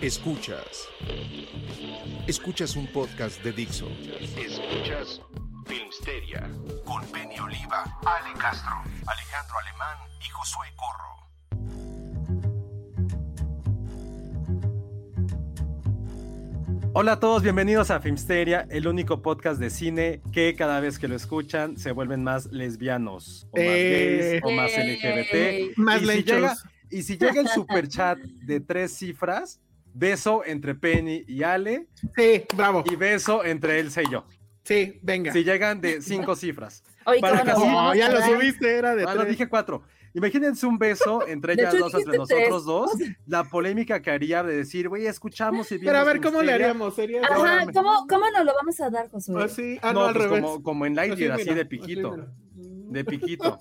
Escuchas. Escuchas un podcast de Dixo. Escuchas Filmsteria con Penny Oliva, Ale Castro, Alejandro Alemán y Josué Corro. Hola a todos, bienvenidos a Filmsteria, el único podcast de cine que cada vez que lo escuchan se vuelven más lesbianos, o más Eh. gays, o más LGBT. Más y, si lenchos. llega, y si llega el super chat de tres cifras, beso entre Penny y Ale, Sí, bravo. y beso entre Elsa y yo. Sí, venga. Si llegan de cinco cifras. Oye, Para ¿cómo que nos así- No, ya lo subiste, era de Ah, lo tres. dije cuatro. Imagínense un beso entre ellas hecho, dos, entre tres. nosotros dos. La polémica que haría de decir, güey, escuchamos y Pero a vimos ver, ¿cómo le Filmsteria". haríamos? ¿Sería Ajá. ¿cómo, ¿cómo nos lo vamos a dar, Josué? así? Ah, no, no, al pues revés. como, como en Lightyear, así, de piquito. De piquito.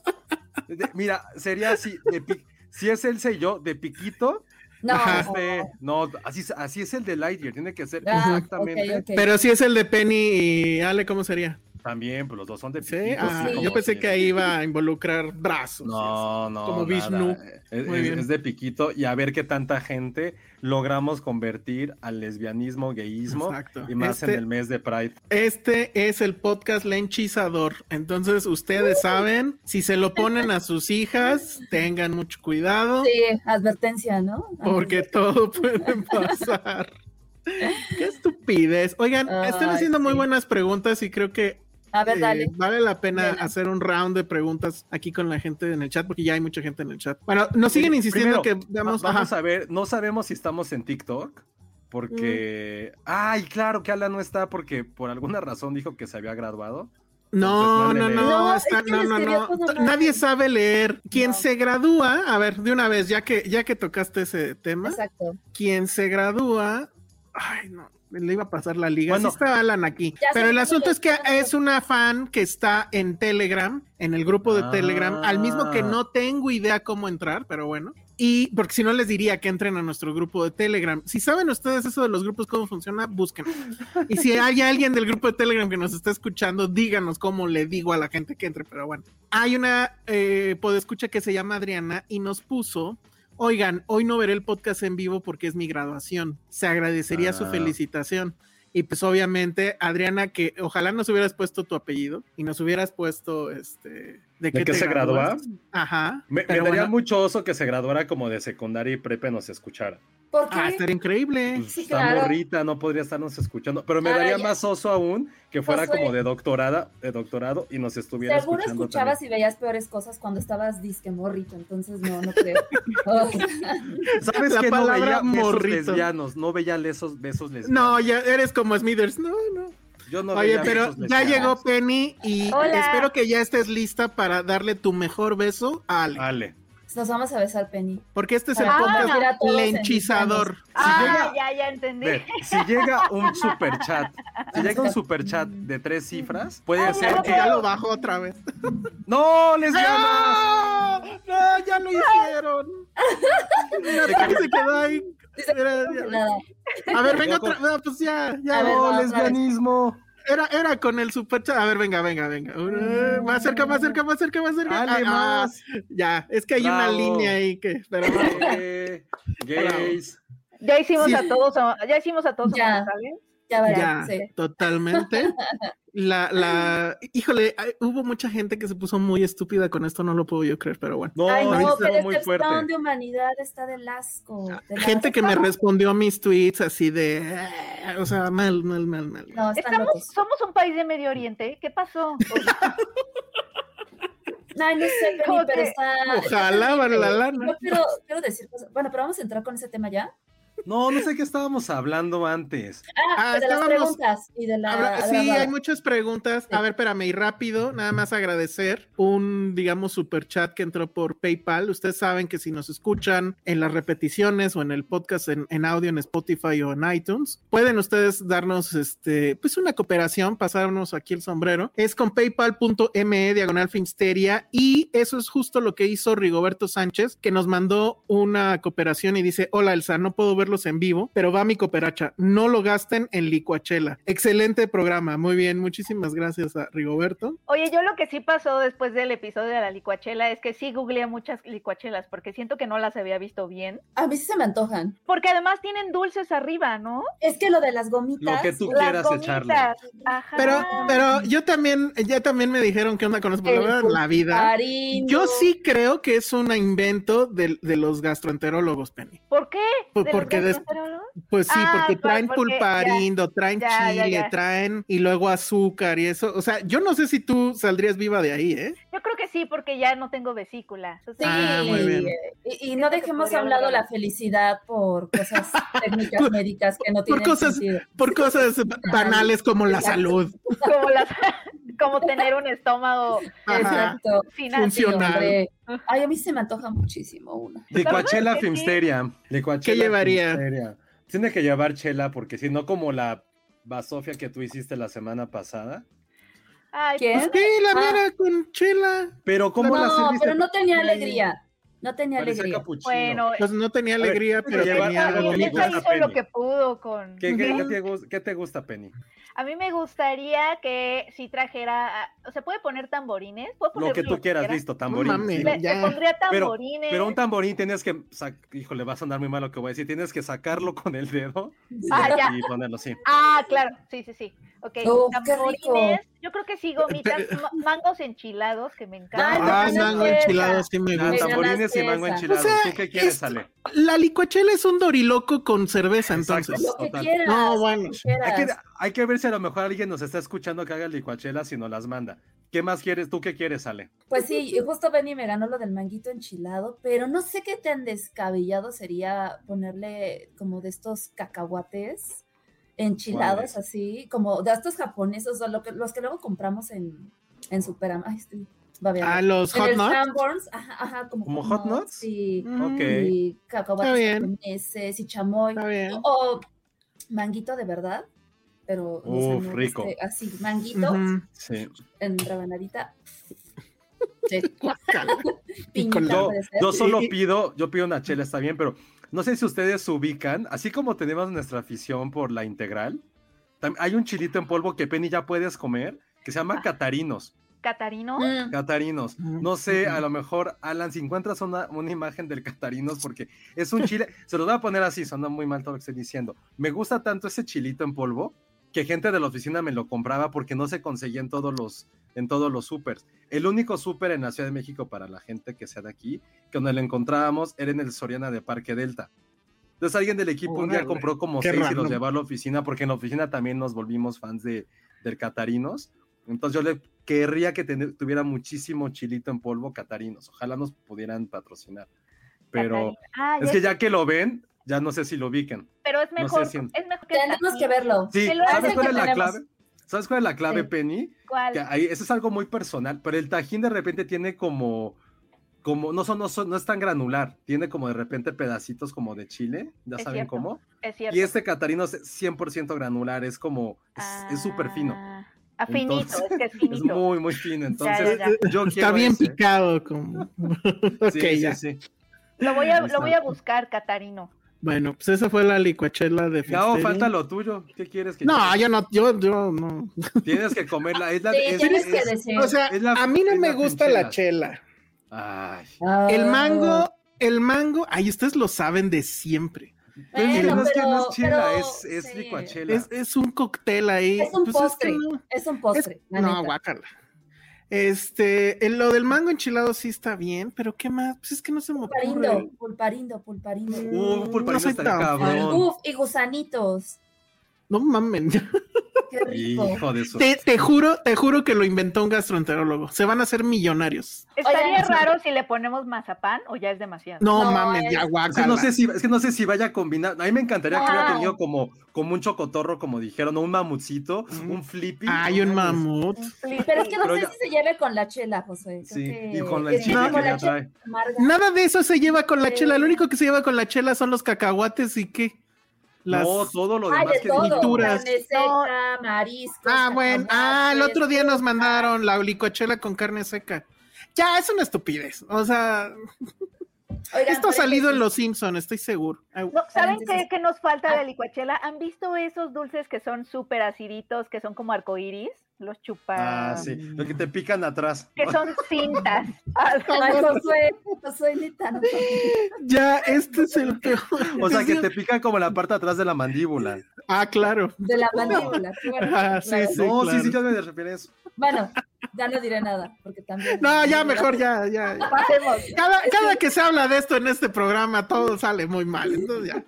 De- mira, sería así, de pi- si es Elsa y yo, de piquito, no, este, no, así, así es el de Lightyear, tiene que ser Ah, exactamente. Pero si es el de Penny y Ale, ¿cómo sería? También, pues los dos son de Sí, piquito. ah, sí. como yo pensé que ahí iba a involucrar brazos. No, no. Como. Vishnu. Es, de piquito y a ver qué tanta gente logramos convertir al lesbianismo, gayismo Exacto. y más en Este- el mes de Pride. Este es el podcast lenchizador. Entonces, ustedes saben, si se lo ponen a sus hijas, tengan mucho cuidado, Sí, advertencia, ¿no? porque todo puede pasar. Qué estupidez. Oigan, están haciendo muy buenas preguntas y creo que A ver, Eh, dale. vale la pena hacer un round de preguntas aquí con la gente en el chat, porque ya hay mucha gente en el chat. Bueno, nos siguen insistiendo Primero, que veamos. va- vamos ajá. a ver, no sabemos si estamos en TikTok. Porque. Ay, claro que Ala no está porque por alguna razón dijo que se había graduado. No, no, no, No, está- no, no, Nadie sabe leer. Quien No. se gradúa, a ver, de una vez, ya que, ya que tocaste ese tema, Exacto. quien se gradúa, ay, no, le iba a pasar la liga. Bueno. sí está Alan aquí. Pero el asunto es que es una fan que está en Telegram, en el grupo de Ah. Telegram, al mismo que no tengo idea cómo entrar, pero bueno. Y porque si no les diría que entren a nuestro grupo de Telegram. Si saben ustedes eso de los grupos, cómo funciona, busquen. Y si hay alguien del grupo de Telegram que nos está escuchando, díganos cómo le digo a la gente que entre, pero bueno. Hay una eh, podescucha que se llama Adriana y nos puso, oigan, hoy no veré el podcast en vivo porque es mi graduación. Se agradecería su Ah. felicitación. Y pues obviamente, Adriana, que ojalá nos hubieras puesto tu apellido y nos hubieras puesto este... ¿De, qué te se gradúa? Ajá. Me, daría bueno. mucho oso que se graduara como de secundaria y prepa y nos escuchara. ¿Por qué? Ah, estaría increíble. Pues, Sí, está claro. morrita, no podría estarnos escuchando. Pero me daría ya. más oso aún que fuera Josué. como de doctorada, de doctorado y nos estuviera Seguro escuchando. escuchabas también. y veías peores cosas cuando estabas disque morrito, entonces no, no creo. Oh, ¿Sabes La que no palabra veía besos morrito. lesbianos? No veía esos besos lesbianos. No, ya eres como Smithers. No, no. Yo no Oye, pero ya llegó Penny y Hola. espero que ya estés lista para darle tu mejor beso a Ale. Ale. Nos vamos a besar, Penny. Porque este es el Ah, podcast en lenchizador. Ah, llega- ya, ya entendí. Si llega un super chat, si llega un super chat de tres cifras, puede ser Que que. ya lo bajo otra vez. ¡No, lesbianas! ¡No! ¡No! ¡Ya lo hicieron! Mira, que se quedó ahí. No. A ver, venga otra No, pues ya, ya. A ver, ¡No, lesbianismo! Era, era con el super chat. A ver, venga, venga, venga. Uh, Más cerca, más cerca, más cerca, más cerca. Ale, Ah, ah, más. ya, es que hay Bravo. una línea ahí que. Pero gays. Ya hicimos Sí. a todos, ya hicimos a todos Ya. homosexuales. Ya, vale, Ya, sí. totalmente. La, la, híjole, hay- hubo mucha gente que se puso muy estúpida con esto, no lo puedo yo creer, pero bueno. No, Ay, no, pero muy este fuerte. de humanidad está del asco. del Gente que me respondió a mis tweets así de, "Ah", o sea, mal, mal, mal, mal. No, Estamos, locos. somos un país de Medio Oriente. ¿Qué pasó? O sea, Ay, no sé, Penny, pero está. Ojalá, está vale la lana. Yo quiero, quiero decir cosas. Bueno, pero vamos a entrar con ese tema ya. No, no sé qué estábamos hablando antes. Ah, Ah, de las preguntas y de la. Habla- sí, hay muchas preguntas. A ver, espérame, y rápido, nada más agradecer un, digamos, super chat que entró por PayPal. Ustedes saben que si nos escuchan en las repeticiones o en el podcast en, en audio en Spotify o en iTunes, pueden ustedes darnos este, pues una cooperación, pasarnos aquí el sombrero. Es con paypal.me diagonal Finsteria y eso es justo lo que hizo Rigoberto Sánchez, que nos mandó una cooperación y dice: Hola Elsa, no puedo verlos en vivo, pero va mi cooperacha. No lo gasten en licuachela. Excelente programa, muy bien. Muchísimas gracias a Rigoberto. Oye, yo lo que sí pasó después del episodio de la licuachela es que sí googleé muchas licuachelas porque siento que no las había visto bien. A mí sí se me antojan. Porque además tienen dulces arriba, ¿no? Es que lo de las gomitas. Lo que tú Las quieras echarle. Ajá. Pero, pero yo también, ya también me dijeron que onda con los problemas la vida. pulparindo. Yo sí creo que es un invento de, de los gastroenterólogos, Penny. ¿Por qué? Pues ¿De los porque des-? Pues sí, Ah, porque traen porque- pulparindo, traen ya, chile, ya. traen y luego azúcar y eso. O sea, yo no sé si tú saldrías viva de ahí, ¿eh? Yo creo que sí, porque ya no tengo vesícula. Sí, Ah, muy bien. Y, y no dejemos a un lado la felicidad por cosas técnicas Por- médicas que no por tienen cosas- sentido. Por cosas banales como la salud. como, las, como tener un estómago. Exacto. Funcional. Ay, a mí se me antoja muchísimo una. Que sí. Filmsteria. ¿Qué llevaría? Filmsteria. Tiene que llevar chela porque si no como la basofia que tú hiciste la semana pasada. Ay, ¿Quién? Pues sí, la Ah. con chela. Pero ¿cómo la No, serviste? pero no tenía alegría. No tenía alegría. capuchino. bueno, Pues no tenía alegría, pero pero lleva tenía algo algo hizo lo que pudo con... ¿Qué, qué- Ujú. qué te, gus- qué te gusta, Penny? A mí me gustaría que si trajera, ah, ¿se puede poner tamborines? ¿Puedo Lo que tú quieras, listo, tamborín. mames. sí. Le, le Ya. pondría Pero, tamborines. pero un tamborín tienes que, híjole, va a sonar muy mal lo que voy a decir, tienes que sacarlo con el dedo Ah, ya. y ponerlo así. Ah, claro, sí, sí, sí. Ok, Oh, tamborines. Yo creo que sí, gomitas, ma- mangos enchilados, que me Ay, encantan. Ah, no, mango no, enchilado esa. sí me Ah, Me gusta. tamborines y mango enchilado. O sea, ¿Tú qué quieres, es- Ale? La licuachela es un doriloco con cerveza, Exacto. entonces. Lo que Total. quieras. No, bueno. que. Hay que, hay que ver si a lo mejor alguien nos está escuchando que haga licuachelas y nos las manda. ¿Qué más quieres? ¿Tú qué quieres, Ale? Pues sí, justo Benny me ganó lo del manguito enchilado, pero no sé qué tan descabellado sería ponerle como de estos cacahuates enchilados así, como de estos japoneses, o lo que, los que luego compramos en, en Superam. Ay, estoy babeando. Ah, los hot nuts. Sanborns, ajá, ajá, como, ¿Como hot nuts? Sí, Mm, Ok. y japoneses y chamoy. Está bien. O manguito de verdad, pero Uf, no, rico. este, así, manguito. Sí. en rebanadita. Sí. Y Yo, solo Y- pido, yo pido una chela, está bien, pero no sé si ustedes se ubican, así como tenemos nuestra afición por la integral, hay un chilito en polvo que Penny ya puedes comer, que se llama Ah. catarinos. Catarino. Mm, Catarinos. No sé, a lo mejor, Alan, si encuentras una, una imagen del Catarinos, porque es un chile, se los voy a poner así, suena muy mal todo lo que estoy diciendo. Me gusta tanto ese chilito en polvo que gente de la oficina me lo compraba porque no se conseguía en todos los, en todos los supers. El único súper en la Ciudad de México para la gente que sea de aquí, que donde lo encontrábamos era en el Soriana de Parque Delta. Entonces alguien del equipo un día compró como seis y los llevó a la oficina porque en la oficina también nos volvimos fans de, del Catarinos. Entonces yo le querría que ten- tuviera muchísimo chilito en polvo Catarinos. Ojalá nos pudieran patrocinar. Pero. Ah, es ya que ya que lo ven, ya no sé si lo ubiquen. Pero es no sé mejor, si- es mejor que Tenemos que verlo. Sí, lo ¿sabes cuál que es la tenemos. clave? ¿Sabes cuál es la clave, Sí. Penny? ¿Cuál? Que ahí, eso es algo muy personal, pero el tajín de repente tiene como, como no, son, no, son- no es tan granular, tiene como de repente pedacitos como de chile, ya Es saben cierto. cómo. Es cierto. Y este catarino es 100% granular, es como, es es súper fino. Ah, ah, finito, Entonces, es que es Es finito. muy, muy fino. Ya, Entonces, ya, ya. yo Está bien ese. picado. Como... ok, Sí, sí, ya. sí. Lo voy a, lo voy a buscar, Catarino. Bueno, pues esa fue la licuachela de Ya, oh, Finsteria. falta lo tuyo. ¿Qué quieres que No, yo no, yo, yo no. Tienes que comerla. Es la, Sí, es- tienes es- que decir. O sea, Es la- a mí no es me la gusta la chela. Ay, Ah, El mango, el mango, ay, ustedes lo saben de siempre. Es que Bueno, no es que no es chela, pero, es, es sí. licuachela. Es, es un cóctel ahí. Es un Pues que postre. no- Es un postre. no, guácala. Este, en lo del mango enchilado sí está bien, pero ¿qué más? Pues es que no se me ocurre. Pulparindo, pulparindo, pulparindo. Uh, pulparindo No tan cabrón. Uf, y gusanitos. No mamen. Qué rico. Hijo de su. Te, te juro, te juro que lo inventó un gastroenterólogo. Se van a hacer millonarios. Estaría raro si le ponemos mazapán o ya es demasiado. No, No, mames, es- ya Es que, no sé si, es que no sé si vaya a combinar. A mí me encantaría que hubiera tenido como, como un chocotorro, como dijeron, o un mamutcito, Mm. un flippy. Hay no un mamut. Pero es que no Pero sé ya- si se lleve con la chela, José. Creo Sí, que- y con chile con que la ya chela trae. Nada de eso se lleva con la Sí. chela. Lo único que se lleva con la chela son los cacahuates y qué. Las... No, todo lo Ay, demás de que todo. frituras. Carne seca, mariscos. Ah, bueno. Ah, el otro día nos mandaron la licuachela con carne seca. Ya, es una estupidez. O sea, Oigan, esto ha pero salido en Los Simpson, estoy seguro. Ay, No, ¿Saben qué, qué nos falta de Ah. la licuachela? ¿Han visto esos dulces que son súper aciditos, que son como arcoíris? Los chupas. Ah, sí. Lo que te pican atrás. Que son cintas. Ah. Ya, este es el peor. O sea, que te pican como la parte de atrás de la mandíbula. Ah, claro. De la mandíbula. Ah, sí, claro. sí. no, claro. sí, sí, ya me refiero a eso. Bueno, ya no diré nada, porque también. No, ya mejor, ya, ya. Pasemos. Cada, cada que se habla de esto en este programa, todo sale muy mal. Entonces ya,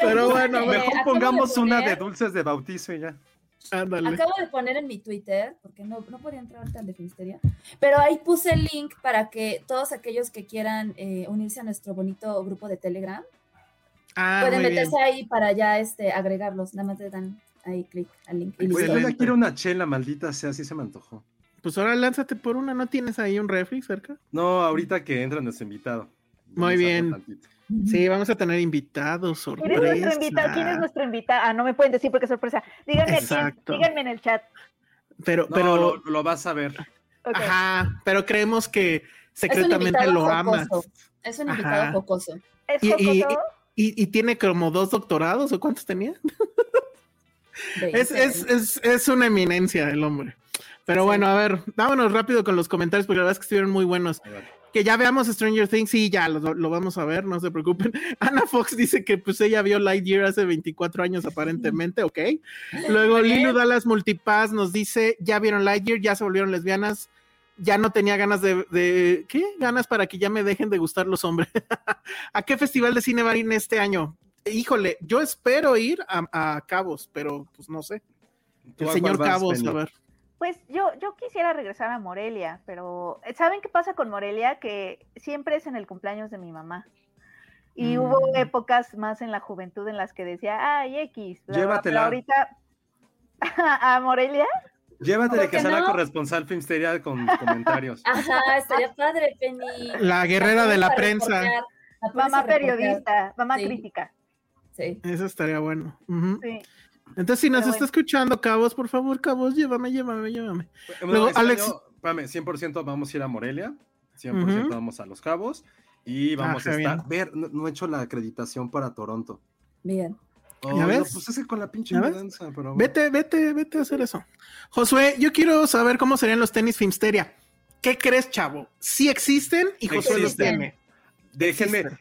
Pero bueno, Mejor pongamos una de dulces de bautizo y ya. Ándale. Acabo de poner en mi Twitter, porque no, no podía entrar ahorita al de Finisteria, pero ahí puse el link para que todos aquellos que quieran eh, unirse a nuestro bonito grupo de Telegram Ah, pueden bien. meterse ahí para ya este, agregarlos. Nada más le dan ahí clic al link. y Pues listo. Excelente. quiero una chela, maldita sea, así se me antojó. Pues ahora lánzate por una, ¿no tienes ahí un refri cerca? No, ahorita que entra nuestro invitado. Muy bien. tantito. Sí, vamos a tener invitados, ¿Quién es nuestro sorpresa. invitado? ¿Quién es nuestro invitado? Ah, no me pueden decir porque es sorpresa. Díganme quién. Díganme en el chat. Pero, No, pero, lo, lo vas a ver. Ajá, pero creemos que secretamente lo amas. Es un invitado Ajá. jocoso. ¿Es Y- y- jocoso? Y, y tiene como dos doctorados, ¿o cuántos tenía? Es, es, es, es una eminencia el hombre. Pero Sí. bueno, a ver, vámonos rápido con los comentarios porque la verdad es que estuvieron muy buenos. A ver. Que ya veamos Stranger Things, sí, ya lo, lo vamos a ver, no se preocupen. Ana Fox dice que pues ella vio Lightyear hace 24 años aparentemente, ok. Luego. Lilu Dallas Multipass nos dice, ya vieron Lightyear, ya se volvieron lesbianas, ya no tenía ganas de, de- ¿qué? Ganas para que ya me dejen de gustar los hombres. ¿A qué festival de cine van a ir este año? Híjole, yo espero ir a, a Cabos, pero pues no sé. ¿Tú El señor Cabos, a ver. Pues yo, yo quisiera regresar a Morelia, pero ¿saben qué pasa con Morelia? Que siempre es en el cumpleaños de mi mamá. Y Mm. hubo épocas más en la juventud en las que decía, ay, X. bla, bla, bla", Llévatela. Pero ahorita, ¿a Morelia? Llévatele ¿Por que la no? corresponsal Filmsteria con comentarios. Ajá, estaría padre, Penny. La guerrera de la prensa. la Mamá periodista, mamá Sí. crítica. Sí. Eso estaría bueno. Sí. Entonces, si nos Pero está bueno. escuchando, Cabos, por favor, Cabos, llévame, llévame, llévame. Bueno, Luego, este Alex- año, espérame, 100% vamos a ir a Morelia, 100% Ujú. vamos a Los Cabos y vamos Ah, a qué estar. bien. Ver, no, no he hecho la acreditación para Toronto. Bien. Oh, ¿Ya no, ves? pues ese con la pinche mudanza, pero bueno. Vete, vete, vete a hacer eso. Josué, yo quiero saber cómo serían los tenis Filmsteria. ¿Qué crees, chavo? ¿Sí existen? Y Josué los tiene. Déjenme, Existen.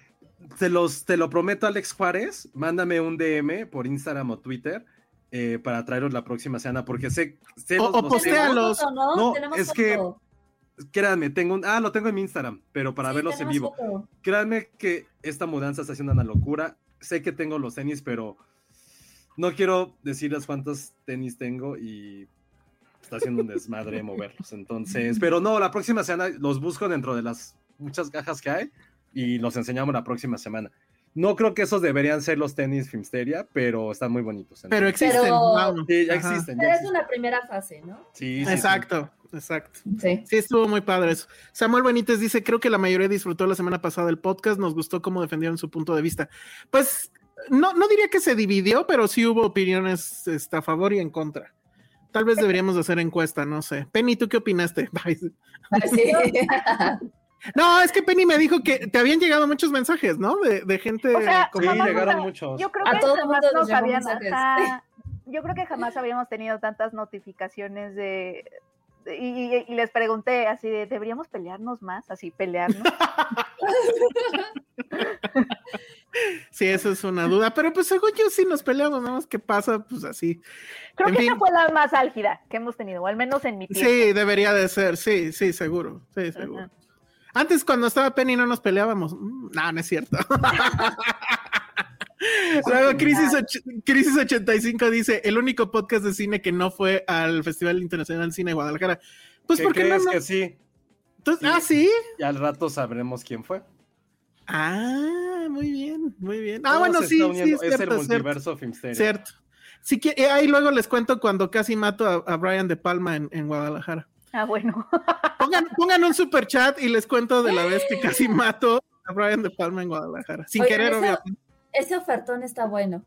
te, los, te lo prometo, Alex Juárez, mándame un DM por Instagram o Twitter eh, para traeros la próxima semana, porque sé, sé O- los- o los postea tengo. Téalos. Foto, ¿no? Es que-. Créanme, tengo un, ah, lo tengo en mi Instagram, pero para Sí, verlos en vivo. foto. Créanme que esta mudanza está haciendo una locura. Sé que tengo los tenis, pero no quiero decirles cuántos tenis tengo y está haciendo un desmadre moverlos. Entonces, pero no, la próxima semana los busco dentro de las muchas cajas que hay y los enseñamos la próxima semana. No creo que esos deberían ser los tenis Filmsteria, pero están muy bonitos. Pero existen. Pero- vamos. Sí, ya Ajá. existen. ya Pero es existen. una primera fase, ¿no? Sí, sí, sí. Exacto, exacto. Sí. Sí, estuvo muy padre eso. Samuel Benítez dice, creo que la mayoría disfrutó la semana pasada el podcast, nos gustó cómo defendieron su punto de vista. Pues no, no diría que se dividió, pero sí hubo opiniones este, a favor y en contra. Tal vez deberíamos de hacer encuesta, no sé. Penny, ¿tú qué opinaste? Sí. No, es que Penny me dijo que te habían llegado muchos mensajes, ¿no? De, de gente O sea, Sí, llegaron nos- muchos. Yo creo A que todo jamás nos habían, ajá, yo creo que jamás habíamos tenido tantas notificaciones de, y, y- y les pregunté así de, ¿deberíamos pelearnos más? Así, pelearnos. Sí, eso es una duda. Pero pues según yo sí nos peleamos, nada más que pasa, pues así. Creo En que fin. esa fue la más álgida que hemos tenido, o al menos en mi tiempo. Sí, debería de ser, sí, sí, seguro, sí, seguro. Ajá. Antes cuando estaba Penny no nos peleábamos. Mm, No, no es cierto. Luego Crisis, Crisis 85 dice, el único podcast de cine que no fue al Festival Internacional de Cine de Guadalajara. Pues ¿Qué porque crees no- que sí? Entonces- sí? Ah, sí. Y al rato sabremos quién fue. Ah, muy bien, muy bien. Ah, bueno, sí, sí, es es el cierto, es cierto. multiverso. Cierto. Que, eh, ahí luego les cuento cuando casi mato a, a Brian De Palma en, en Guadalajara. Ah, bueno. Pongan, pongan un super chat y les cuento de la vez que casi mato a Brian De Palma en Guadalajara. Sin querer, eso- obviamente. Ese ofertón está bueno.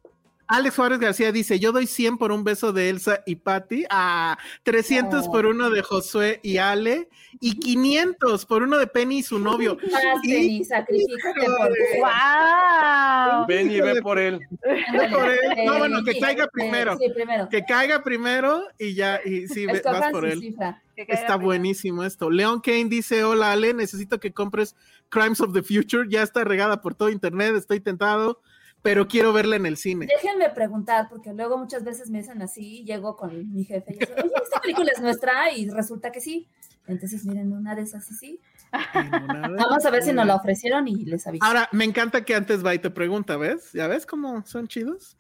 Alex Juárez García dice: Yo doy 100 por un beso de Elsa y Patty. Ah, 300 Oh. por uno de Josué y Ale. Y 500 por uno de Penny y su novio. Penny, sacrifícate por ¡Wow! Ven y ve por él. Ándale, por él. No, bueno, que caiga primero. Sí, primero. Que caiga primero y ya, y sí, ve- vas por él. cifra. Está primero. buenísimo esto. Leon Kane dice: Hola Ale, necesito que compres Crimes of the Future. Ya está regada por todo internet, estoy tentado, pero quiero verla en el cine. Déjenme preguntar, porque luego muchas veces me dicen así, llego con mi jefe y dice, oye, esta película es nuestra, y resulta que sí. Entonces, miren, una de esas sí, sí. Vamos a ver si nos la ofrecieron y les aviso. Ahora, me encanta que antes va y te pregunta, ¿ves? ¿Ya ves cómo son chidos?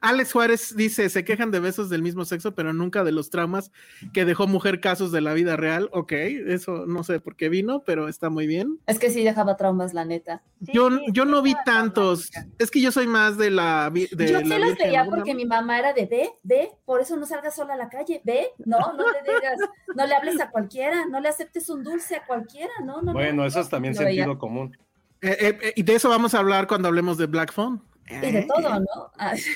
Alex Juárez dice, se quejan de besos del mismo sexo, pero nunca de los traumas que dejó mujer casos de la vida real. Ok, eso no sé por qué vino, pero está muy bien. Es que sí dejaba traumas, la neta. Sí, yo sí, yo sí, no vi tantos. traumática. Es que yo soy más de la... De Yo la sí los veía ¿no? porque mi mamá era de ve, ve, por eso no salgas sola a la calle, ve, no, no le digas, no le hables a cualquiera, no le aceptes un dulce a cualquiera, no, no. Bueno, no, eso es también veía. sentido común. Eh, eh, eh, y de eso vamos a hablar cuando hablemos de Black Phone. Y de todo, ¿no?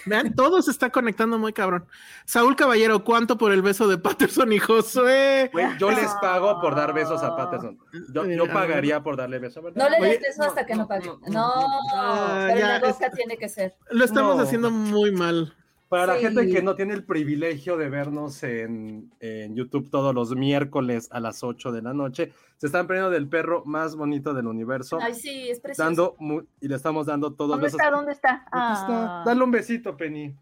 Vean, todo se está conectando muy cabrón. Saúl Caballero, ¿cuánto por el beso de Patterson y Josué? Yo les pago por dar besos a Patterson. Yo, yo pagaría por darle besos, ¿verdad? No le des beso hasta que no pague. No, pero la boca es- tiene que ser. Lo estamos No. haciendo muy mal. Para la gente que no tiene el privilegio de vernos en, en YouTube todos los miércoles a las 8 de la noche, se están perdiendo del perro más bonito del universo, Ay, sí, es precioso. dando y le estamos dando todos ¿Dónde besos. está? ¿Dónde está? Aquí está. Ah. Dale un besito, Penny.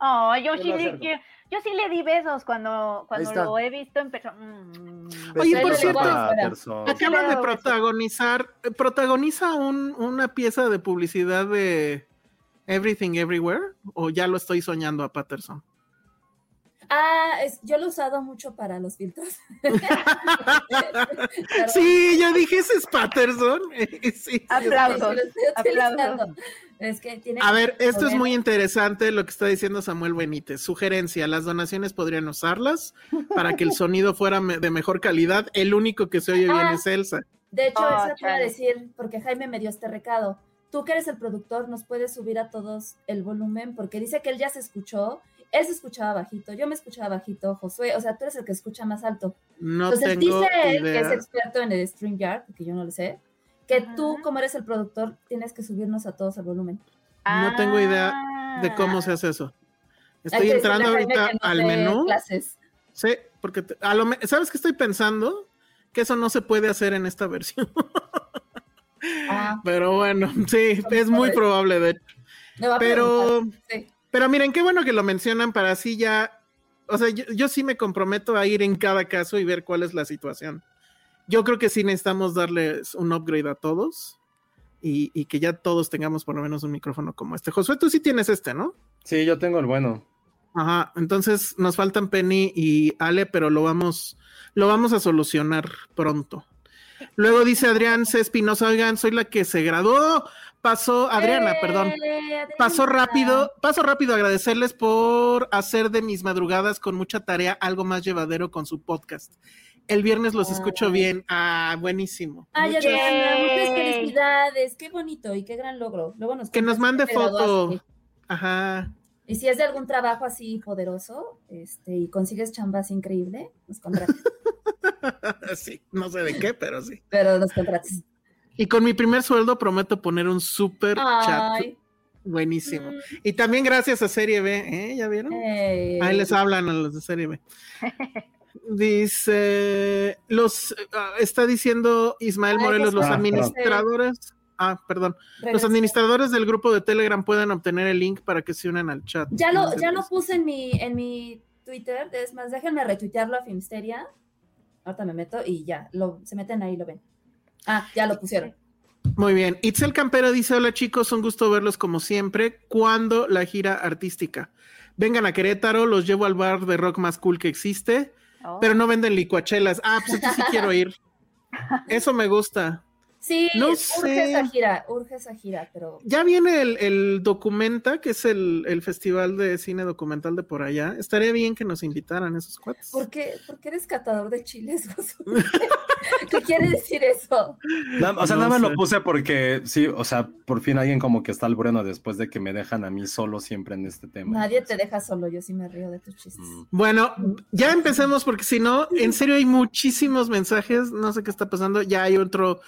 Oh, yo sí, le, yo, yo sí le di besos cuando, cuando lo he visto en persona. Mm. Oye, por cierto- Patterson. Acaba le de protagonizar, eh, protagoniza un- una pieza de publicidad de Everything Everywhere, o ya lo estoy soñando a Patterson. Ah, es- yo lo he usado mucho para los filtros. Sí, yo dije, ese es Patterson. Sí. Aplausos. Sí, lo estoy utilizando. Aplausos. Es que tiene A ver, esto es muy interesante lo que está diciendo Samuel Benítez. Sugerencia, las donaciones podrían usarlas para que el sonido fuera me- de mejor calidad. El único que se oye bien Ah. es Elsa. De hecho, Oh, eso te iba a chale. decir, porque Jaime me dio este recado. Tú que eres el productor, nos puedes subir a todos el volumen, porque dice que él ya se escuchó, él se escuchaba bajito, yo me escuchaba bajito, Josué, o sea, tú eres el que escucha más alto. No Entonces tengo dice él, que es idea. experto en el StreamYard, porque yo no lo sé, que tú, como eres el productor, tienes que subirnos a todos el volumen. No tengo idea de cómo se Ah. hace eso. Estoy que entrando ahorita que al menú. Clases. Sí, porque te- a lo ¿sabes qué estoy pensando? Que eso no se puede hacer en esta versión. Ah, Pero bueno, sí, ¿Cómo es muy probable de a Pero, sí. pero miren, qué bueno que lo mencionan para así ya, o sea, yo, yo sí me comprometo a ir en cada caso y ver cuál es la situación. Yo creo que sí necesitamos darles un upgrade a todos y, y que ya todos tengamos por lo menos un micrófono como este. Josué, tú sí tienes este, ¿no? Sí, yo tengo el bueno. Ajá, entonces nos faltan Penny y Ale, pero lo vamos, lo vamos a solucionar pronto. Luego dice Adrián C. Espinosa, oigan, soy la que se graduó. Pasó, Adriana, perdón. Eh, Paso Adriana. rápido, paso rápido a agradecerles por hacer de mis madrugadas con mucha tarea algo más llevadero con su podcast. El viernes los escucho Ay. bien. Ah, buenísimo. Ay, Muchas- Adriana, muchas felicidades. Qué bonito y qué gran logro. Luego nos Que nos mande foto. Ajá. Y si es de algún trabajo así poderoso, este, y consigues chambas increíble, nos contratas. Sí, no sé de qué, pero sí. Pero nos contratas. Y con mi primer sueldo prometo poner un super chat. Buenísimo. mm, Y también gracias a Serie B, ¿eh? ¿Ya vieron? eh, Ahí les hablan a los de Serie B. Dice, los, ah, está diciendo Ismael Morelos, los administradores, ah, perdón, los administradores del grupo de Telegram pueden obtener el link para que se unan al chat. Ya lo, ya lo pues, puse en mi, en mi Twitter. Es más, déjenme retuitearlo a Filmsteria. Ahorita me meto y ya, lo, se meten ahí y lo ven. Ah, ya lo pusieron. Muy bien. Itzel Campero dice: Hola chicos, un gusto verlos como siempre. ¿Cuándo la gira artística? Vengan a Querétaro, los llevo al bar de rock más cool que existe, Oh. pero no venden licuachelas. Ah, pues sí quiero ir. Eso me gusta. Sí, No urge sé. esa gira, urge esa gira, pero Ya viene el, el Documenta, que es el, el festival de cine documental de por allá. Estaría bien que nos invitaran esos cuates. ¿por qué, por qué eres catador de chiles? ¿Qué quiere decir eso? O sea, No nada más lo puse porque sí, o sea, por fin alguien como que está al bueno después de que me dejan a mí solo siempre en este tema. Nadie te deja solo, yo sí me río de tus chistes. Mm. Bueno, ya empecemos porque si no, en serio hay muchísimos mensajes. No sé qué está pasando. Ya hay otro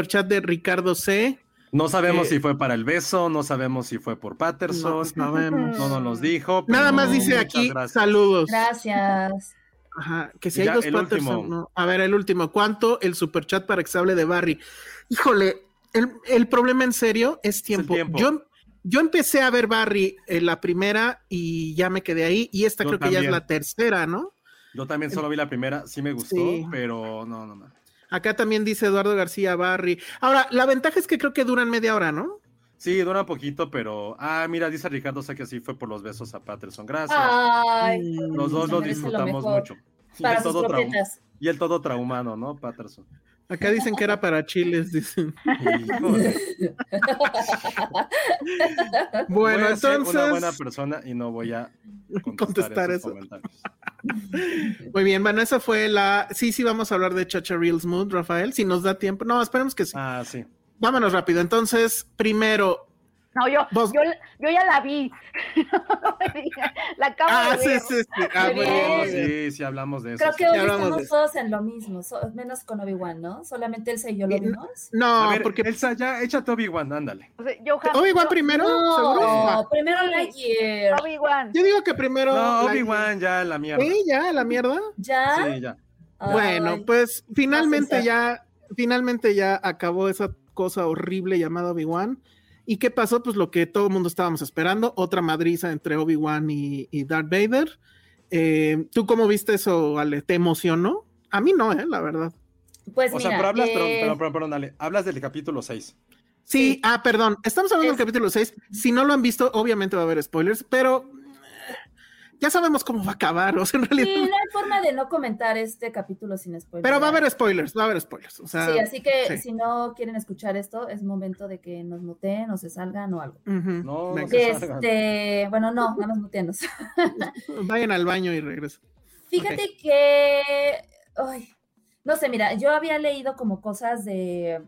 superchat de Ricardo C. No sabemos Eh, si fue para el beso, no sabemos si fue por Patterson, No sabemos. no nos dijo. Nada más dice aquí gracias. saludos. Gracias. Ajá, que si Y hay ya, dos Patterson, no. A ver, el último. ¿Cuánto el superchat para que se hable de Barry? Híjole, el, el problema en serio es tiempo. tiempo. Yo, yo empecé a ver Barry en la primera y ya me quedé ahí. Y esta Yo creo que ya es la tercera, ¿no? Yo también solo vi la primera, sí me gustó, Sí. pero no, no, no. Acá también dice Eduardo García Barry. Ahora, la ventaja es que creo que duran media hora, ¿no? Sí, dura poquito, pero. Ah, mira, dice Ricardo, sé que sí fue por los besos a Patterson. Gracias. Ay, Mm. los dos lo disfrutamos mucho. Y el, sus todo y el todo traumado, ¿no, Patterson? Acá dicen que era para chiles, dicen. Bueno, Voy a ser entonces. una buena persona y no voy a Contestar contestar, esos eso. comentarios. Muy bien, bueno, esa fue la. Sí, sí, vamos a hablar de Chacha Reels Mood, Rafael, si nos da tiempo. No, esperemos que sí. Ah, sí. Vámonos rápido. Entonces, primero. No, yo, Vos- yo, yo ya la vi. la acabo Ah, de sí, ver. sí, sí. Ah, No, sí, sí hablamos de eso. Creo sí. que hoy hablamos de estamos todos en lo mismo, so- menos con Obi-Wan, ¿no? Solamente Elsa y yo lo Y- vimos. No, A ver, porque. Elsa, ya échate Obi-Wan, ándale. O sea, yo jamás- Obi-Wan primero, ¿seguro? No, Ah, primero Lightyear. Obi-Wan. Yo digo que primero. No, Obi-Wan, ya la mierda. Sí, ya, la mierda. ¿Ya? Sí, ya. Ay, Bueno, pues finalmente ya, finalmente ya acabó esa cosa horrible llamada Obi-Wan. ¿Y qué pasó? Pues lo que todo el mundo estábamos esperando, otra madriza entre Obi-Wan y, y Darth Vader. Eh, ¿Tú cómo viste eso, Ale? ¿Te emocionó? A mí no, eh, la verdad. Pues O mira, sea, pero hablas, perdón, eh, perdón, perdón, perdón, dale. Hablas del capítulo 6. Sí, Sí. ah, perdón. Estamos hablando Es- del capítulo 6. Si no lo han visto, obviamente va a haber spoilers, pero ya sabemos cómo va a acabar. O sea, en sí, realidad. no hay forma de no comentar este capítulo sin spoilers. Pero va a haber spoilers, va a haber spoilers. O sea, Sí, así que sí. si no quieren escuchar esto, es momento de que nos muteen o se salgan o algo. ujú, No, se salgan. Este, bueno, no, nada más muteanos. Vayan al baño y regresen. Fíjate que, ay, no sé, mira, yo había leído como cosas de,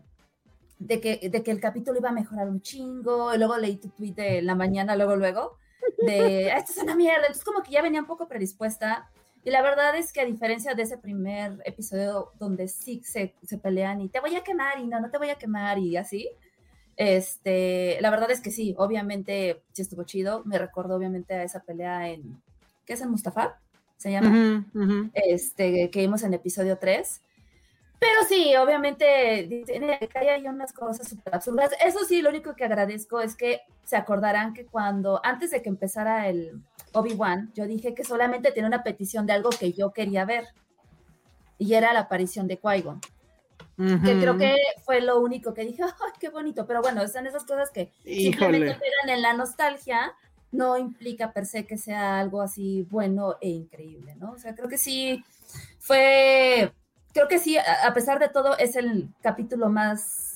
de, que, de que el capítulo iba a mejorar un chingo, y luego leí tu tweet de la mañana, luego, luego, de, "Ah, esto es una mierda, entonces como que ya venía un poco predispuesta, y la verdad es que a diferencia de ese primer episodio donde sí se, se pelean y te voy a quemar y no, no te voy a quemar y así, este, la verdad es que sí, obviamente sí estuvo chido, me recordó obviamente a esa pelea en, ¿qué es en Mustafa? Se llama Ujú, ujú. este, que vimos en episodio 3. Pero sí, obviamente, hay unas cosas súper absurdas. Eso sí, lo único que agradezco es que se acordarán que cuando, antes de que empezara el Obi-Wan, yo dije que solamente tenía una petición de algo que yo quería ver. Y era la aparición de Qui-Gon. Que creo que fue lo único que dije, ¡ay, qué bonito! Pero bueno, están esas cosas que simplemente Híjole. pegan en la nostalgia, no implica per se que sea algo así bueno e increíble, ¿no? O sea, creo que sí fue, creo que sí, a, pesar de todo, es el capítulo más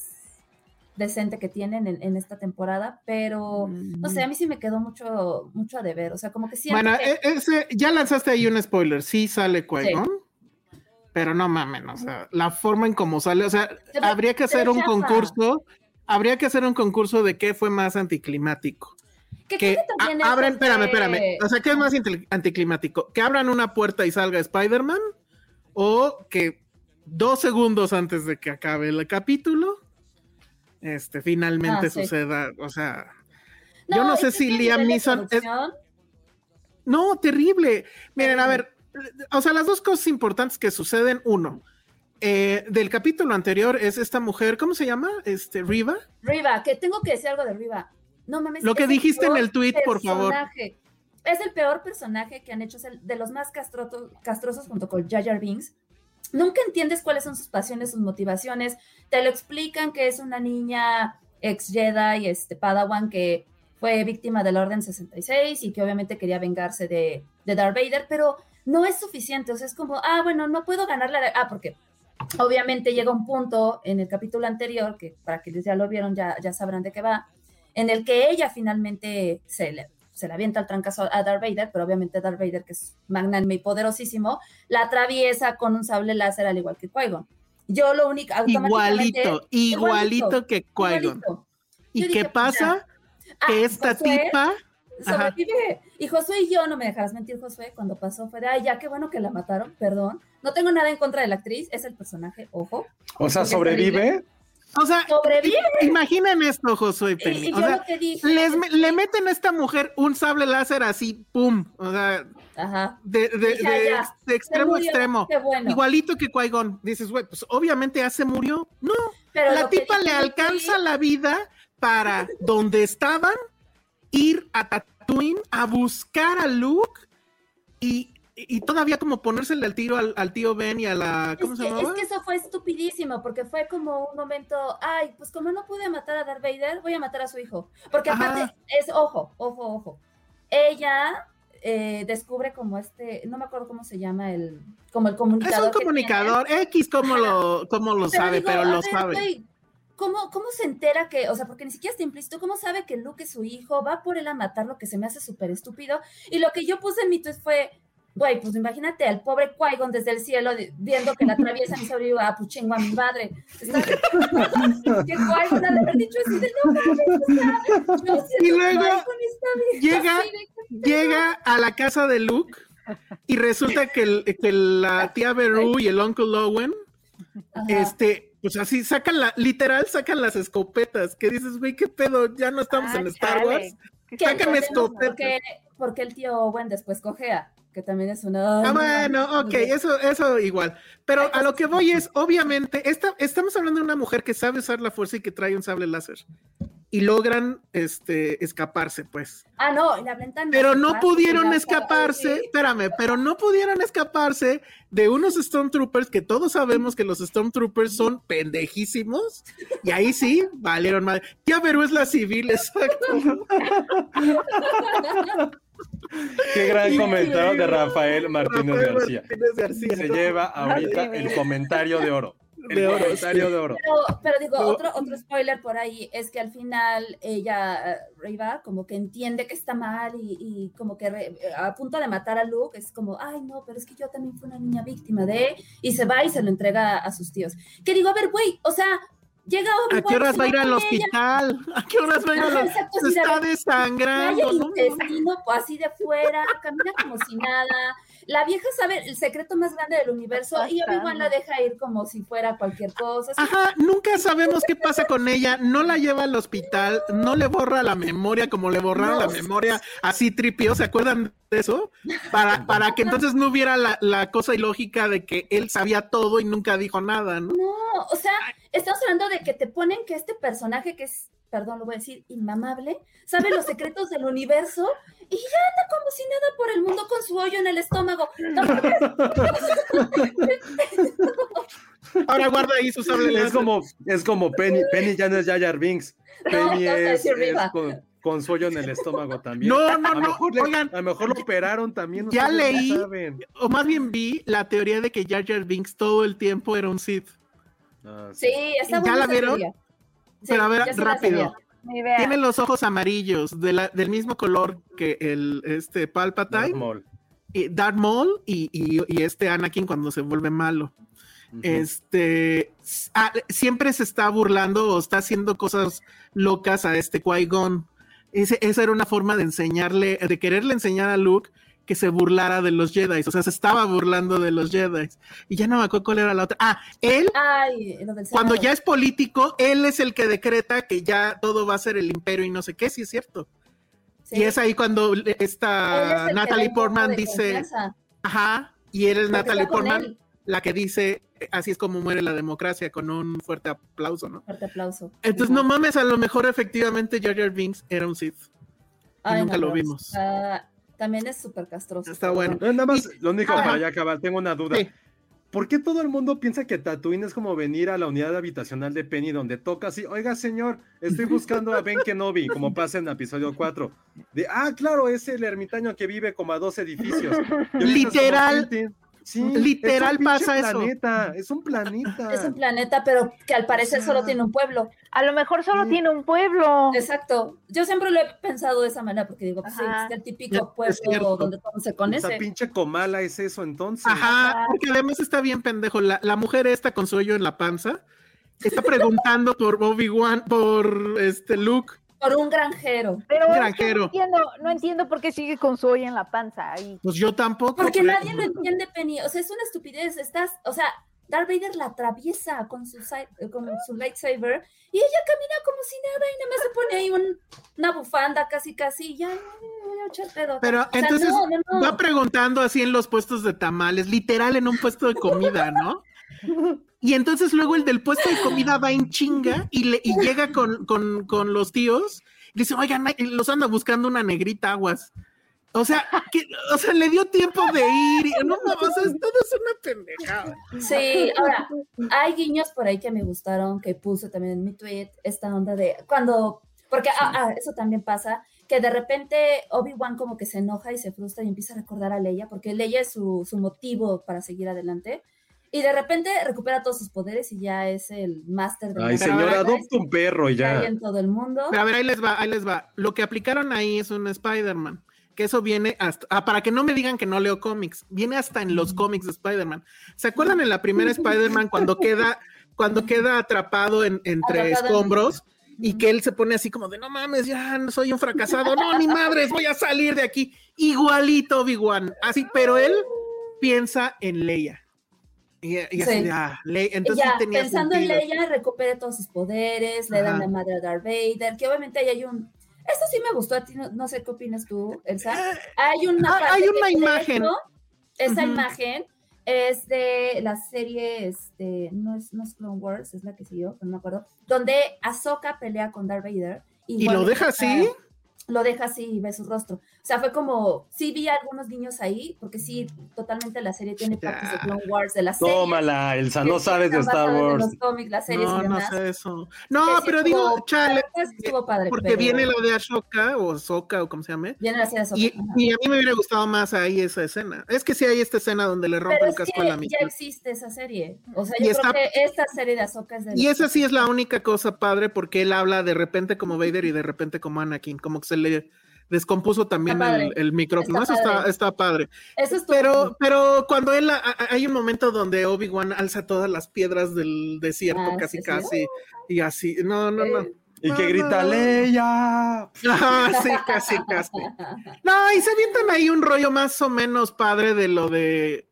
decente que tienen en, en esta temporada, pero no sé, a mí sí me quedó mucho, mucho a deber, o sea, como que siento Bueno, que- e- ese, ya lanzaste ahí un spoiler. Sí sale Qui-Gon. Pero no mamen, o sea, la forma en cómo sale, o sea, Se habría que hacer un chafa. concurso, habría que hacer un concurso de qué fue más anticlimático. que Que que también a- eso abran, espérame, espérame, o sea, ¿qué es más anti- anticlimático? ¿Que abran una puerta y salga Spider-Man? ¿O que dos segundos antes de que acabe el capítulo, este, finalmente Ah, sí. suceda, o sea, yo no sé si Liam Neeson es- no, terrible. Miren, a ver, o sea, las dos cosas importantes que suceden, uno, eh, del capítulo anterior es esta mujer, ¿cómo se llama? Este, Riva. Riva, que tengo que decir algo de Riva. No mames. Lo que dijiste en el tweet, por favor. Es el peor personaje que han hecho, es el de los más castroto- castrosos junto con Jar Jar Binks. Nunca entiendes cuáles son sus pasiones, sus motivaciones. Te lo explican que es una niña ex Jedi, este Padawan, que fue víctima de la Orden 66 y que obviamente quería vengarse de, de Darth Vader, pero no es suficiente. O sea, es como, ah, bueno, no puedo ganarle a Ah, porque obviamente llega un punto en el capítulo anterior, que para quienes ya lo vieron ya, ya sabrán de qué va, en el que ella finalmente se se le avienta el trancazo a Darth Vader, pero obviamente Darth Vader, que es magnánime y poderosísimo, la atraviesa con un sable láser al igual que Qui-Gon. Yo lo único... automáticamente- Igualito, igualito que Qui-Gon. igualito. ¿Y Yo qué dije, pasa? Ah, Que esta Josué tipa, Ajá. sobrevive. Y Josué y yo, no me dejarás mentir, Josué, cuando pasó fue de, ay, ya qué bueno que la mataron, perdón. No tengo nada en contra de la actriz, es el personaje, ojo. O sea, sobrevive. O sea, Sobrevive. imaginen esto, Josué y Y, Penny. y O yo sea, lo que dije. les le meten a esta mujer un sable láser así, pum, o sea, Ajá. de, de- Y ya, de- ya. de extremo a extremo. Bueno. Igualito que Qui-Gon. Dices, güey, pues obviamente ya se murió. No, Pero la tipa le alcanza la vida para donde estaban, ir a Tatooine a buscar a Luke y, y todavía como ponérsele al tiro al, al tío Ben y a la, ¿cómo es se que, llamaba? es que eso fue estupidísimo, porque fue como un momento, ay, pues como no pude matar a Darth Vader, voy a matar a su hijo. Porque Ajá. aparte, es, ojo, ojo, ojo. Ella eh, descubre como este, no me acuerdo cómo se llama el, como el Es comunicador. un que comunicador X, como lo, como lo sabe, digo, pero lo ver, sabe. ¿Cómo, ¿Cómo se entera que, o sea, porque ni siquiera está implícito, cómo sabe que Luke es su hijo, va por él a matarlo, que se me hace súper estúpido? Y lo que yo puse en mi tweet fue, güey, pues imagínate al pobre Qui-Gon desde el cielo viendo que la atraviesan y sobrevive, ah, pues chingo a mi madre. Que Qui-Gon ha de haber dicho así de, no mames, Y luego Qui-Gon está bien, llega- Llega a la casa de Luke y resulta que, el- que la tía Beru y el Uncle Owen, Ajá. este, pues así sacan la, literal sacan las escopetas. Que dices, güey, qué pedo, ya no estamos Ah, en Star chale. Wars. Sacan escopetas. porque, porque el tío Owen después cojea, que también es una... Ah, bueno, ok, eso, eso igual. Pero a lo que voy es, obviamente, esta, estamos hablando de una mujer que sabe usar la fuerza y que trae un sable láser. Y logran este, escaparse, pues. Ah, no, la ventana. Pero no pudieron ya, escaparse, sí. espérame, pero no pudieron escaparse de unos Stormtroopers que todos sabemos que los Stormtroopers son pendejísimos. Y ahí sí, valieron mal. Tía Beru es la civil, exacto. Qué gran comentario de Rafael Martínez Rafael García. Martínez García. Se lleva ahorita Ay, el comentario de oro. El De oro, comentario sí. de oro. Pero, pero digo, No. otro, otro spoiler por ahí es que al final ella, Reva, como que entiende que está mal y, y como que re- a punto de matar a Luke, es como, ay, no, pero es que yo también fui una niña víctima de, y se va y se lo entrega a sus tíos. Que digo, a ver, güey, o sea, llega ¿A Obi-Wan, qué horas va a ir al hospital? ¿A qué horas va a ir al hospital? Se está desangrando. el ¿no? intestino pues, así de fuera, camina como si nada. La vieja sabe el secreto más grande del universo y Obi-Wan la deja ir como si fuera cualquier cosa. así, Ajá, nunca sabemos qué pasa con ella, no la lleva al hospital, no le borra la memoria como le borraron la memoria así tripio, ¿se acuerdan de eso? Para, para que entonces no hubiera la, la cosa ilógica de que él sabía todo y nunca dijo nada, ¿no? No, o sea, estamos hablando de que te ponen que este personaje que es, perdón, lo voy a decir, inmamable, sabe los secretos del universo y ya anda como si nada por el mundo con su hoyo en el estómago. Ahora guarda ahí su sable Es como, es como Penny. Penny ya no es Jar Binks. Penny es, con, con su hoyo en el estómago también. No, no, a no, mejor le- oigan. a lo mejor lo operaron también. Ya leí. saben. O más bien vi la teoría de que Jar Binks todo el tiempo era un Sith. Ah, sí, está ¿Ya la vieron? teoría. Sí, Pero a ver, rápido. Tiene los ojos amarillos, de la- del mismo color que el este Palpatine. Darth Maul. y Darth Maul y, y- y este Anakin cuando se vuelve malo. Este ah, siempre se está burlando o está haciendo cosas locas a este Qui-Gon. Ese- esa era una forma de enseñarle, de quererle enseñar a Luke que se burlara de los Jedi. O sea, se estaba burlando de los Jedi. Y ya no me acuerdo cuál era la otra. Ah, él, Ay, cuando ya es político, él es el que decreta que ya todo va a ser el imperio y no sé qué, sí es cierto. Sí. Y es ahí cuando Él es esta Natalie Portman dice, confianza. Ajá, Y eres Porque Natalie Portman, él. la que dice, así es como muere la democracia, con un fuerte aplauso, ¿no? Fuerte aplauso. Entonces, no mames, a lo mejor efectivamente Jar Jar Binks era un Sith. Ay, nunca lo vimos. está- también es súper castroso. Está bueno. No, nada más, lo único Ajá. para ya acabar, tengo una duda. Sí. ¿Por qué todo el mundo piensa que Tatooine es como venir a la unidad habitacional de Penny donde toca así, oiga señor, estoy buscando a Ben Kenobi, como pasa en el episodio 4? De, ah, claro, es el ermitaño que vive como a dos edificios. Literal. Sí, Literal es un pinche pasa eso. planeta, Es un planeta. Es un planeta, pero que al parecer solo tiene un pueblo. A lo mejor solo Sí. tiene un pueblo. Exacto. Yo siempre lo he pensado de esa manera, porque digo, pues sí, es el típico pueblo donde todo se conoce. Esa pinche comala es eso entonces. Ajá, porque además está bien pendejo. La, la mujer esta con su hoyo en la panza está preguntando por Obi-Wan, por este Luke. Por un granjero. Pero Un es que granjero. no entiendo, no entiendo por qué sigue con su olla en la panza ahí. Pues yo tampoco. Porque pero- nadie lo entiende, Penny. O sea, es una estupidez. Estás, o sea, Darth Vader la atraviesa con su, con su lightsaber y ella camina como si nada y nada más se pone ahí un- una bufanda casi casi y ya no voy a echar pedo. Pero O sea, entonces no, no, no. va preguntando así en los puestos de tamales, literal en un puesto de comida, ¿no? Y entonces luego el del puesto de comida va en chinga y, le, y llega con, con, con los tíos y dice, oigan, los anda buscando una negrita aguas. O sea, que, o sea, le dio tiempo de ir. No, no, o sea, todo es una pendejada. Sí, ahora, hay guiños por ahí que me gustaron, que puse también en mi tweet, esta onda de cuando, porque ah, ah, eso también pasa, que de repente Obi-Wan como que se enoja y se frustra y empieza a recordar a Leia, porque Leia es su, su motivo para seguir adelante, y de repente recupera todos sus poderes y ya es el máster de Ay, señora, adopta un perro y que hay ya. en todo el mundo. Pero a ver, ahí les va, ahí les va. Lo que aplicaron ahí es un Spider-Man. Que eso viene hasta. Ah, para que no me digan que no leo cómics. Viene hasta en los cómics de Spider-Man. ¿Se acuerdan en la primera Spider-Man cuando queda, cuando queda atrapado en- entre Atrapado en- escombros? Y que él se pone así como de no mames, ya no soy un fracasado, no, ni madres, voy a salir de aquí. Igualito Obi-Wan, así, pero él piensa en Leia. Y, y así Sí. ah, Leia. Y Entonces ya, tenía pensando sentido. en Leia, recupere todos sus poderes, le dan Ajá. la madre a Darth Vader, que obviamente ahí hay un... Esto sí me gustó a ti, no, no sé qué opinas tú, Elsa. Hay una, Ah, hay una imagen. hecho, esa Ujú. imagen es de la serie, este, no es, no es Clone Wars, es la que siguió, no me acuerdo, donde Ahsoka pelea con Darth Vader. ¿Y vuelve lo deja así? Lo deja así y ve su rostro. O sea, fue como, sí vi algunos niños ahí, porque sí, totalmente la serie tiene partes de. Clone Wars, de la serie. Tómala, Elsa, no sabes de Star Wars. los cómics, las series y No, no demás. sé eso. que No, sí pero estuvo- digo, chale, estuvo padre, porque pero viene lo de Ashoka o Soka o como se llame. Viene la serie de Y, ajá. y a mí me hubiera gustado más ahí esa escena. Es que sí hay esta escena donde le rompe Pero el es casco a la mitad. ya existe esa serie. O sea, Y yo está- creo que esta serie de Ahsoka es de... Y esa sí es la única cosa padre porque él habla de repente como Vader y de repente como Anakin, como que se le descompuso también el, el micrófono. Está Eso está, padre. está padre. Eso estuvo Pero, pero cuando él, a- a- hay un momento donde Obi-Wan alza todas las piedras del desierto, Ah, casi, sí, sí. casi, y así. No, no, no. Eh, Y que grita, no. Leia. Ah, sí, casi, casi. No, y se avientan ahí un rollo más o menos padre de lo de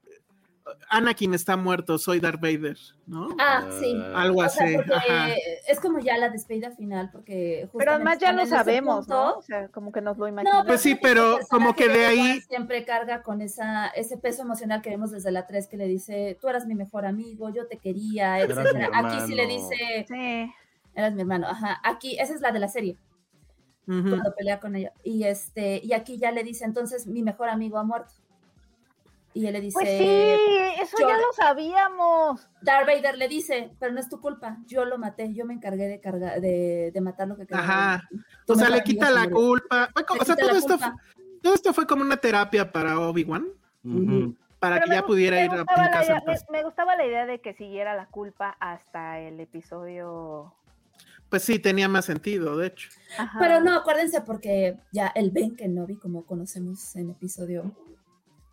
Anakin está muerto, soy Darth Vader, ¿no? Ah, sí. Algo O sea, así. ajá. es como ya la despedida final, porque Pero además ya lo sabemos, ¿no? O sea, como que nos lo No, imaginamos. Pues sí, pero como que de ahí- siempre carga con esa, ese peso emocional que vemos desde la 3 que le dice, tú eras mi mejor amigo, yo te quería, etcétera. Aquí sí le dice, Sí. eras mi hermano, ajá. Aquí, esa es la de la serie, cuando pelea con ella. Y este, y aquí ya le dice, entonces mi mejor amigo ha muerto. Y él le dice, Pues sí, eso yo- ya lo sabíamos. Darth Vader le dice, pero no es tu culpa, yo lo maté, yo me encargué de cargar, de, de matar lo que quería. Ajá. Tu O sea, le quita la culpa. Fue o sea, todo la esto, culpa. todo esto fue como una terapia para Obi-Wan, para Pero que me ya pudiera ir a la casa idea- en paz. me, me gustaba la idea de que siguiera la culpa hasta el episodio. Pues sí, tenía más sentido, de hecho. Ajá. Pero no, acuérdense porque ya el Ben Kenobi, como conocemos en episodio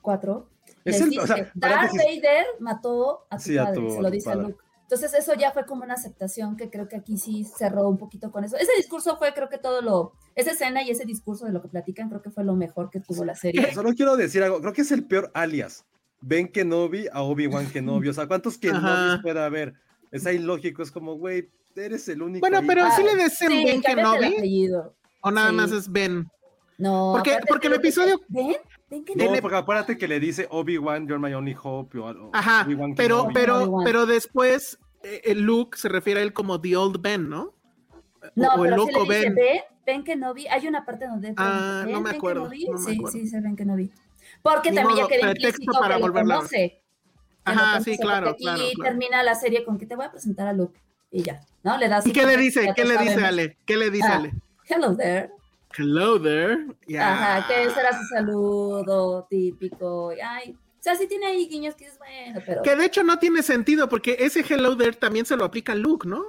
4, Es les el- dice, o sea, Darth. Vader mató a tu Sí, a padre, tu- se lo dice a. Luke. Entonces eso ya fue como una aceptación que creo que aquí sí cerró un poquito con eso. Ese discurso fue creo que todo lo, esa escena y ese discurso de lo que platican creo que fue lo mejor que tuvo la serie. Solo quiero decir algo, creo que es el peor alias. Ben Kenobi a Obi-Wan Kenobi. O sea, ¿cuántos Kenobis puede haber? Es ahí lógico, es como, güey, eres el único. Bueno, ahí. pero Ah, sí le decen sí, Ben Kenobi o nada sí. más es Ben. No, Porque- porque el episodio- que No, porque acuérdate que le dice Obi-Wan, you're my only hope. o algo, Ajá, pero, Kenobi. pero, pero después eh, el Luke se refiere a él como The Old Ben, ¿no? No, o el pero sí loco le dice, Ben. que no vi. Hay una parte donde. Ah, no me acuerdo, vi. no me sí, acuerdo. sí, se ven que no vi. Porque Ni también modo, ya queda implícito para que lo conoce. Ajá, conoce, sí, claro, porque claro, aquí claro. termina la serie con que te voy a presentar a Luke. Y ya, ¿no? Le das. ¿Y qué le dice? ¿Qué le dice Ale? ¿Qué le dice Ah. Ale? Hello there. Hello there. Ya. Ajá, que ese era su saludo típico. Ay, o sea, sí tiene ahí guiños que es bueno, pero. Que de hecho no tiene sentido porque ese hello there también se lo aplica a Luke, ¿no?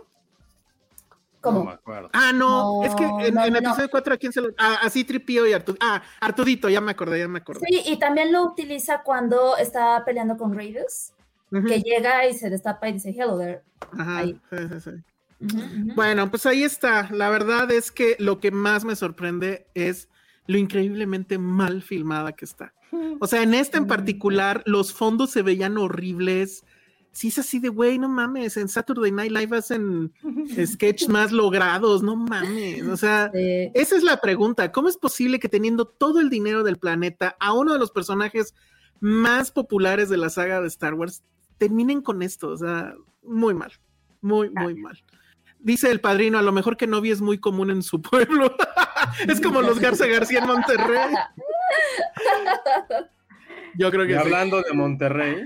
¿Cómo? No me acuerdo. Ah, no, No, es que en, no, en no, episodio 4 a quién se lo... Ah, así Tripio y Artudito. Ah, Artudito, ya me acordé, ya me acordé. Sí, y también lo utiliza cuando está peleando con Raiders, Ujú, que llega y se destapa y dice hello there. Ajá, ahí. sí, sí, sí. Bueno, pues ahí está. La verdad es que lo que más me sorprende es lo increíblemente mal filmada que está. O sea, en esta en particular, los fondos se veían horribles. Sí, es así de, güey, no mames, en Saturday Night Live hacen sketches más logrados, no mames. O sea, Sí. esa es la pregunta. ¿Cómo es posible que teniendo todo el dinero del planeta a uno de los personajes más populares de la saga de Star Wars terminen con esto? O sea, muy mal, muy, muy mal. Dice el padrino, a lo mejor que novia es muy común en su pueblo. es como los Garza García en Monterrey. Yo creo Y que sí. hablando de Monterrey,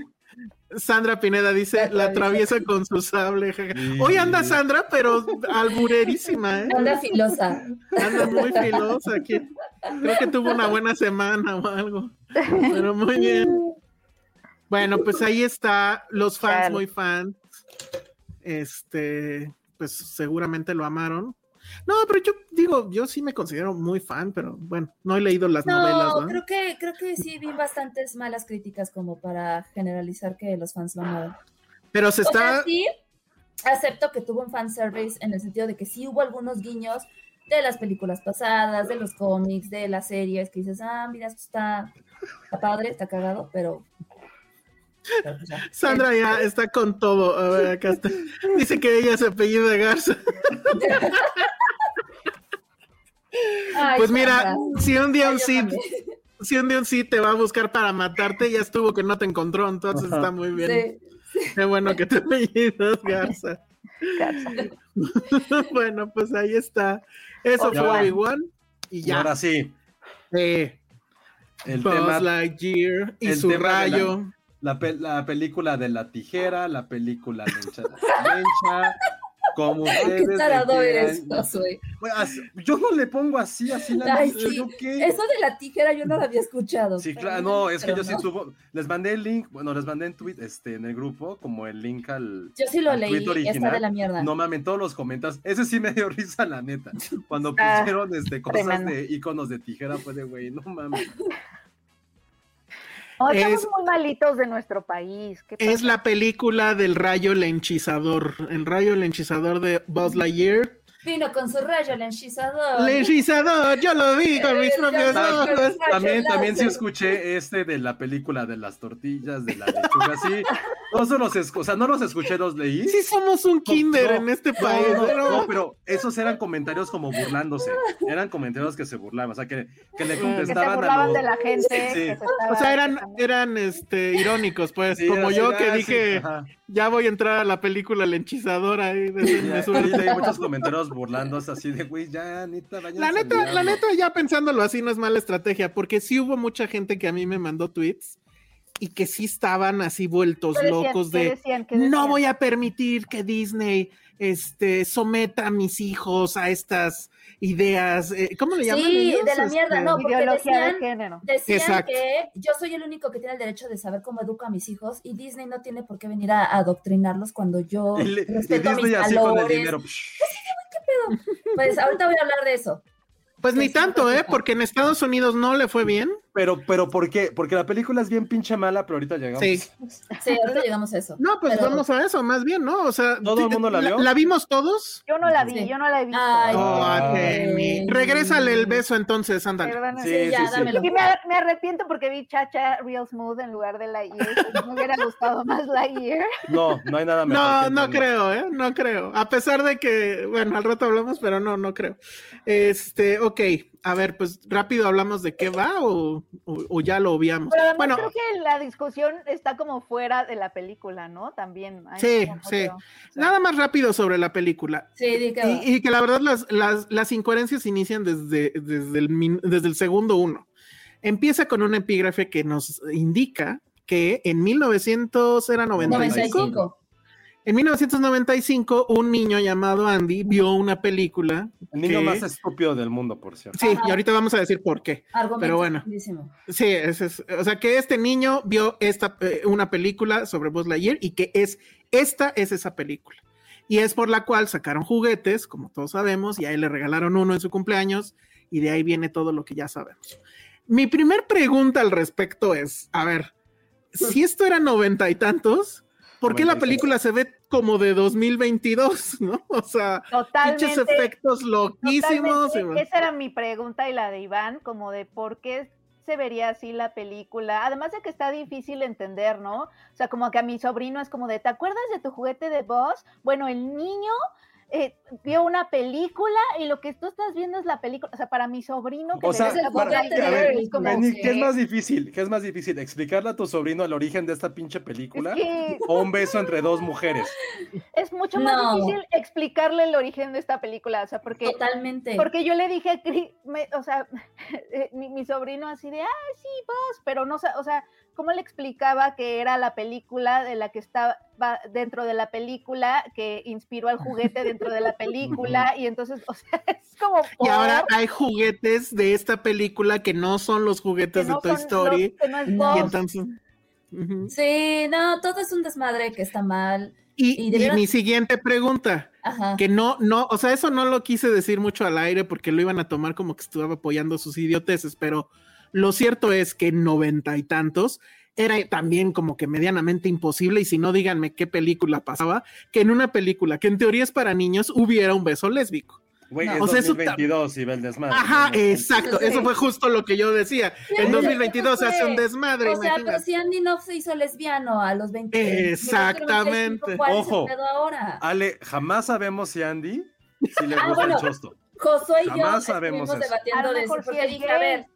Sandra Pineda dice, la atraviesa con su sable. jaja". Hoy anda Sandra, pero alburerísima, ¿eh? Anda filosa. Anda muy filosa aquí. Creo que tuvo una buena semana o algo. Pero muy bien. Bueno, pues ahí está. Los fans Claro. muy fans. Este, pues seguramente lo amaron. No, pero yo digo, yo sí me considero muy fan, pero bueno, no he leído las novelas, No, ¿no? creo que, creo que sí vi bastantes malas críticas como para generalizar que los fans lo amaban. Pero se O sea, está. sí, acepto que tuvo un fanservice en el sentido de que sí hubo algunos guiños de las películas pasadas, de los cómics, de las series, que dices, ah, mira, esto está, está padre, está cagado, pero... Sandra ya está con todo. A ver, acá está. Dice que ella se apellida Garza. Ay, Pues mira, Sandra. si un día un también. si un día un Sith te va a buscar para matarte, ya estuvo que no te encontró, entonces está muy bien. Sí. Qué bueno que te apellidas Garza. Garza. bueno, pues ahí está. Eso fue. Obi-Wan. Y y ya. ahora sí, Eh, el Buzz tema, Lightyear y el su tema de la- rayo. La, pe- la película de la tijera, la película lencha, lencha como Qué ustedes. le tarado eres, Josué. Bueno, así- Yo no le pongo así, así la Ay, lista, sí. ¿yo qué? Eso de la tijera yo no lo había escuchado. Sí, claro, no, es que yo sí subo, les mandé el link, bueno, les mandé en tweet, este, en el grupo, como el link al, Yo sí lo leí original. de la mierda. No mames, todos los comentarios, ese sí me dio risa, la neta, cuando Ah, pusieron, este, cosas tremendo. de iconos de tijera, fue de, güey, no mames. No, estamos Es- muy malitos de nuestro país. ¿Qué Es la película del rayo lenchizador. El rayo lenchizador de Buzz Lightyear. Vino con su rayo lenchizador. Lenchizador, yo lo vi con mis propios ojos. También, también sí escuché este de la película de las tortillas, de la lechuga, sí, los, es- o sea, no los escuché, los leí. Sí somos un kinder No, en este No, país. no, pero- no, pero esos eran comentarios como burlándose. Eran comentarios que se burlaban, o sea, que, que le que se contestaban a los... de la gente. Sí. se O sea, eran, eran este, irónicos, pues, Sí, como yo de, que ah, dije, ajá. ya voy a entrar a la película lenchizadora ahí de, Y de ahí suerte. leí muchos comentarios burlándose así de, güey, ya, neta, váyanse La neta, la diablo". neta, ya pensándolo así no es mala estrategia, porque sí hubo mucha gente que a mí me mandó tweets y que sí estaban así vueltos ¿Qué decían? locos ¿Qué de decían? ¿Qué no decían? voy a permitir que Disney este someta a mis hijos a estas ideas. eh, ¿Cómo le llaman? Sí, ellos? de la mierda, Este, no, porque Ideología de decían, género. decían Exacto. que yo soy el único que tiene el derecho de saber cómo educo a mis hijos y Disney no tiene por qué venir a adoctrinarlos cuando yo Y, le- y respeto Disney mis así con el valores. Pues ahorita voy a hablar de eso. Pues ni Sí, tanto, ¿eh? Porque en Estados Unidos no le fue bien. Pero, pero, ¿por qué? Porque la película es bien pinche mala, pero ahorita llegamos. Sí. Sí, ahorita llegamos a eso. No, pues Pero- vamos a eso, más bien, ¿no? O sea, ¿Todo el mundo la vio? ¿La vimos todos? Yo no la vi, Sí. yo no la he visto. Ay, Oh, Ay. Regrésale el beso entonces, ándale. Perdóname. Sí, Sí, ya, sí, sí. dámelo. Y me, me arrepiento porque vi Chacha Real Smooth en lugar de Lightyear. Me hubiera gustado más Lightyear. No, no hay nada mejor. No, no creo, ¿eh? No creo. A pesar de que, bueno, al rato hablamos, pero no, no creo. Este, ok, a ver, pues rápido hablamos de qué va o, o- o ya lo obviamos. Pero Bueno, creo que la discusión está como fuera de la película, ¿no? También. hay Sí, sí. otro- nada más rápido sobre la película. Sí. Y, y que la verdad las, las, las incoherencias inician desde, desde, el, min- desde el segundo uno. Empieza con un epígrafe que nos indica que en 1900 era 95. 95. En 1995 un niño llamado Andy vio una película. El niño que- más estúpido del mundo, por cierto. Sí, y ahorita vamos a decir por qué. Argumento Pero bueno. Sí, ese es- o sea que este niño vio esta eh, una película sobre Buzz Lightyear y que es esta es esa película. Y es por la cual sacaron juguetes, como todos sabemos, y ahí le regalaron uno en su cumpleaños y de ahí viene todo lo que ya sabemos. Mi primer pregunta al respecto es, a ver, si esto era noventa y tantos, ¿por qué la 96. película se ve como de 2022, no? O sea, pinches efectos loquísimos. Esa era mi pregunta y la de Iván, como de por qué se vería así la película. Además de que está difícil entender, ¿no? O sea, como que a mi sobrino es como de, ¿te acuerdas de tu juguete de Buzz? Bueno, el niño eh, vio una película y lo que tú estás viendo es la película. O sea, para mi sobrino que O sea, Buzz para- de ver, es como, Benny, ¿qué es más difícil? ¿Qué es más difícil? ¿Explicarle a tu sobrino el origen de esta pinche película? es que ¿O un beso entre dos mujeres? es mucho más No. difícil explicarle el origen de esta película. O sea, porque Totalmente. Porque yo le dije, a me- o sea, eh, mi, mi sobrino así de, ah, sí, vos, pero no, o sea, ¿cómo le explicaba que era la película de la que estaba dentro de la película que inspiró al juguete dentro de la película? y entonces, o sea, es como... Y ahora hay juguetes de esta película que no son los que juguetes no de Toy son Story. los- que no es. Y entonces. Sí, no, todo es un desmadre que está mal. Y, mi siguiente pregunta, Ajá. que no, no, o sea, eso no lo quise decir mucho al aire porque lo iban a tomar como que estaba apoyando sus idioteces, pero lo cierto es que en noventa y tantos era también como que medianamente imposible, y si no, díganme qué película pasaba, que en una película que en teoría es para niños hubiera un beso lésbico. Güey, No. es O sea, eso ta- 2022 y ve el desmadre. Ajá, ¿no? exacto, Sí. eso fue justo lo que yo decía. En Sí, 2022 se hace un desmadre, O sea, pero si Andy no se hizo lesbiano a los 20. Exactamente. ¿Cuál es el Ojo. ahora? Ale, jamás sabemos si Andy si le Ah, gusta bueno. el chosto. Josué y yo Jamás sabemos estuvimos eso. Debatiendo de eso. Porque dije, a ver,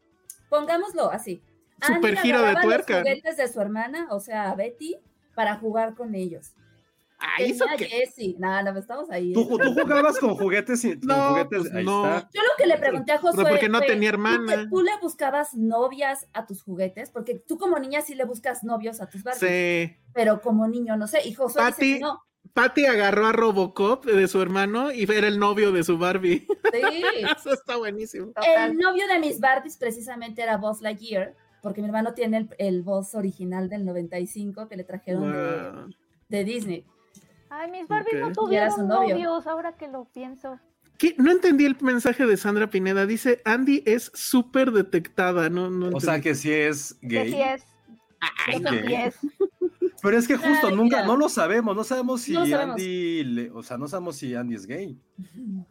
pongámoslo así. Andy Super giro de agarraba tuerca. Los juguetes de su hermana, o sea, a Betty, para jugar con ellos. ¿eso Tenía. Nada, no, estamos ahí. ¿Tú, tú jugabas con juguetes y con No, juguetes. pues ahí no. está. Yo lo que le pregunté a Josué. porque no fue, tenía ¿tú hermana. te- ¿Tú le buscabas novias a tus juguetes? Porque tú como niña sí le buscas novios a tus Barbies. Sí. Pero como niño, no sé. Y Josué dice Pati- que no. Patty agarró a Robocop de su hermano y era el novio de su Barbie. Sí. Eso está buenísimo. Total. El novio de mis Barbies precisamente era Buzz Lightyear, porque mi hermano tiene el, el Buzz original del 95 que le trajeron de, Wow. de Disney. Ay, mis Barbies no tuvieron novio. novios, ahora que lo pienso. ¿Qué? No entendí el mensaje de Sandra Pineda. Dice, Andy es súper detectada. No, no O sea que sí es Que gay. sí es. Ay. Pero es que justo Ay, nunca, no lo sabemos, no sabemos si No sabemos. Andy, le- o sea, no sabemos si Andy es gay.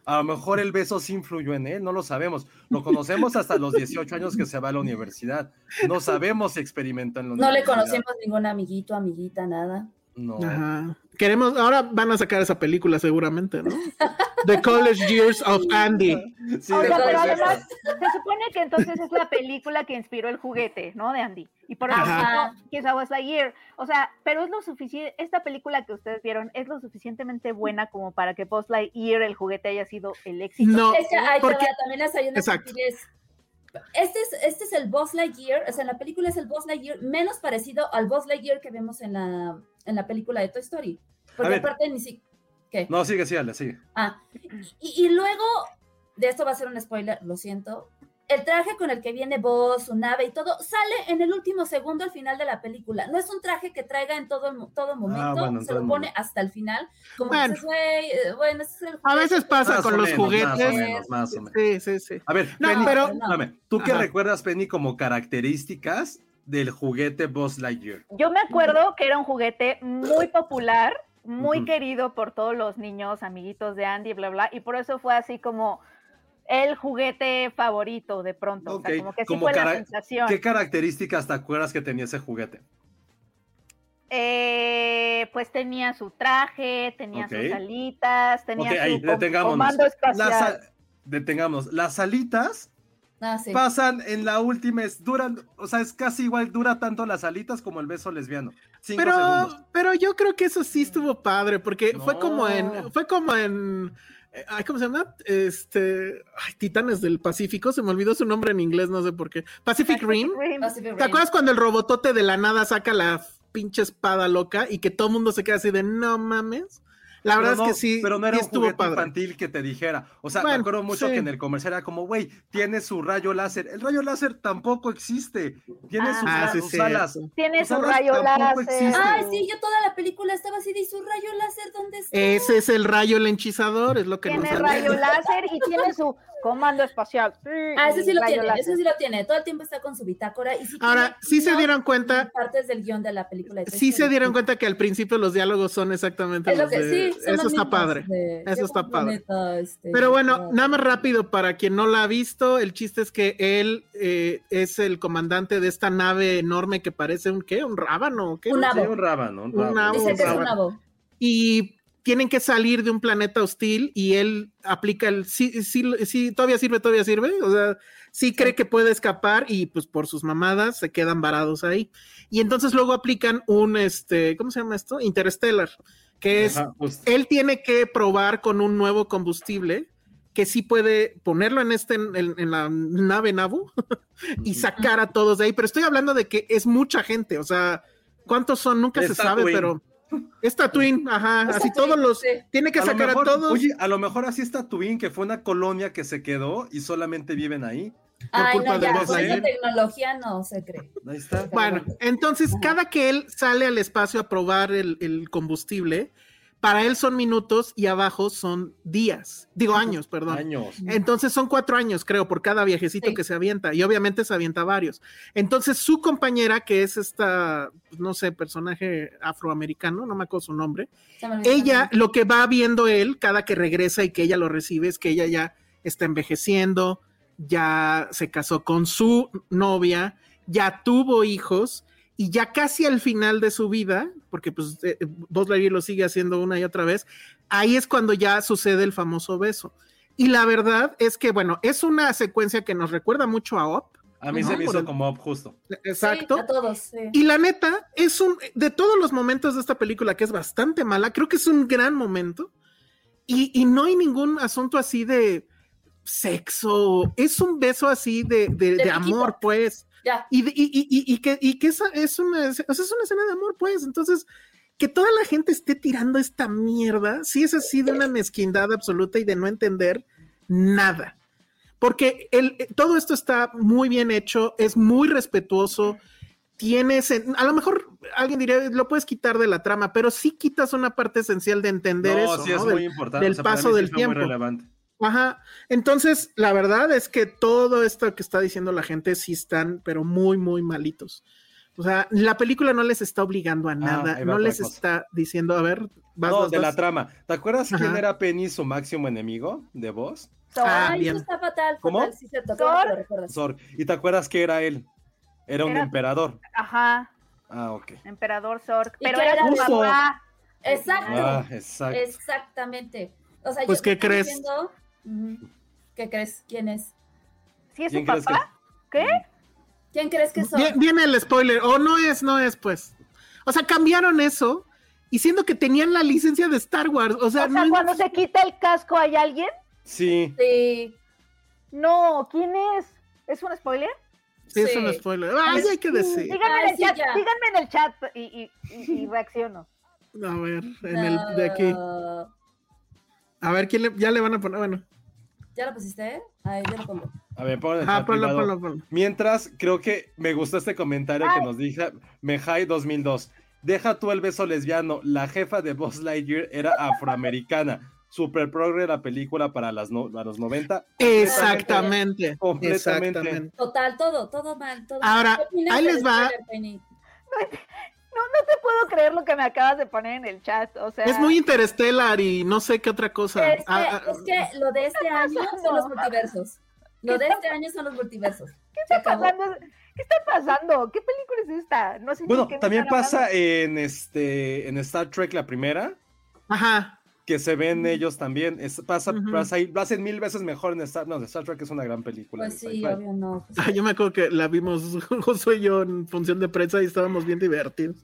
A lo mejor el beso sí influyó en él, no lo sabemos. Lo conocemos hasta los 18 años que se va a la universidad. No sabemos si experimentó en la No le universidad. conocemos ningún amiguito, amiguita, nada. No. Ajá. Queremos, ahora van a sacar esa película seguramente, ¿no? The College Years of Andy. Sí, O de sea, pero acuerdo. además, se supone que entonces es la película que inspiró el juguete, ¿no? De Andy. Y por eso no, Kiss Buzz Lightyear. O sea, pero es lo suficiente, esta película que ustedes vieron es lo suficientemente buena como para que Buzz Lightyear, el juguete, haya sido el éxito. No, Es que porque- también las hay unas Exacto. Este es, este es el Buzz Lightyear, o sea, en la película es el Buzz Lightyear menos parecido al Buzz Lightyear que vemos en la, en la película de Toy Story. Porque aparte ni siquiera... No, sigue, sígale, sigue. Ah, y, y luego, de esto va a ser un spoiler, lo siento. El traje con el que viene Buzz, su nave y todo, sale en el último segundo al final de la película. No es un traje que traiga en todo, todo momento, bueno, se todo lo pone momento. hasta el final. Como Bueno. que dices, güey, eh, bueno, ese es el A veces pasa Más con o los menos, juguetes. Más o menos, más o menos. Sí, sí, sí. A ver, No, Penny, pero- ¿tú qué Ajá. recuerdas, Penny, como características del juguete Buzz Lightyear? Yo me acuerdo que era un juguete muy popular, muy Ujú. querido por todos los niños, amiguitos de Andy, bla, bla, y por eso fue así como el juguete favorito de pronto. O sea, Ok, como que sí como fue la sensación. ¿Qué características te acuerdas que tenía ese juguete? Eh, pues tenía su traje, tenía sus alitas, tenía ahí, su com- detengámonos. comando espacial. Las detengamos. Las alitas Ah, sí. pasan en la última, es duran, o sea, es casi igual, dura tanto las alitas como el beso lesbiano. Cinco Pero, segundos. pero yo creo que eso sí estuvo padre, porque fue como en, fue como en, ¿cómo se llama? Este, ay, Titanes del Pacífico, se me olvidó su nombre en inglés, no sé por qué. Pacific Rim. Pacific ¿Te Rim. acuerdas cuando el robotote de la nada saca la pinche espada loca y que todo el mundo se queda así de no mames? La verdad es que sí, pero no era un juguete padre. infantil que te dijera. O sea, me Bueno, acuerdo mucho sí. que en el comercial era como, güey, tiene su rayo láser. El rayo láser tampoco existe. Tiene Ah. sus, Ah, sí, sus sí, alas. eso. Tiene Sus su alas rayo láser. existen. Ay, sí, yo toda la película estaba así de ¿y su rayo láser, ¿dónde está? Ese es el rayo el henchizador, es lo que nos Tiene rayo láser y tiene su comando espacial. Ah, ese sí lo tiene, láser. ese sí lo tiene. Todo el tiempo está con su bitácora. Y sí Ahora, tiene sí se dieron cuenta, Partes del guion de la película. de sí se dieron cuenta que al principio los diálogos son exactamente Es lo los que de- sí, son Eso los está padre. de- Eso está padre. este, Pero bueno, nada más rápido para quien no la ha visto, el chiste es que él eh, es el comandante de esta nave enorme que parece un qué, un rábano, ¿o ¿qué? Un No sé. un rábano, un Un rábano. nabo, un y tienen que salir de un planeta hostil y él aplica el sí, sí, sí, todavía sirve, todavía sirve, o sea, sí cree que puede escapar y pues por sus mamadas se quedan varados ahí. Y entonces luego aplican un, este, ¿cómo se llama esto? Interstellar, que es, Ajá, pues, él tiene que probar con un nuevo combustible que sí puede ponerlo en este en, en la nave Nabu y sacar a todos de ahí, pero estoy hablando de que es mucha gente, o sea, ¿cuántos son? Nunca se sabe, pero es Tatooine, ajá, Es así Tatooine, todos los sí. tiene que a lo sacar mejor- a todos. Oye, a lo mejor así está Tubin, que fue una colonia que se quedó y solamente viven ahí. Ay, culpa no, de ya, con esa tecnología no se cree. Ahí está. Bueno, entonces cada que él sale al espacio a probar el, el combustible, para él son minutos y abajo son días, digo años, perdón. Años. Entonces son cuatro años, creo, por cada viajecito Sí. que se avienta. Y obviamente se avienta varios. Entonces su compañera, que es esta, no sé, personaje afroamericano, no me acuerdo su nombre, ella, lo que va viendo él cada que regresa y que ella lo recibe es que ella ya está envejeciendo, ya se casó con su novia, ya tuvo hijos y ya casi al final de su vida, porque pues eh, Buzz Lightyear lo sigue haciendo una y otra vez, ahí es cuando ya sucede el famoso beso. Y la verdad es que, bueno, es una secuencia que nos recuerda mucho a Op. A mí se me hizo el- como justo. Exacto. Sí, a todos, sí. Y la neta, es un, de todos los momentos de esta película que es bastante mala, creo que es un gran momento. Y, y no hay ningún asunto así de sexo, es un beso así de, de- de De amor, pues. Ya. Y, y, y- y- y que, y que esa es una, o sea, es una escena de amor, pues. Entonces, que toda la gente esté tirando esta mierda, sí es así de una mezquindad absoluta y de no entender nada. Porque el, eh, todo esto está muy bien hecho, es muy respetuoso, tienes, en- a lo mejor alguien diría, lo puedes quitar de la trama, pero sí quitas una parte esencial de entender No, eso, sí ¿no? es Del- muy importante. del o sea, paso sí del fue muy tiempo. relevante. Ajá. Entonces, la verdad es que todo esto que está diciendo la gente sí están, pero muy, muy malitos. O sea, la película no les está obligando a nada, Ah, va no les cosa. está diciendo, a ver, vas, No, vas, de la trama. ¿Te acuerdas quién Ajá. era Penny su máximo enemigo de voz? Ah, Ay, bien. eso está fatal, ¿Cómo? fatal, sí, cierto. Zorg. ¿Y te acuerdas que era él? Era un Era- emperador. Ajá, Ah, ok. Emperador Zorg. ¿Y Pero era era su papá. Exacto, Ah, exacto. exactamente. O sea, Pues, yo ¿qué estoy crees? diciendo-. ¿Qué crees? ¿Quién es? ¿Sí es su ¿Quién crees que papá? ¿Qué? ¿Quién crees que son? Viene el spoiler, o no es, no es, pues. O sea, cambiaron eso, y siendo que tenían la licencia de Star Wars, o sea, O sea, no- cuando se quita el casco, ¿hay alguien? Sí. Sí, No, ¿quién es? ¿Es un spoiler? sí, es un spoiler. Ay, hay que decir. Díganme Ay, en el sí, chat, díganme en el chat y, y- y- y reacciono. A ver, en el de aquí. A ver, ¿quién le, ya le van a poner? Bueno, ¿Ya lo pusiste? Ahí yo lo pongo. A ver, pon en el ah, ponlo, ponlo, ponlo. Mientras, creo que me gustó este comentario que nos dijo Mejai 2002. Deja tú el beso lesbiano. La jefa de Buzz Lightyear era afroamericana. Super progre la película para, las no- para los 90. Exactamente. Completamente. Exactamente. Total, todo, todo mal. Todo Ahora, ¿Qué opinas ahí les va. No, no te puedo creer lo que me acabas de poner en el chat. O sea, Es muy interestelar y no sé qué otra cosa. Es que, Ah, ah, es que lo de este año son los multiversos. Lo de este año son los multiversos. ¿qué está pasando? ¿Qué está pasando? ¿Qué película es esta? No sé Bueno, también pasa hablando. en este en Star Trek la primera. Ajá. Que se ven ellos también. Es, pasa, pasa lo hacen mil veces mejor en Star, no, Star Trek es una gran película. Pues sí, obvio no. Pues ah, yo me acuerdo que la vimos Josué y yo en función de prensa y estábamos bien divertidos.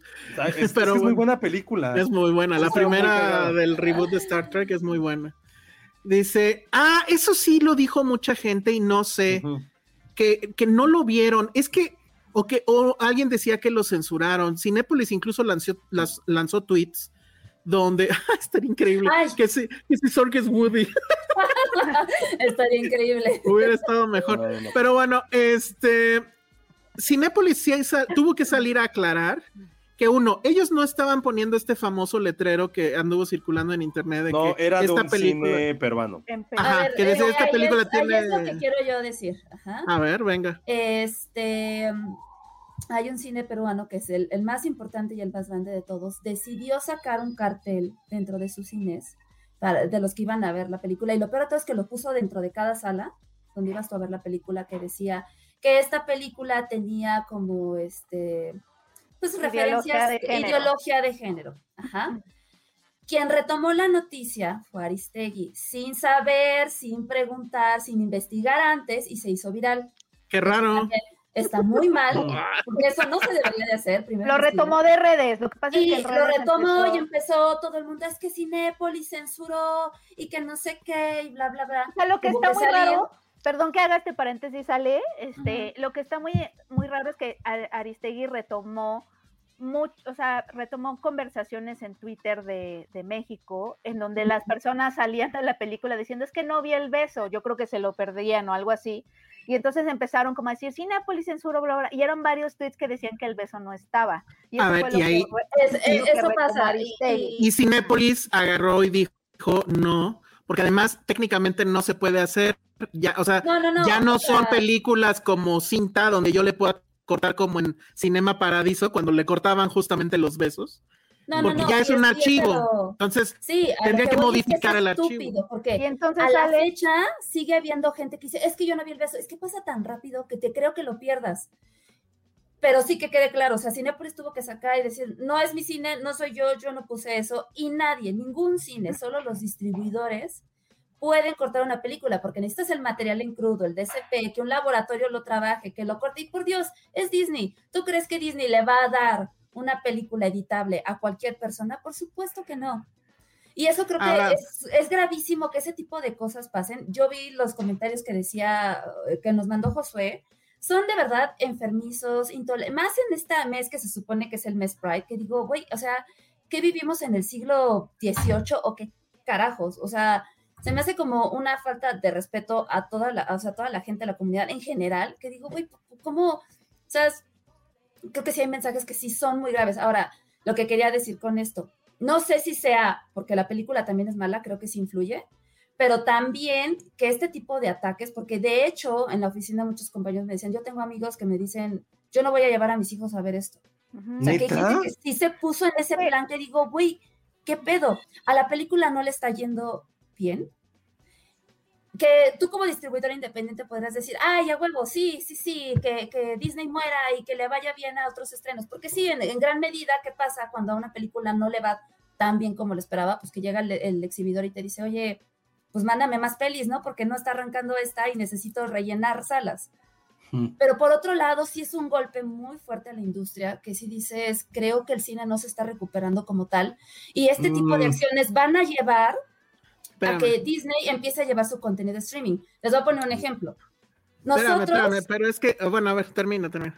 Es, Pero, es muy buena película. Es muy buena. La primera del reboot de Star Trek es muy buena. Dice, ah, eso sí lo dijo mucha gente y no sé, que, que no lo vieron. Es que o que o alguien decía que lo censuraron. Cinépolis incluso lanzó, las, lanzó tweets donde estaría increíble que si, que si Sork es Woody. estaría increíble. Hubiera estado mejor. Pero bueno, este Cinépolis sí tuvo que salir a aclarar que uno, ellos no estaban poniendo este famoso letrero que anduvo circulando en internet de no, que era esta de película cine peruano. Ajá, que desde esta película tiene. es lo que quiero yo decir. Ajá. A ver, venga. Este hay un cine peruano que es el, más importante y el más grande de todos, decidió sacar un cartel dentro de sus cines para, de los que iban a ver la película. Y lo peor de todo es que lo puso dentro de cada sala donde ibas tú a ver la película, que decía que esta película tenía como este, pues referencias, de ideología de género. Ajá. Quien retomó la noticia fue Aristegui, sin saber, sin preguntar, sin investigar antes, y se hizo viral. Qué raro está muy mal, porque eso no se debería de hacer. Primero lo retomó de redes, lo que pasa y es que lo retomó y empezó todo el mundo, es que Cinépolis censuró y que no sé qué y bla, bla, bla. O sea, lo que está muy raro, perdón que haga este paréntesis, Ale, este, lo que está muy, muy raro es que Aristegui retomó mucho, o sea, retomó conversaciones en Twitter de, de, México, en donde las personas salían de la película diciendo, es que no vi el beso, yo creo que se lo perdían o algo así, y entonces empezaron como a decir, Cinepolis censuró, bla, bla, y eran varios tweets que decían que el beso no estaba. Y a ver, y ahí... eso pasa. Y, Cinepolis agarró y dijo, no, porque además técnicamente no se puede hacer, ya, o sea, ya no son películas como cinta donde yo le puedo cortar como en Cinema Paradiso cuando le cortaban justamente los besos. No, porque ya es un archivo. Entonces, sí, tendría que, modificar el archivo. Porque y entonces a la fecha sigue habiendo gente que dice, es que yo no vi el beso, es que pasa tan rápido que te creo que lo pierdas. Pero sí que quede claro, o sea, Cinepolis tuvo que sacar y decir, no es mi cine, no soy yo, yo no puse eso, y nadie, ningún cine, solo los distribuidores pueden cortar una película, porque necesitas el material en crudo, el DCP, que un laboratorio lo trabaje, que lo corte, y por Dios, es Disney. ¿Tú crees que Disney le va a dar una película editable a cualquier persona? Por supuesto que no. Y eso creo que es, gravísimo que ese tipo de cosas pasen. Yo vi los comentarios que decía, eh, que nos mandó Josué, son de verdad enfermizos, más en este mes que se supone que es el mes Pride, que digo, güey, o sea, ¿qué vivimos en el siglo XVIII o qué carajos? O sea, se me hace como una falta de respeto a toda la, o sea, toda la gente, a la comunidad en general, que digo, güey, ¿cómo? O sea, creo que sí hay mensajes que sí son muy graves. Ahora, lo que quería decir con esto, no sé si sea porque la película también es mala, creo que sí influye, pero también que este tipo de ataques, porque de hecho en la oficina muchos compañeros me decían, yo tengo amigos que me dicen, yo no voy a llevar a mis hijos a ver esto. O sea, que hay gente que sí se puso en ese plan que digo, güey, ¿qué pedo? A la película no le está yendo bien que tú como distribuidor independiente podrás decir, ay, a huevo, sí, sí, sí, que, que, Disney muera y que le vaya bien a otros estrenos. Porque sí, en, gran medida, ¿qué pasa cuando a una película no le va tan bien como lo esperaba? Pues que llega el, exhibidor y te dice, oye, pues mándame más pelis, ¿no? Porque no está arrancando esta y necesito rellenar salas. Pero por otro lado, sí es un golpe muy fuerte a la industria, que si dices, creo que el cine no se está recuperando como tal, y este tipo de mm. acciones van a llevar a que Disney empiece a llevar su contenido de streaming. Les voy a poner un ejemplo. Nosotros, pero es que, bueno, a ver, termina, termina.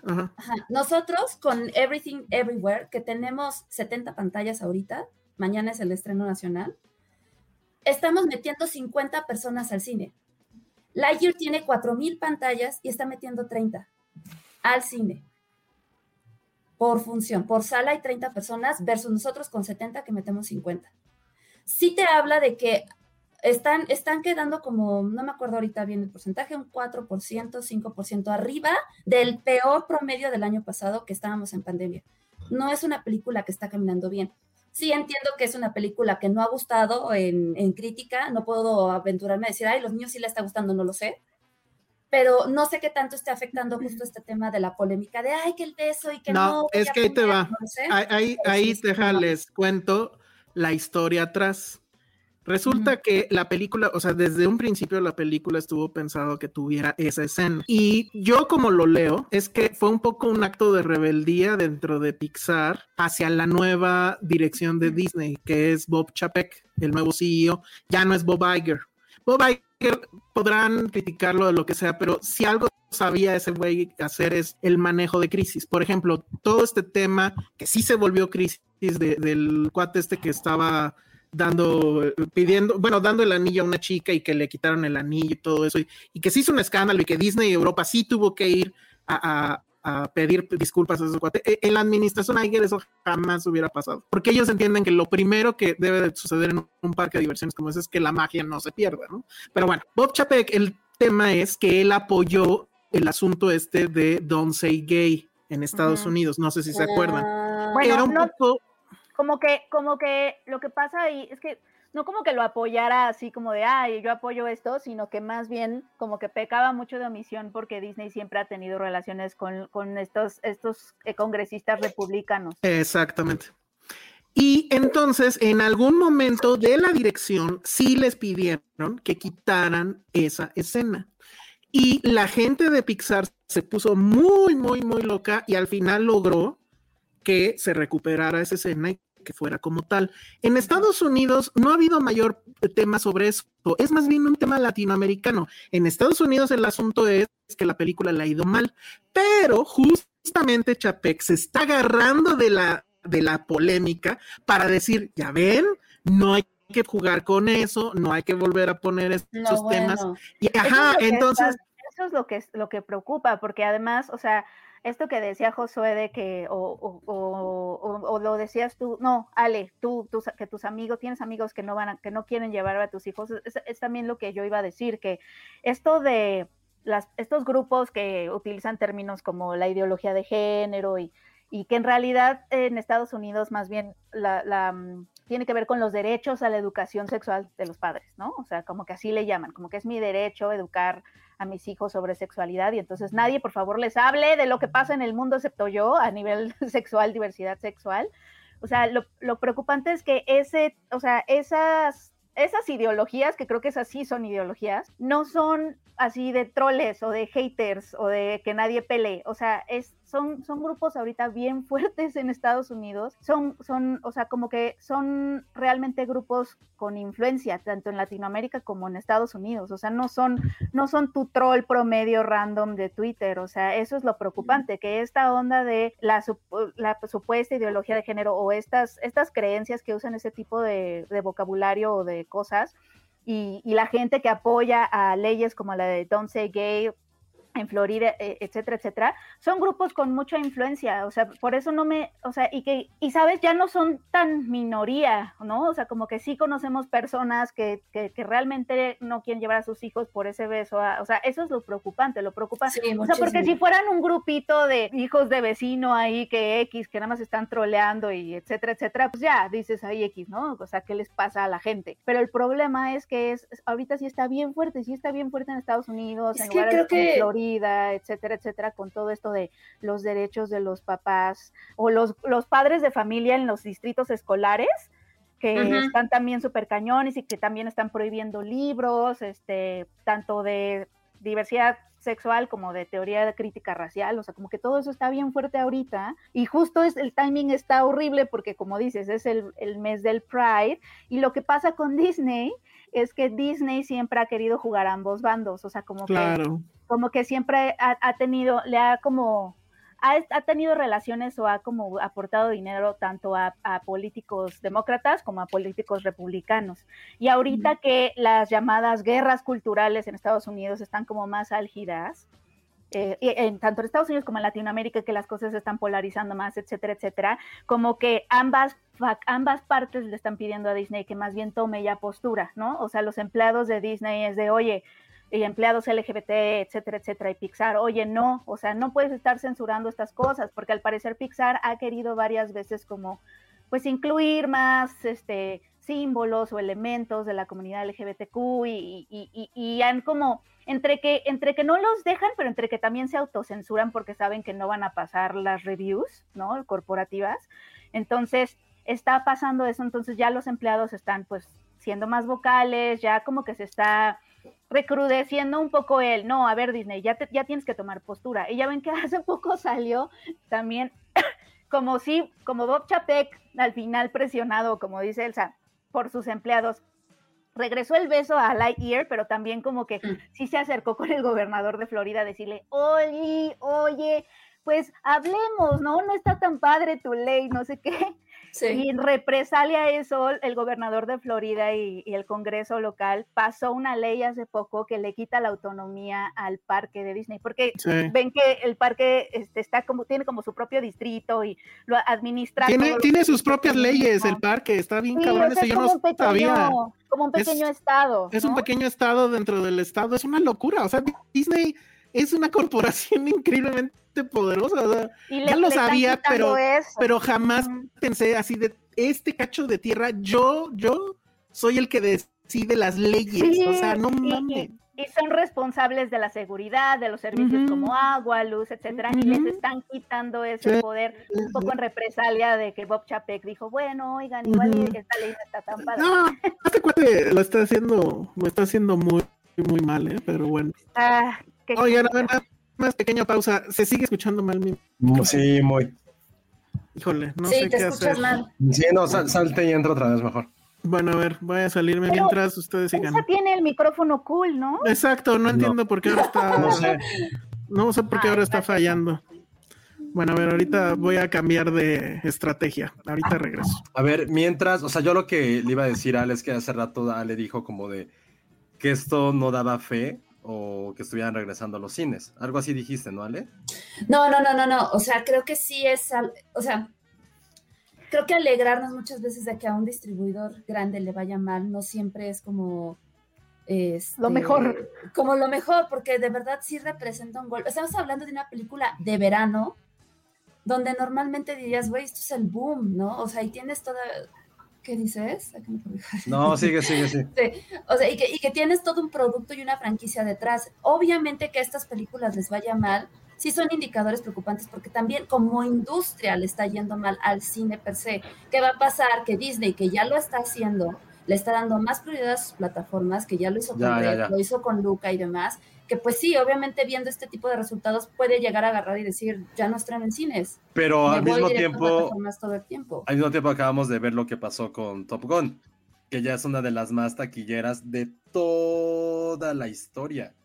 Nosotros con Everything Everywhere, que tenemos 70 pantallas ahorita, mañana es el estreno nacional, estamos metiendo 50 personas al cine. Lightyear tiene 4.000 pantallas y está metiendo 30 al cine. Por función, por sala hay 30 personas versus nosotros con 70 que metemos 50. Sí te habla de que están, están quedando como, no me acuerdo ahorita bien el porcentaje, un 4%, 5% arriba del peor promedio del año pasado que estábamos en pandemia. No es una película que está caminando bien. Sí entiendo que es una película que no ha gustado en, en crítica, no puedo aventurarme a decir, ay, los niños sí le está gustando, no lo sé, pero no sé qué tanto esté afectando justo este tema de la polémica de, ay, que el beso y que no. No, es que ahí te va. ahí, ahí, ahí déjales cuento la historia atrás Resulta que la película, o sea, desde un principio la película estuvo pensado que tuviera esa escena. Y yo como lo leo, es que fue un poco un acto de rebeldía dentro de Pixar hacia la nueva dirección de Disney, que es Bob Chapek, el nuevo CEO, ya no es Bob Iger. Bob Iger podrán criticarlo de lo que sea, pero si algo sabía ese güey hacer es el manejo de crisis. Por ejemplo, todo este tema que sí se volvió crisis del cuate este que estaba dando, pidiendo, bueno, dando el anillo a una chica y que le quitaron el anillo y todo eso, y, que se hizo un escándalo y que Disney y Europa sí tuvo que ir a, pedir disculpas a esos cuates. E, en la administración Iger eso jamás hubiera pasado, porque ellos entienden que lo primero que debe de suceder en un parque de diversiones como ese es que la magia no se pierda, ¿no? Pero bueno, Bob Chapek, el tema es que él apoyó el asunto este de Don't Say Gay en Estados Unidos, no sé si se acuerdan. Ah. Bueno, un poco como que, como que lo que pasa ahí es que no como que lo apoyara así como de, ay, yo apoyo esto, sino que más bien como que pecaba mucho de omisión porque Disney siempre ha tenido relaciones con, con estos, estos eh, congresistas republicanos. Exactamente. Y entonces, en algún momento de la dirección, sí les pidieron que quitaran esa escena. Y la gente de Pixar se puso muy, muy, muy loca y al final logró que se recuperara esa escena que fuera como tal. En Estados Unidos no ha habido mayor tema sobre eso, es más bien un tema latinoamericano. En Estados Unidos el asunto es que la película le ha ido mal, pero justamente Chapek se está agarrando de la, de la polémica para decir, ya ven, no hay que jugar con eso, no hay que volver a poner esos temas. Y, ajá, entonces... eso es lo que, lo que preocupa, porque además, o sea, esto que decía Josué de que, o, lo decías tú, no, Ale, tú, que tus amigos, tienes amigos que no van a, que no quieren llevar a tus hijos, es, también lo que yo iba a decir, que esto de las, estos grupos que utilizan términos como la ideología de género y, y que en realidad en Estados Unidos más bien la, mm, tiene que ver con los derechos a la educación sexual de los padres, ¿no? O sea, como que así le llaman, como que es mi derecho educar a mis hijos sobre sexualidad y entonces nadie, por favor, les hable de lo que pasa en el mundo excepto yo a nivel sexual, diversidad sexual. O sea, lo, preocupante es que ese, o sea, esas esas ideologías, que creo que esas sí son ideologías, no son así de troles o de haters o de que nadie pelee. O sea, es, son, son grupos ahorita bien fuertes en Estados Unidos. Son, son, o sea, como que son realmente grupos con influencia, tanto en Latinoamérica como en Estados Unidos. O sea, no son, no son tu troll promedio random de Twitter. O sea, eso es lo preocupante, que esta onda de la, la supuesta ideología de género o estas, estas creencias que usan ese tipo de, de vocabulario o de cosas, y, la gente que apoya a leyes como la de Don't Say Gay en Florida, e, etcétera, etcétera, son grupos con mucha influencia, o sea, por eso no me, o sea, y que, y sabes, ya no son tan minoría, ¿no? O sea, como que sí conocemos personas que, que, realmente no quieren llevar a sus hijos por ese beso, o sea, eso es lo preocupante, lo preocupante. o sea, porque si fueran un grupito de hijos de vecino ahí que X, que nada más están troleando y etcétera, etcétera, pues ya dices ahí X, ¿no? O sea, ¿qué les pasa a la gente? Pero el problema es que es, ahorita sí está bien fuerte, sí está bien fuerte en Estados Unidos, en lugares como Florida, etcétera, etcétera, con todo esto de los derechos de los papás o los, los padres de familia en los distritos escolares que están también súper cañones y que también están prohibiendo libros, este, tanto de diversidad sexual como de teoría de crítica racial, o sea, como que todo eso está bien fuerte ahorita y justo es el timing está horrible porque como dices, es el, el mes del Pride y lo que pasa con Disney es que Disney siempre ha querido jugar a ambos bandos, o sea, como que como que siempre ha, tenido, le ha como ha, tenido relaciones o ha como aportado dinero tanto a, políticos demócratas como a políticos republicanos. Y ahorita que las llamadas guerras culturales en Estados Unidos están como más álgidas, eh, en, tanto en Estados Unidos como en Latinoamérica, que las cosas se están polarizando más, etcétera, etcétera, como que ambas, ambas partes le están pidiendo a Disney que más bien tome ya postura, ¿no? O sea, los empleados de Disney es de, oye, y empleados LGBT, etcétera, etcétera, y Pixar, oye, no, o sea, no puedes estar censurando estas cosas, porque al parecer Pixar ha querido varias veces como, pues, incluir más, este, símbolos o elementos de la comunidad LGBTQ y, y, y, han como, entre que, entre que no los dejan, pero entre que también se autocensuran porque saben que no van a pasar las reviews, ¿no? Corporativas. Entonces, está pasando eso, entonces ya los empleados están, pues, siendo más vocales, ya como que se está recrudeciendo un poco él. No, a ver, Disney, ya, ya tienes que tomar postura. Y ya ven que hace poco salió también, como si, como Bob Chapek, al final presionado, como dice Elsa, por sus empleados, regresó el beso a Lightyear, pero también como que mm. sí se acercó con el gobernador de Florida a decirle, oye, oye, pues hablemos, ¿no? No está tan padre tu ley, no sé qué. Y en represalia a eso, el gobernador de Florida y, el Congreso local pasó una ley hace poco que le quita la autonomía al parque de Disney, porque ven que el parque este, está como, tiene como su propio distrito y lo administra. Tiene, tiene sus propias leyes el parque, está bien cabrón, eso yo no sabía. Como un pequeño estado. Es un pequeño estado dentro del estado, es una locura, o sea, Disney es una corporación increíblemente poderosa. ya lo sabía, pero, pero jamás pensé así de este cacho de tierra, yo, yo soy el que decide las leyes. o sea, no mames. Y, son responsables de la seguridad, de los servicios como agua, luz, etcétera, y les están quitando ese poder un poco en represalia de que Bob Chapek dijo, bueno, oigan, igual esta ley no está tan padre. No, este cuate lo está haciendo, lo está haciendo muy, muy mal, ¿eh? pero bueno. Ah, Oigan, a ver, más pequeña pausa. ¿Se sigue escuchando mal mi Sí, muy. Híjole, no sé qué hacer. Mal. Sí, no, salte y entra otra vez mejor. Bueno, a ver, voy a salirme mientras ustedes sigan. Esa tiene el micrófono cool, ¿no? Exacto, no entiendo por qué ahora está. No sé. No sé por qué ahora está fallando. Bueno, a ver, ahorita voy a cambiar de estrategia. Ahorita regreso. A ver, mientras, o sea, yo lo que le iba a decir a Ale es que hace rato Ale dijo como de que esto no daba fe o que estuvieran regresando a los cines. Algo así dijiste, ¿no, Ale? No, no, no, no, no. O sea, creo que sí es, o sea, creo que alegrarnos muchas veces de que a un distribuidor grande le vaya mal no siempre es como este, lo mejor. Como lo mejor, porque de verdad sí representa un golpe. Estamos hablando de una película de verano, donde normalmente dirías, güey, esto es el boom, ¿no? O sea, y tienes toda, ¿Qué dices? No, sigue, sigue, sí. O sea, y que, y que tienes todo un producto y una franquicia detrás. Obviamente que a estas películas les vaya mal, sí son indicadores preocupantes porque también como industria le está yendo mal al cine per se. ¿Qué va a pasar? Que Disney, que ya lo está haciendo, le está dando más prioridad a sus plataformas, que ya lo hizo con lo hizo con Luca y demás, que pues sí, obviamente viendo este tipo de resultados puede llegar a agarrar y decir, ya no estrenan en cines. Pero al mismo tiempo, todo el tiempo, al mismo tiempo acabamos de ver lo que pasó con Top Gun, que ya es una de las más taquilleras de toda la historia.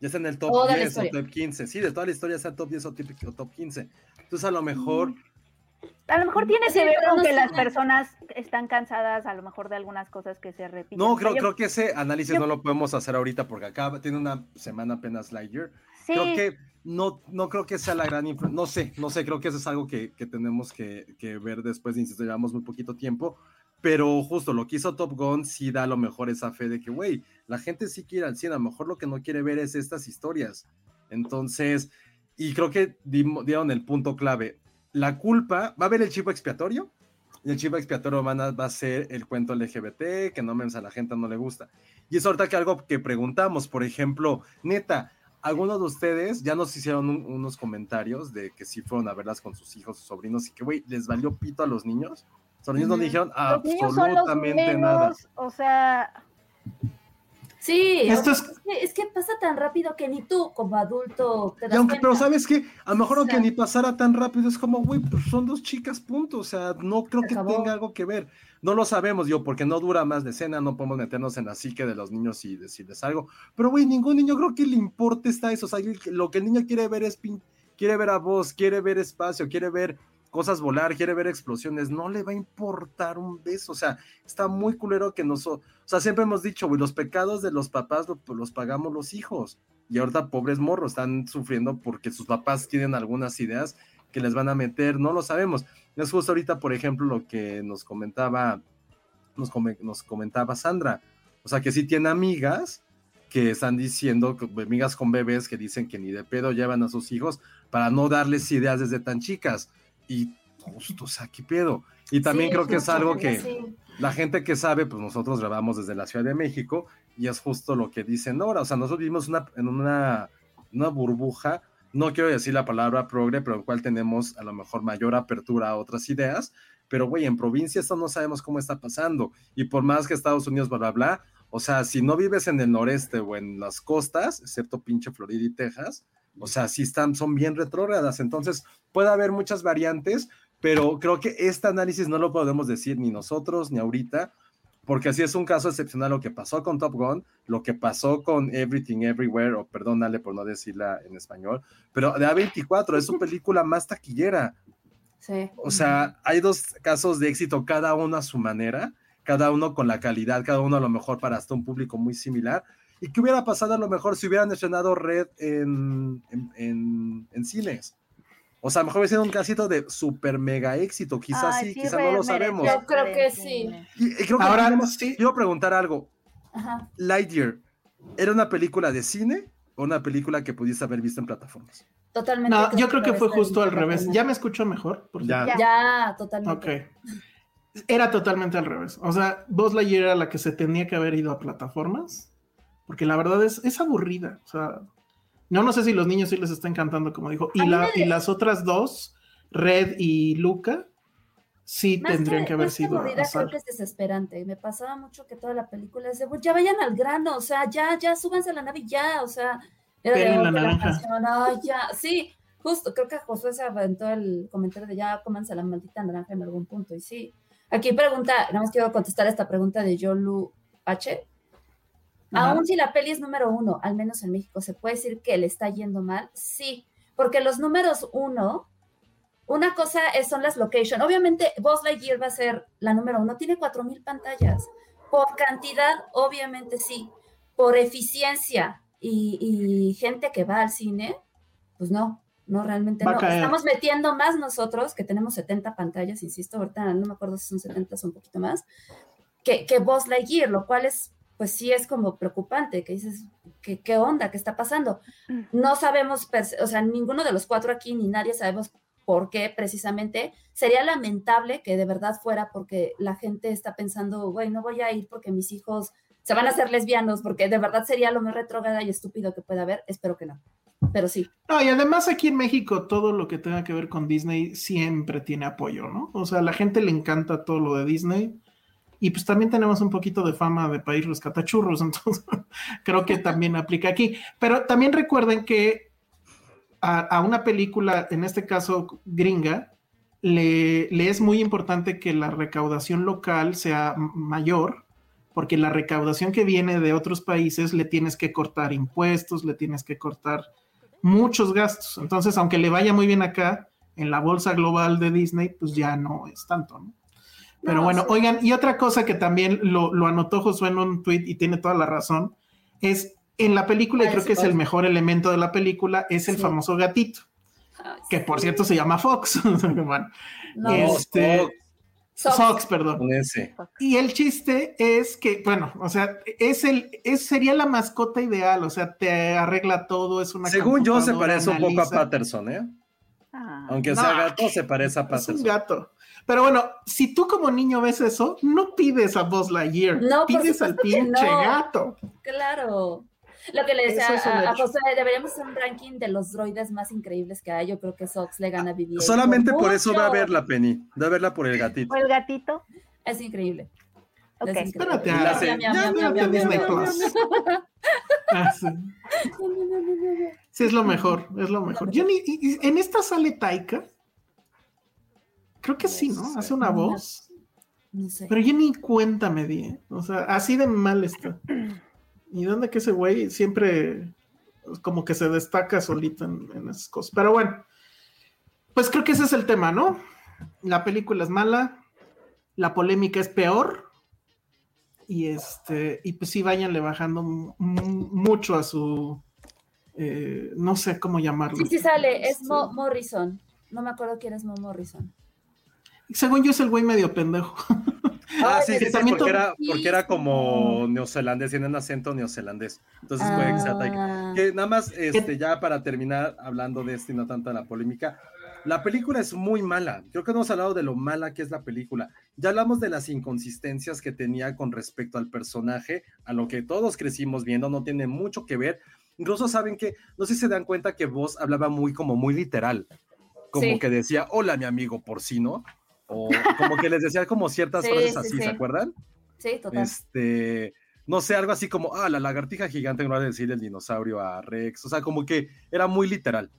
Ya está en el top 10 o top 15. Sí, de toda la historia está top 10 o top 15. Entonces a lo mejor... A lo mejor tiene que ver con que las personas están cansadas a lo mejor de algunas cosas que se repiten. No, creo, creo que ese análisis no lo podemos hacer ahorita porque acá tiene una semana apenas Lightyear. Creo que no, no creo que sea la gran No sé, no sé, creo que eso es algo que, que tenemos que, que, ver después, insisto, llevamos muy poquito tiempo. Pero justo lo que hizo Top Gun sí da a lo mejor esa fe de que, güey, la gente sí quiere al cine, a lo mejor lo que no quiere ver es estas historias. Entonces, y creo que dieron el punto clave la culpa, va a haber el chivo expiatorio, y el chivo expiatorio va a ser el cuento LGBT, que no menos a la gente no le gusta. Y es ahorita que algo que preguntamos, por ejemplo, neta, algunos de ustedes ya nos hicieron unos comentarios de que sí fueron a verlas con sus hijos, sus sobrinos, y que, güey, les valió pito a los niños. Los niños no dijeron absolutamente nada. O sea, Sí, es... que, pasa tan rápido que ni tú como adulto te das aunque, Pero sabes que a lo mejor aunque ni pasara tan rápido, es como, güey, pues son dos chicas, punto. O sea, no creo que tenga algo que ver. No lo sabemos, yo, porque no dura más de escena, no podemos meternos en la psique de los niños y decirles algo. Pero, güey, ningún niño creo que le importe está eso. O sea, lo que el niño quiere ver es, quiere ver a vos, quiere ver espacio, quiere ver cosas volar, quiere ver explosiones, no le va a importar un beso, o sea, está muy culero que nos, o sea, siempre hemos dicho, güey, los pecados de los papás los pagamos los hijos, y ahorita pobres morros están sufriendo porque sus papás tienen algunas ideas que les van a meter, no lo sabemos. Es justo ahorita, por ejemplo, lo que nos comentaba, nos, nos comentaba Sandra, o sea, que sí tiene amigas que están diciendo, amigas con bebés que dicen que ni de pedo llevan a sus hijos para no darles ideas desde tan chicas y justo, o sea, ¿qué pedo? Y también creo que es algo que la gente que sabe, pues nosotros grabamos desde la Ciudad de México y es justo lo que dicen ahora, o sea, nosotros vivimos una, en una, una burbuja, no quiero decir la palabra progre, pero en cual tenemos a lo mejor mayor apertura a otras ideas, pero güey, en provincia esto no sabemos cómo está pasando. Y por más que Estados Unidos, bla, bla, bla, o sea, si no vives en el noreste o en las costas, excepto pinche Florida y Texas, o sea, sí están, son bien retrógradas. Entonces, puede haber muchas variantes, pero creo que este análisis no lo podemos decir ni nosotros ni ahorita, porque así es un caso excepcional lo que pasó con Top Gun, lo que pasó con Everything Everywhere, o perdónale por no decirla en español, pero de A24 es su película más taquillera. Sí. O sea, hay dos casos de éxito, cada uno a su manera, cada uno con la calidad, cada uno a lo mejor para hasta un público muy similar. ¿Y qué hubiera pasado a lo mejor si hubieran estrenado Red en, en, en, en cines? O sea, a lo mejor hubiera sido un casito de super mega éxito, quizás Ay, sí, sí, quizás no lo sabemos. Yo creo que sí. cine. Y, y creo que Ahora, tenemos- sí. quiero preguntar algo. Ajá. Lightyear, ¿era una película de cine o una película que pudiste haber visto en plataformas? Totalmente. No, yo creo que fue justo al revés. ¿Ya me escucho mejor? Por Ya. Ya, Ok. totalmente. Era totalmente al revés. O sea, Buzz Lightyear era la que se tenía que haber ido a plataformas, porque la verdad es, es aburrida. O sea, no, no sé si los niños sí les está encantando, como dijo. Y, la, y las otras dos, Red y Luca, sí Más tendrían que, haber más sido aburrida, creo que es desesperante. Me pasaba mucho que toda la película es de, "Pues ya vayan al grano, o sea, ya, ya, súbanse a la nave y ya, o sea, era de, la "Oh, que naranja". canción, ay, ya, sí, justo, creo que Josué se aventó el comentario de ya cómanse la maldita naranja en algún punto, y sí. Aquí pregunta, nada más quiero contestar esta pregunta de Yolu H. Ajá. Aún si la peli es número uno, al menos en México, ¿se puede decir que le está yendo mal? Sí, porque los números uno, una cosa es, son las location. Obviamente, Buzz Lightyear va a ser la número uno, tiene 4.000 pantallas. Por cantidad, obviamente sí. Por eficiencia y, y gente que va al cine, pues no, no, realmente Va no. Estamos metiendo más nosotros, que tenemos 70 pantallas, insisto, ahorita no me acuerdo si son 70 o un poquito más, que, que Buzz Lightyear, lo cual es, pues sí es como preocupante, que dices, ¿qué, qué onda? ¿Qué está pasando? No sabemos, o sea, ninguno de los cuatro aquí, ni nadie sabemos por qué precisamente. Sería lamentable que de verdad fuera porque la gente está pensando, güey, no voy a ir porque mis hijos se van a hacer lesbianos, porque de verdad sería lo más retrógrada y estúpido que pueda haber. Espero que no. Pero sí. No, y además aquí en México todo lo que tenga que ver con Disney siempre tiene apoyo, ¿no? O sea, a la gente le encanta todo lo de Disney y pues también tenemos un poquito de fama de país rescatachurros, entonces creo que también aplica aquí. Pero también recuerden que a, una película, en este caso gringa, le, le es muy importante que la recaudación local sea mayor, porque la recaudación que viene de otros países le tienes que cortar impuestos, le tienes que cortar muchos gastos. Entonces, aunque le vaya muy bien acá, en la bolsa global de Disney, pues ya no es tanto, ¿no? Pero No, bueno, sí. oigan, y otra cosa que también lo, lo anotó Josué en un tweet y tiene toda la razón, es en la película, y ¿Cuál creo que es el mejor elemento de la película, es el Sí. famoso gatito, Ay, que por cierto se llama Fox. bueno, no, este, Fox. Sox. Perdón. Y el chiste es que, bueno, o sea, es el, es, sería la mascota ideal, o sea, te arregla todo, es una Según yo, se parece un poco a. Patterson, ¿eh? Ah. Aunque No, sea gato, se parece a Es un Patterson. gato. Pero bueno, si tú como niño ves eso, no pides a Buzz Lightyear, No, por pides al pinche no. gato. Claro. Lo que le decía es a. José, deberíamos hacer un ranking de los droides más increíbles que hay. Yo creo que Sox le gana a BB-8 Solamente por eso va a verla, Penny. Va a verla por el gatito. O el gatito. Es increíble. Ok. Es increíble. Espérate, a, ya Disney Plus. Ah, sí. Sí, es lo mejor, es lo mejor. Yo ni- y- y en esta sale Taika. Creo que sí, ¿no? Hace una voz. No sé. Pero yo ni cuenta me di, ¿eh? O sea, así de mal está. ¿Y dónde que ese güey siempre como que se destaca solito en, en esas cosas? Pero bueno, pues creo que ese es el tema, ¿no? La película es mala, la polémica es peor. Y este, y pues sí, váyanle bajando mucho a su eh, no sé cómo llamarlo. Sí, sí sale. Es Este, Mo Morrison. No me acuerdo quién es Mo Morrison. Según yo es el güey medio pendejo. Ah, sí, sí, sí, también porque era, porque era Sí, como neozelandés, tiene un acento neozelandés. Entonces Taika. Ah, Que nada más, este, ya para terminar hablando de esto y no tanto de la polémica, la película es muy mala. Creo que no hemos hablado de lo mala que es la película. Ya hablamos de las inconsistencias que tenía con respecto al personaje, a lo que todos crecimos viendo, no tiene mucho que ver. Incluso saben que, no sé si se dan cuenta que vos hablaba muy como muy literal, como Sí. que decía, hola mi amigo porcino. O como que les decía como ciertas Sí, frases sí, así, sí. ¿se acuerdan? Sí, total. Este, no sé, algo así como, ah, la lagartija gigante en lugar de decir el dinosaurio a Rex. O sea, como que era muy literal.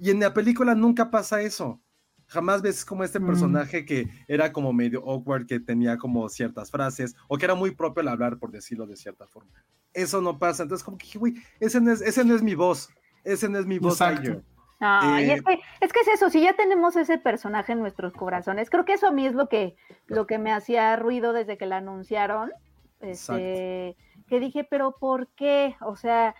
Y en la película nunca pasa eso. Jamás ves como este Mm. personaje que era como medio awkward, que tenía como ciertas frases, o que era muy propio al hablar, por decirlo de cierta forma. Eso no pasa. Entonces, como que dije, güey, ese no es, ese no es mi voz. Ese no es mi voz. Exacto. Lightyear". Ah, y Eh, es que, es que es eso, si ya tenemos ese personaje en nuestros corazones, creo que eso a mí es lo que, lo que me hacía ruido desde que la anunciaron, este, que dije, pero ¿por qué? O sea,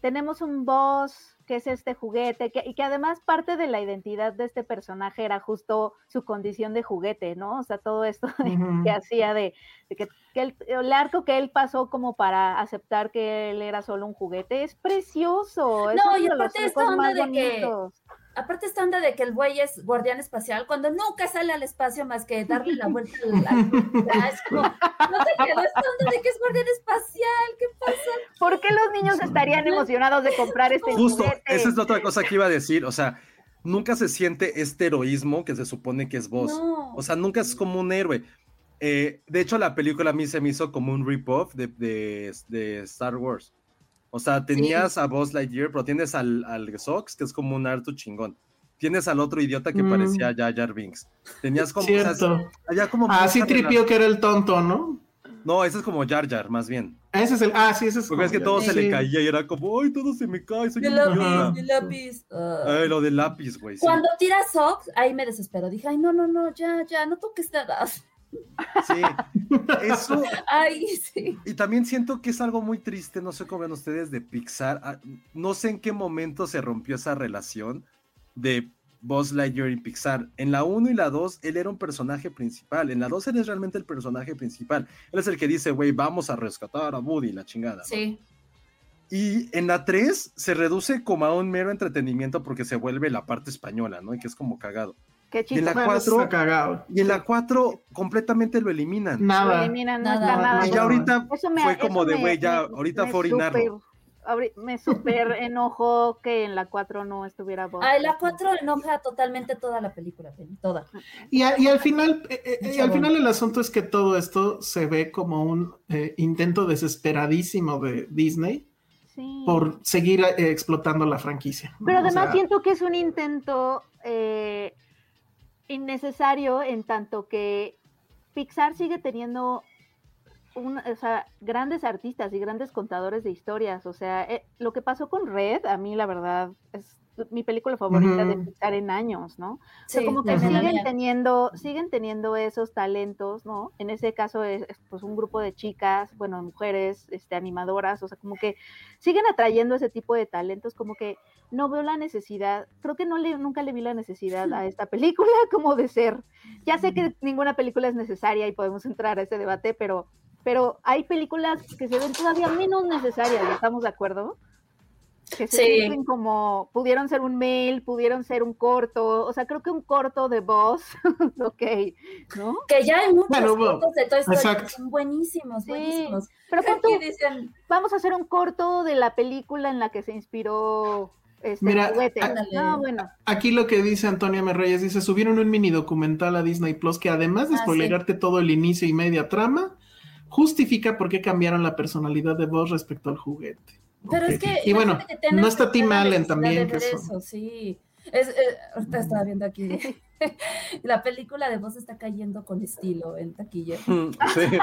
tenemos un boss que es este juguete, que, y que además parte de la identidad de este personaje era justo su condición de juguete, ¿no? O sea, todo esto de- que hacía de, de que, que el, el arco que él pasó como para aceptar que él era solo un juguete es precioso. es No, uno y de los aparte esta arcos onda más de que- bonitos. Aparte esta onda de que el güey es guardián espacial, cuando nunca sale al espacio más que darle la vuelta al... al- Ya, es como, no te quedó esta onda de que es guardián espacial, ¿qué pasa? ¿Por qué los niños estarían emocionados de comprar este Justo, juguete? esa es la otra cosa que iba a decir. O sea, nunca se siente este heroísmo que se supone que es vos. No. O sea, nunca es como un héroe. Eh, de hecho, la película a mí se me hizo como un rip-off de, de- de Star Wars. O sea, tenías a Buzz Lightyear, pero tienes al, al Sox, que es como un Artu chingón. Tienes al otro idiota que Mm. parecía Jar Jar Binks. Tenías como... o sea, Cierto. había como Ah, sí mucha tripió que era el tonto, ¿no? No, ese es como Jar Jar, más bien. Ese es el. Ah, sí, ese es. Porque es que todo se le caía y era como, ¡ay, todo se me cae! Soy un lápiz, idiota". mi lápiz. ah. Ay, lo del lápiz, güey. sí. Cuando tira Sox, ahí me desespero. Dije, ay, no, no, no, ya, ya, no toques nada. Sí, eso, Ay, sí. y también siento que es algo muy triste, no sé cómo ven ustedes de Pixar, ah, no sé en qué momento se rompió esa relación de Buzz Lightyear y Pixar. En la 1 y la 2, él era un personaje principal, en la 2 él es realmente el personaje principal, él es el que dice, güey, vamos a rescatar a Woody, la chingada. ¿no? Sí. Y en la 3 se reduce como a un mero entretenimiento porque se vuelve la parte española, ¿no? Y que es como cagado. Qué Y en la chistoso. Bueno, cuatro- está cagado. Y en la 4 completamente lo eliminan. Lo Nada. eliminan, no Nada. nada. Y ya ahorita Eso me- fue como eso de, güey, ya, me- ahorita me fue ahori- Me súper enojó que en la 4 no estuviera Buzz. Ay, la 4 enoja totalmente toda la película, Penny, toda. Y, a- y al final, eh, eh, y al final el asunto es que todo esto se ve como un eh, intento desesperadísimo de Disney Sí. por seguir eh, explotando la franquicia. ¿no? Pero O además sea, siento que es un intento eh, innecesario en tanto que Pixar sigue teniendo un- o sea, grandes artistas y grandes contadores de historias. O sea, eh, lo que pasó con Red, a mí la verdad es mi película favorita de. Pixar en años, ¿no? O sea, Sí, como que siguen teniendo, siguen teniendo esos talentos, ¿no? En ese caso es, es, pues un grupo de chicas, bueno, mujeres, este, animadoras, o sea, como que siguen atrayendo ese tipo de talentos, como que no veo la necesidad, creo que no le, nunca le vi la necesidad a esta película como de ser. Ya sé que ninguna película es necesaria y podemos entrar a ese debate, pero, pero hay películas que se ven todavía menos necesarias, ¿estamos de acuerdo? Que se Sí. sienten como, pudieron ser un mail, pudieron ser un corto, o sea, creo que un corto de voz, ok, ¿no? Que ya hay muchos Bueno, bueno, cortos de Toy Story que son buenísimos, Sí. buenísimos. Pero Aquí dicen, vamos a hacer un corto de la película en la que se inspiró este Mira, juguete. ándale. No, bueno, Aquí lo que dice Antonia Merreyes dice, subieron un mini documental a Disney Plus que además de Ah, sí. todo el inicio y media trama, justifica por qué cambiaron la personalidad de voz respecto al juguete. Pero es que. Y bueno, que no está Tim Allen también, que eso, sí. Es, eh, ahorita estaba viendo aquí. la película de voz está cayendo con estilo en taquilla. Sí.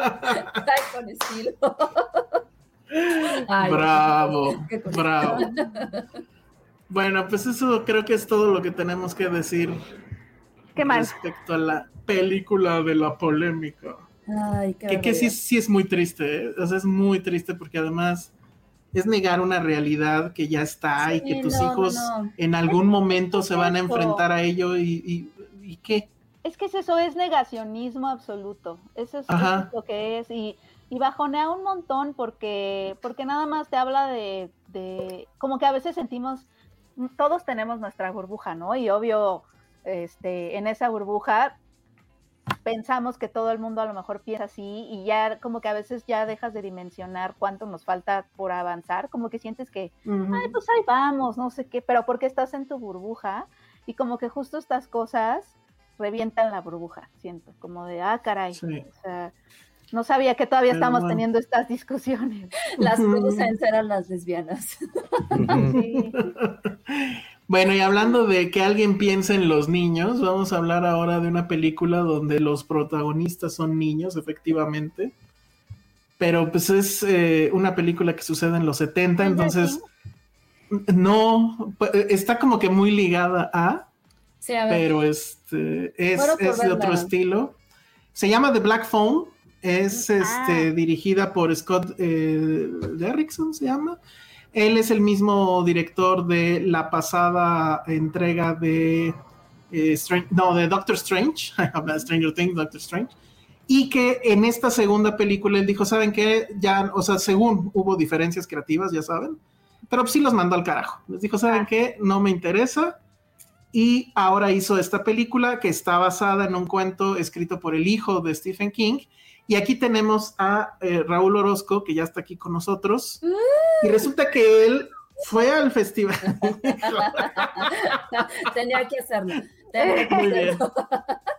Cae con estilo. Ay, Bravo, bravo. Bueno, pues eso creo que es todo lo que tenemos que decir ¿qué más? respecto a la película de la polémica. Ay, qué Que, que sí, sí es muy triste, ¿eh? o sea, es muy triste porque además es negar una realidad que ya está y que tus no, hijos no. en algún momento se van a enfrentar a ello y, y, y qué. Es que es eso, es negacionismo absoluto. Eso es, eso Ajá. es lo que es. Y, y bajonea un montón porque, porque nada más te habla de, de, como que a veces sentimos, todos tenemos nuestra burbuja, ¿no? Y obvio, este, en esa burbuja pensamos que todo el mundo a lo mejor piensa así y ya como que a veces ya dejas de dimensionar cuánto nos falta por avanzar, como que sientes que, ay, pues ahí vamos, no sé qué, pero porque estás en tu burbuja y como que justo estas cosas revientan la burbuja, siento, como de, ah, caray. O sea, no sabía que todavía estamos teniendo estas discusiones. Las producen eran las lesbianas. Bueno, y hablando de que alguien piense en los niños, vamos a hablar ahora de una película donde los protagonistas son niños, efectivamente. Pero pues es eh, una película que sucede en los 70, entonces no, está como que muy ligada a, pero este es, de otro estilo. Se llama The Black Phone, es este, ah. dirigida por Scott eh, Derrickson, se llama. Él es el mismo director de la pasada entrega de, eh, no, de Doctor Strange, Stranger Things, Doctor Strange, y que en esta segunda película él dijo, ¿saben qué? Ya, o sea, según hubo diferencias creativas, ya saben, pero sí los mandó al carajo. Les dijo, ¿saben ah. qué? No me interesa. Y ahora hizo esta película que está basada en un cuento escrito por el hijo de Stephen King y aquí tenemos a eh, Raúl Orozco, que ya está aquí con nosotros. Y resulta que él fue al festival. Tenía que hacerlo. Muy bien.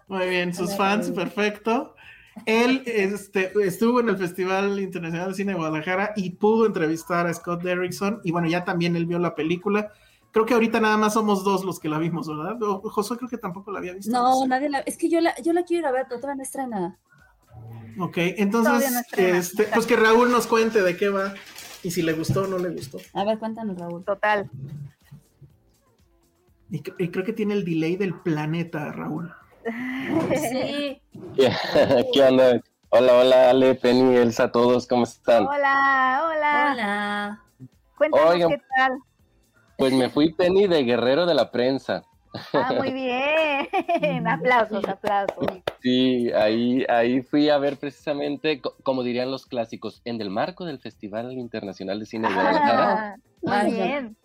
Muy bien, sus fans, perfecto. Él este, estuvo en el Festival Internacional de Cine de Guadalajara y pudo entrevistar a Scott Derrickson. Y bueno, ya también él vio la película. Creo que ahorita nada más somos dos los que la vimos, ¿verdad? Josué creo que tampoco la había visto. No, nadie la... Es que yo la, yo la quiero ir a ver, todavía no estrena. Ok, entonces, este, pues que Raúl nos cuente de qué va y si le gustó o no le gustó. A ver, cuéntanos, Raúl. Total. Y, creo que tiene el delay del planeta, Raúl. Sí. ¿Qué onda? Hola, hola, Ale, Penny, Elsa, todos, ¿cómo están? Hola, hola. Hola. Cuéntanos qué tal. Pues me fui Penny de guerrero de la prensa. Ah, muy bien. aplausos, aplausos. Sí, ahí, ahí fui a ver precisamente, como dirían los clásicos, en el marco del Festival Internacional de Cine de Guadalajara. Ah, muy bien.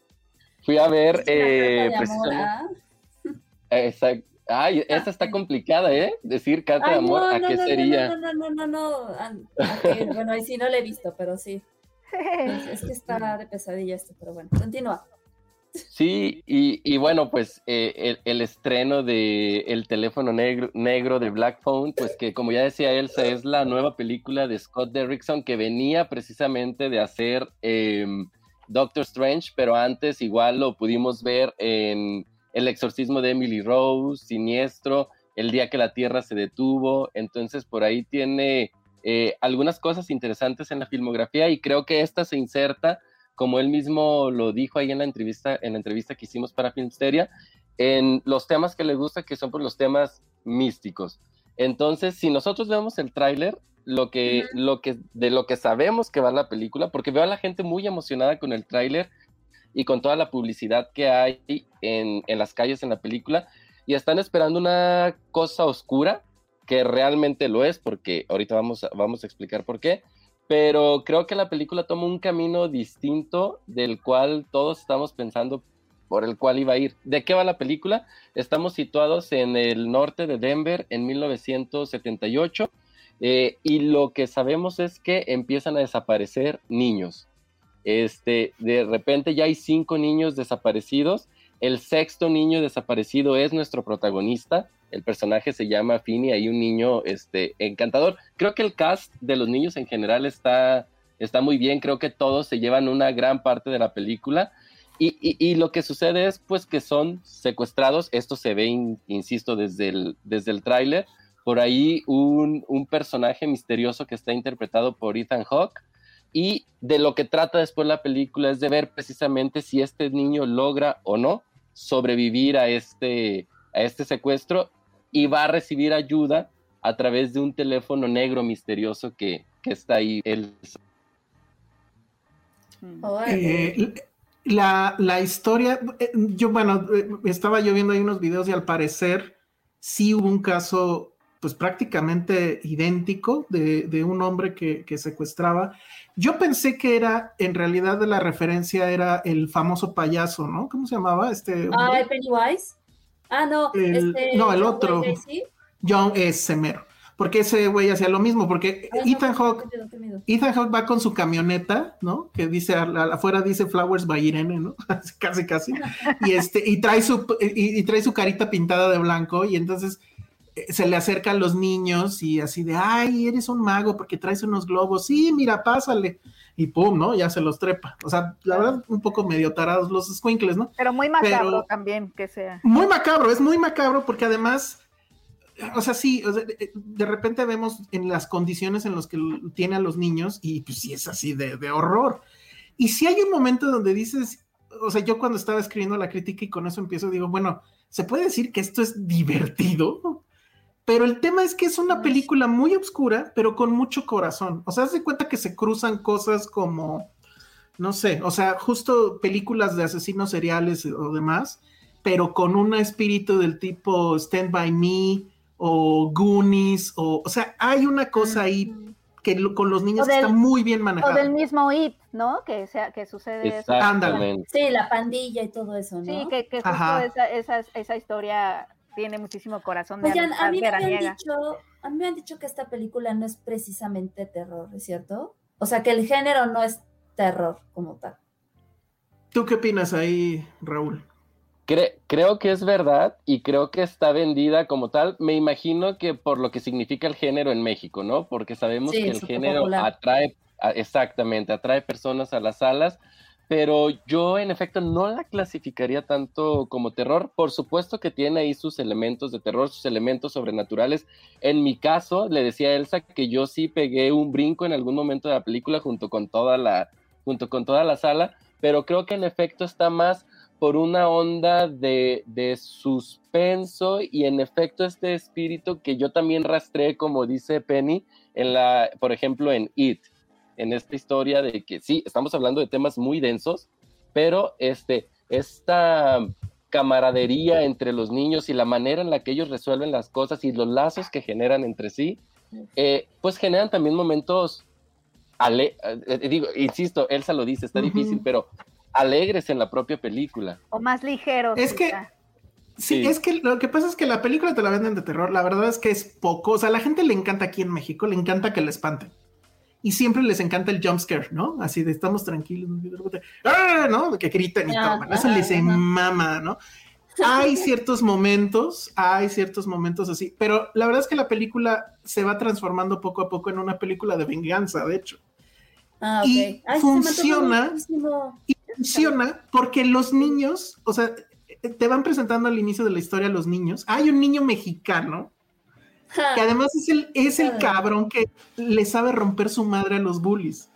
Fui a ver eh, precisamente. Exacto. Ay, esa está complicada, ¿eh? Decir carta de amor, ¿a qué sería? No, no, no, no, no, no. bueno, ahí sí no la he visto, pero sí. Es, que está de pesadilla esto, pero bueno, continúa. Sí, y, bueno, pues eh, el, estreno de El teléfono negro, negro de Black Phone, pues que como ya decía Elsa, es la nueva película de Scott Derrickson que venía precisamente de hacer em, Doctor Strange, pero antes igual lo pudimos ver en El exorcismo de Emily Rose, Siniestro, El día que la Tierra se detuvo, entonces por ahí tiene eh, algunas cosas interesantes en la filmografía y creo que esta se inserta como él mismo lo dijo ahí en la entrevista, en la entrevista que hicimos para Filmsteria, en los temas que le gusta, que son por los temas místicos. Entonces, si nosotros vemos el tráiler, lo que, lo que, de lo que sabemos que va la película, porque veo a la gente muy emocionada con el tráiler y con toda la publicidad que hay en, en las calles en la película, y están esperando una cosa oscura, que realmente lo es, porque ahorita vamos vamos a explicar por qué, pero creo que la película toma un camino distinto del cual todos estamos pensando por el cual iba a ir. ¿De qué va la película? Estamos situados en el norte de Denver en 1978 eh, y lo que sabemos es que empiezan a desaparecer niños. Este, de repente ya hay cinco niños desaparecidos. El sexto niño desaparecido es nuestro protagonista, el personaje se llama Fini, hay un niño este, encantador. Creo que el cast de los niños en general está, está muy bien, creo que todos se llevan una gran parte de la película. Y, lo que sucede es pues que son secuestrados, esto se ve, insisto, desde el, desde el tráiler, por ahí un, un, personaje misterioso que está interpretado por Ethan Hawke, y de lo que trata después la película es de ver precisamente si este niño logra o no sobrevivir a este, a este secuestro y va a recibir ayuda a través de un teléfono negro misterioso que, está ahí. El... Eh, la, la, historia, eh, yo bueno, eh, estaba yo viendo ahí unos videos y al parecer sí hubo un caso pues prácticamente idéntico de, un hombre que, secuestraba. Yo pensé que era, en realidad de la referencia era el famoso payaso, ¿no? ¿Cómo se llamaba? Este ah, Pennywise. Ah, no. este, no, el otro. John es Semero. Porque ese güey hacía lo mismo, porque Ethan Hawke, Ethan Hawke va con su camioneta, ¿no? Que dice, afuera dice Flowers by Irene, ¿no? casi, casi. Y este, y trae su, y, trae su carita pintada de blanco, y entonces se le acercan los niños y así de, ay, eres un mago porque traes unos globos, sí, mira, pásale. Y pum, ¿no? Ya se los trepa. O sea, la verdad, un poco medio tarados los squinkles, ¿no? Pero muy macabro también que sea. Muy macabro, es muy macabro porque además, o sea, sí, de, repente vemos en las condiciones en las que tiene a los niños y pues sí es así de, de horror. Y si hay un momento donde dices, o sea, yo cuando estaba escribiendo la crítica y con eso empiezo, digo, bueno, se puede decir que esto es divertido, pero el tema es que es una película muy oscura, pero con mucho corazón. O sea, haz de cuenta que se cruzan cosas como, no sé, o sea, justo películas de asesinos seriales o demás, pero con un espíritu del tipo Stand By Me o Goonies, o, o sea, hay una cosa ahí que con los niños está muy bien manejada. O del mismo It, ¿no? Que, sea, que sucede eso. Sí, la pandilla y todo eso, ¿no? Sí, que, que justo esa, esa, esa historia tiene muchísimo corazón de Oigan, a mí, me han dicho, a mí me han dicho que esta película no es precisamente terror, ¿es cierto? O sea, que el género no es terror como tal. ¿Tú qué opinas ahí, Raúl? creo que es verdad y creo que está vendida como tal. Me imagino que por lo que significa el género en México, ¿no? Porque sabemos que el género atrae, exactamente, atrae personas a las salas pero yo en efecto no la clasificaría tanto como terror. Por supuesto que tiene ahí sus elementos de terror, sus elementos sobrenaturales. En mi caso, le decía Elsa que yo sí pegué un brinco en algún momento de la película junto con toda la, junto con toda la sala, pero creo que en efecto está más por una onda de, de suspenso y en efecto este espíritu que yo también rastré, como dice Penny, en la, por ejemplo, en It en esta historia de que sí, estamos hablando de temas muy densos, pero este, esta camaradería entre los niños y la manera en la que ellos resuelven las cosas y los lazos que generan entre sí, eh, pues generan también momentos, ale eh, digo, insisto, Elsa lo dice, está difícil, pero alegres en la propia película. O más ligeros. Es que... Sí, es que lo que pasa es que la película te la venden de terror, la verdad es que es poco, o sea, a la gente le encanta aquí en México, le encanta que le espanten y siempre les encanta el jumpscare, ¿no? Así de estamos tranquilos, ¡Ah! ¿no? Que gritan y todo, eso les mama, ¿no? Hay ciertos momentos, hay ciertos momentos así, pero la verdad es que la película se va transformando poco a poco en una película de venganza, de hecho. Ah, Y funciona, y funciona porque los niños, o sea, te van presentando al inicio de la historia los niños. Hay un niño mexicano que además es el, es el cabrón que le sabe romper su madre a los bullies.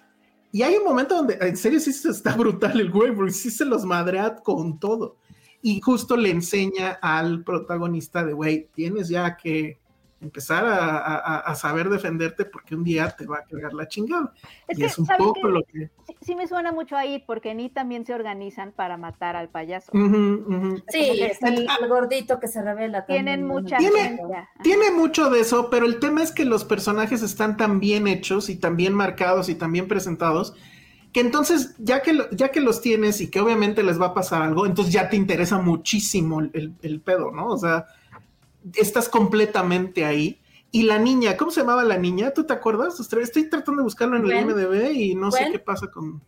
Y hay un momento donde, en serio, sí está brutal el güey, porque sí se los madrea con todo. Y justo le enseña al protagonista de, güey, tienes ya que empezar a, saber defenderte porque un día te va a cargar la chingada. Es y es un poco lo que... Sí, me suena mucho ahí porque ni también se organizan para matar al payaso. Sí, es el, gordito que se revela. Tienen mucha... Tiene, tiene mucho de eso, pero el tema es que los personajes están tan bien hechos y tan bien marcados y tan bien presentados que entonces, ya que, ya que los tienes y que obviamente les va a pasar algo, entonces ya te interesa muchísimo el, el pedo, ¿no? O sea, estás completamente ahí. Y la niña, ¿cómo se llamaba la niña? ¿Tú te acuerdas? Estoy tratando de buscarlo en el IMDB y no sé qué pasa con.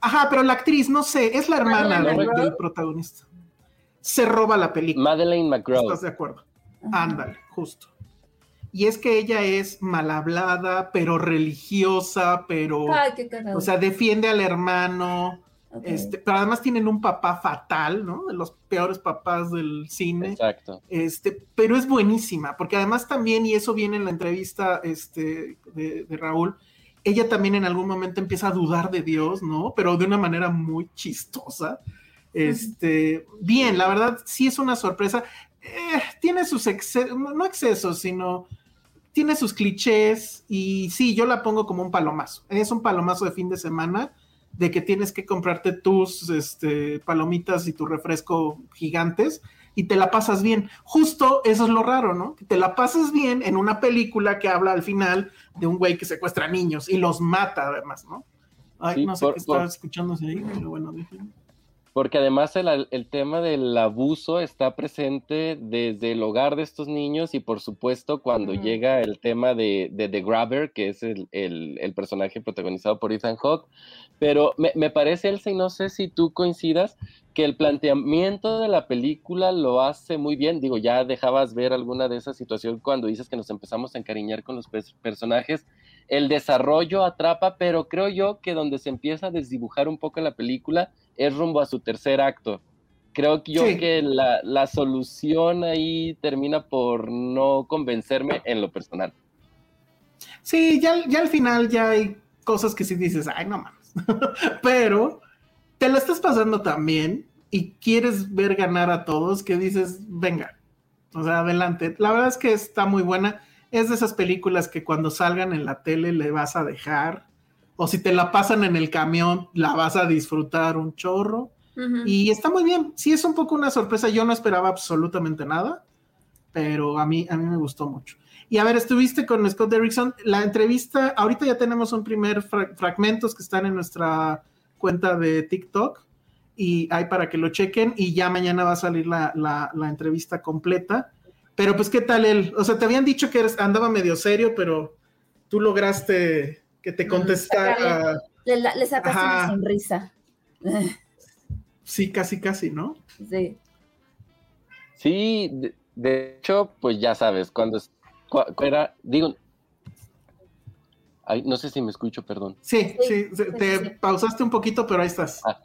Ajá, pero la actriz, no sé, es la hermana del, protagonista. Se roba la película. Madeleine McGraw. ¿Estás de acuerdo? Ándale, justo. Y es que ella es mal hablada, pero religiosa, pero. Ay, qué o sea, defiende al hermano. Este, pero además tienen un papá fatal, ¿no? De los peores papás del cine. Exacto. Este, pero es buenísima, porque además también, y eso viene en la entrevista este, de, Raúl, ella también en algún momento empieza a dudar de Dios, ¿no? Pero de una manera muy chistosa. Este, bien, la verdad, sí es una sorpresa. Eh, tiene sus excesos, no excesos, sino tiene sus clichés y sí, yo la pongo como un palomazo. Es un palomazo de fin de semana de que tienes que comprarte tus este, palomitas y tu refresco gigantes y te la pasas bien. Justo eso es lo raro, ¿no? Que te la pasas bien en una película que habla al final de un güey que secuestra niños y los mata además, ¿no? Ay, no sé qué estaba escuchándose ahí, pero bueno, déjenme porque además el, tema del abuso está presente desde el hogar de estos niños y por supuesto cuando llega el tema de, The Grabber, que es el, personaje protagonizado por Ethan Hawke, pero me, parece, Elsa, y no sé si tú coincidas, que el planteamiento de la película lo hace muy bien. Digo, ya dejabas ver alguna de esas situaciones cuando dices que nos empezamos a encariñar con los personajes. El desarrollo atrapa, pero creo yo que donde se empieza a desdibujar un poco la película es rumbo a su tercer acto. Creo que yo que la, la solución ahí termina por no convencerme en lo personal. Sí, ya, ya al final ya hay cosas que sí dices, ay, no mames. pero te lo estás pasando también y quieres ver ganar a todos que dices, venga, o sea, adelante. La verdad es que está muy buena. Es de esas películas que cuando salgan en la tele le vas a dejar, o si te la pasan en el camión, la vas a disfrutar un chorro. Y está muy bien. Sí, es un poco una sorpresa. Yo no esperaba absolutamente nada, pero a mí, a mí me gustó mucho. Y a ver, estuviste con Scott Derrickson. La entrevista, ahorita ya tenemos un primer fragmentos que están en nuestra cuenta de TikTok y hay para que lo chequen y ya mañana va a salir la, la, entrevista completa. Pero pues, ¿qué tal él? O sea, te habían dicho que andaba medio serio, pero tú lograste que te contestara. Le, le sacaste una sonrisa. Sí, casi, casi, ¿no? Sí. Sí, de, hecho, pues ya sabes, cuando era, digo, no sé si me escucho, perdón. Sí, sí, te pausaste un poquito, pero ahí estás. Ah.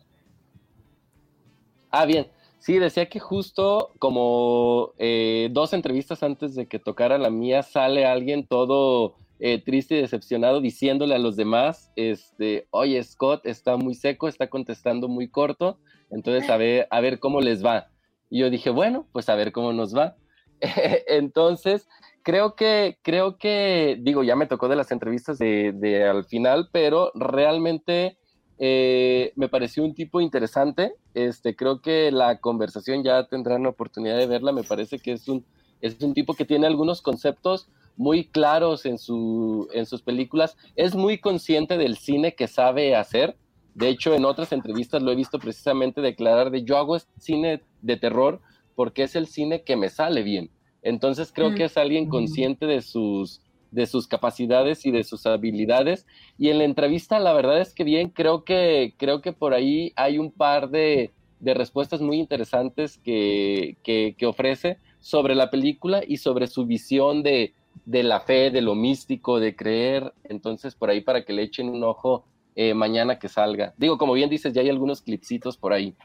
ah bien. Sí, decía que justo como eh, dos entrevistas antes de que tocara la mía, sale alguien todo eh, triste y decepcionado diciéndole a los demás, este, oye, Scott está muy seco, está contestando muy corto, entonces a ver, a ver cómo les va. Y yo dije, bueno, pues a ver cómo nos va. entonces, creo que, creo que, digo, ya me tocó de las entrevistas de, al final, pero realmente eh, me pareció un tipo interesante. Este, creo que la conversación ya tendrán la oportunidad de verla. Me parece que es un, es un tipo que tiene algunos conceptos muy claros en, su, en sus películas. Es muy consciente del cine que sabe hacer. De hecho, en otras entrevistas lo he visto precisamente declarar de yo hago cine de terror porque es el cine que me sale bien. Entonces creo que es alguien consciente de sus, de sus capacidades y de sus habilidades. Y en la entrevista, la verdad es que bien, creo que, creo que por ahí hay un par de, de respuestas muy interesantes que, que, ofrece sobre la película y sobre su visión de, de, la fe, de lo místico, de creer. Entonces, por ahí para que le echen un ojo eh, mañana que salga. Digo, como bien dices, ya hay algunos clipsitos por ahí.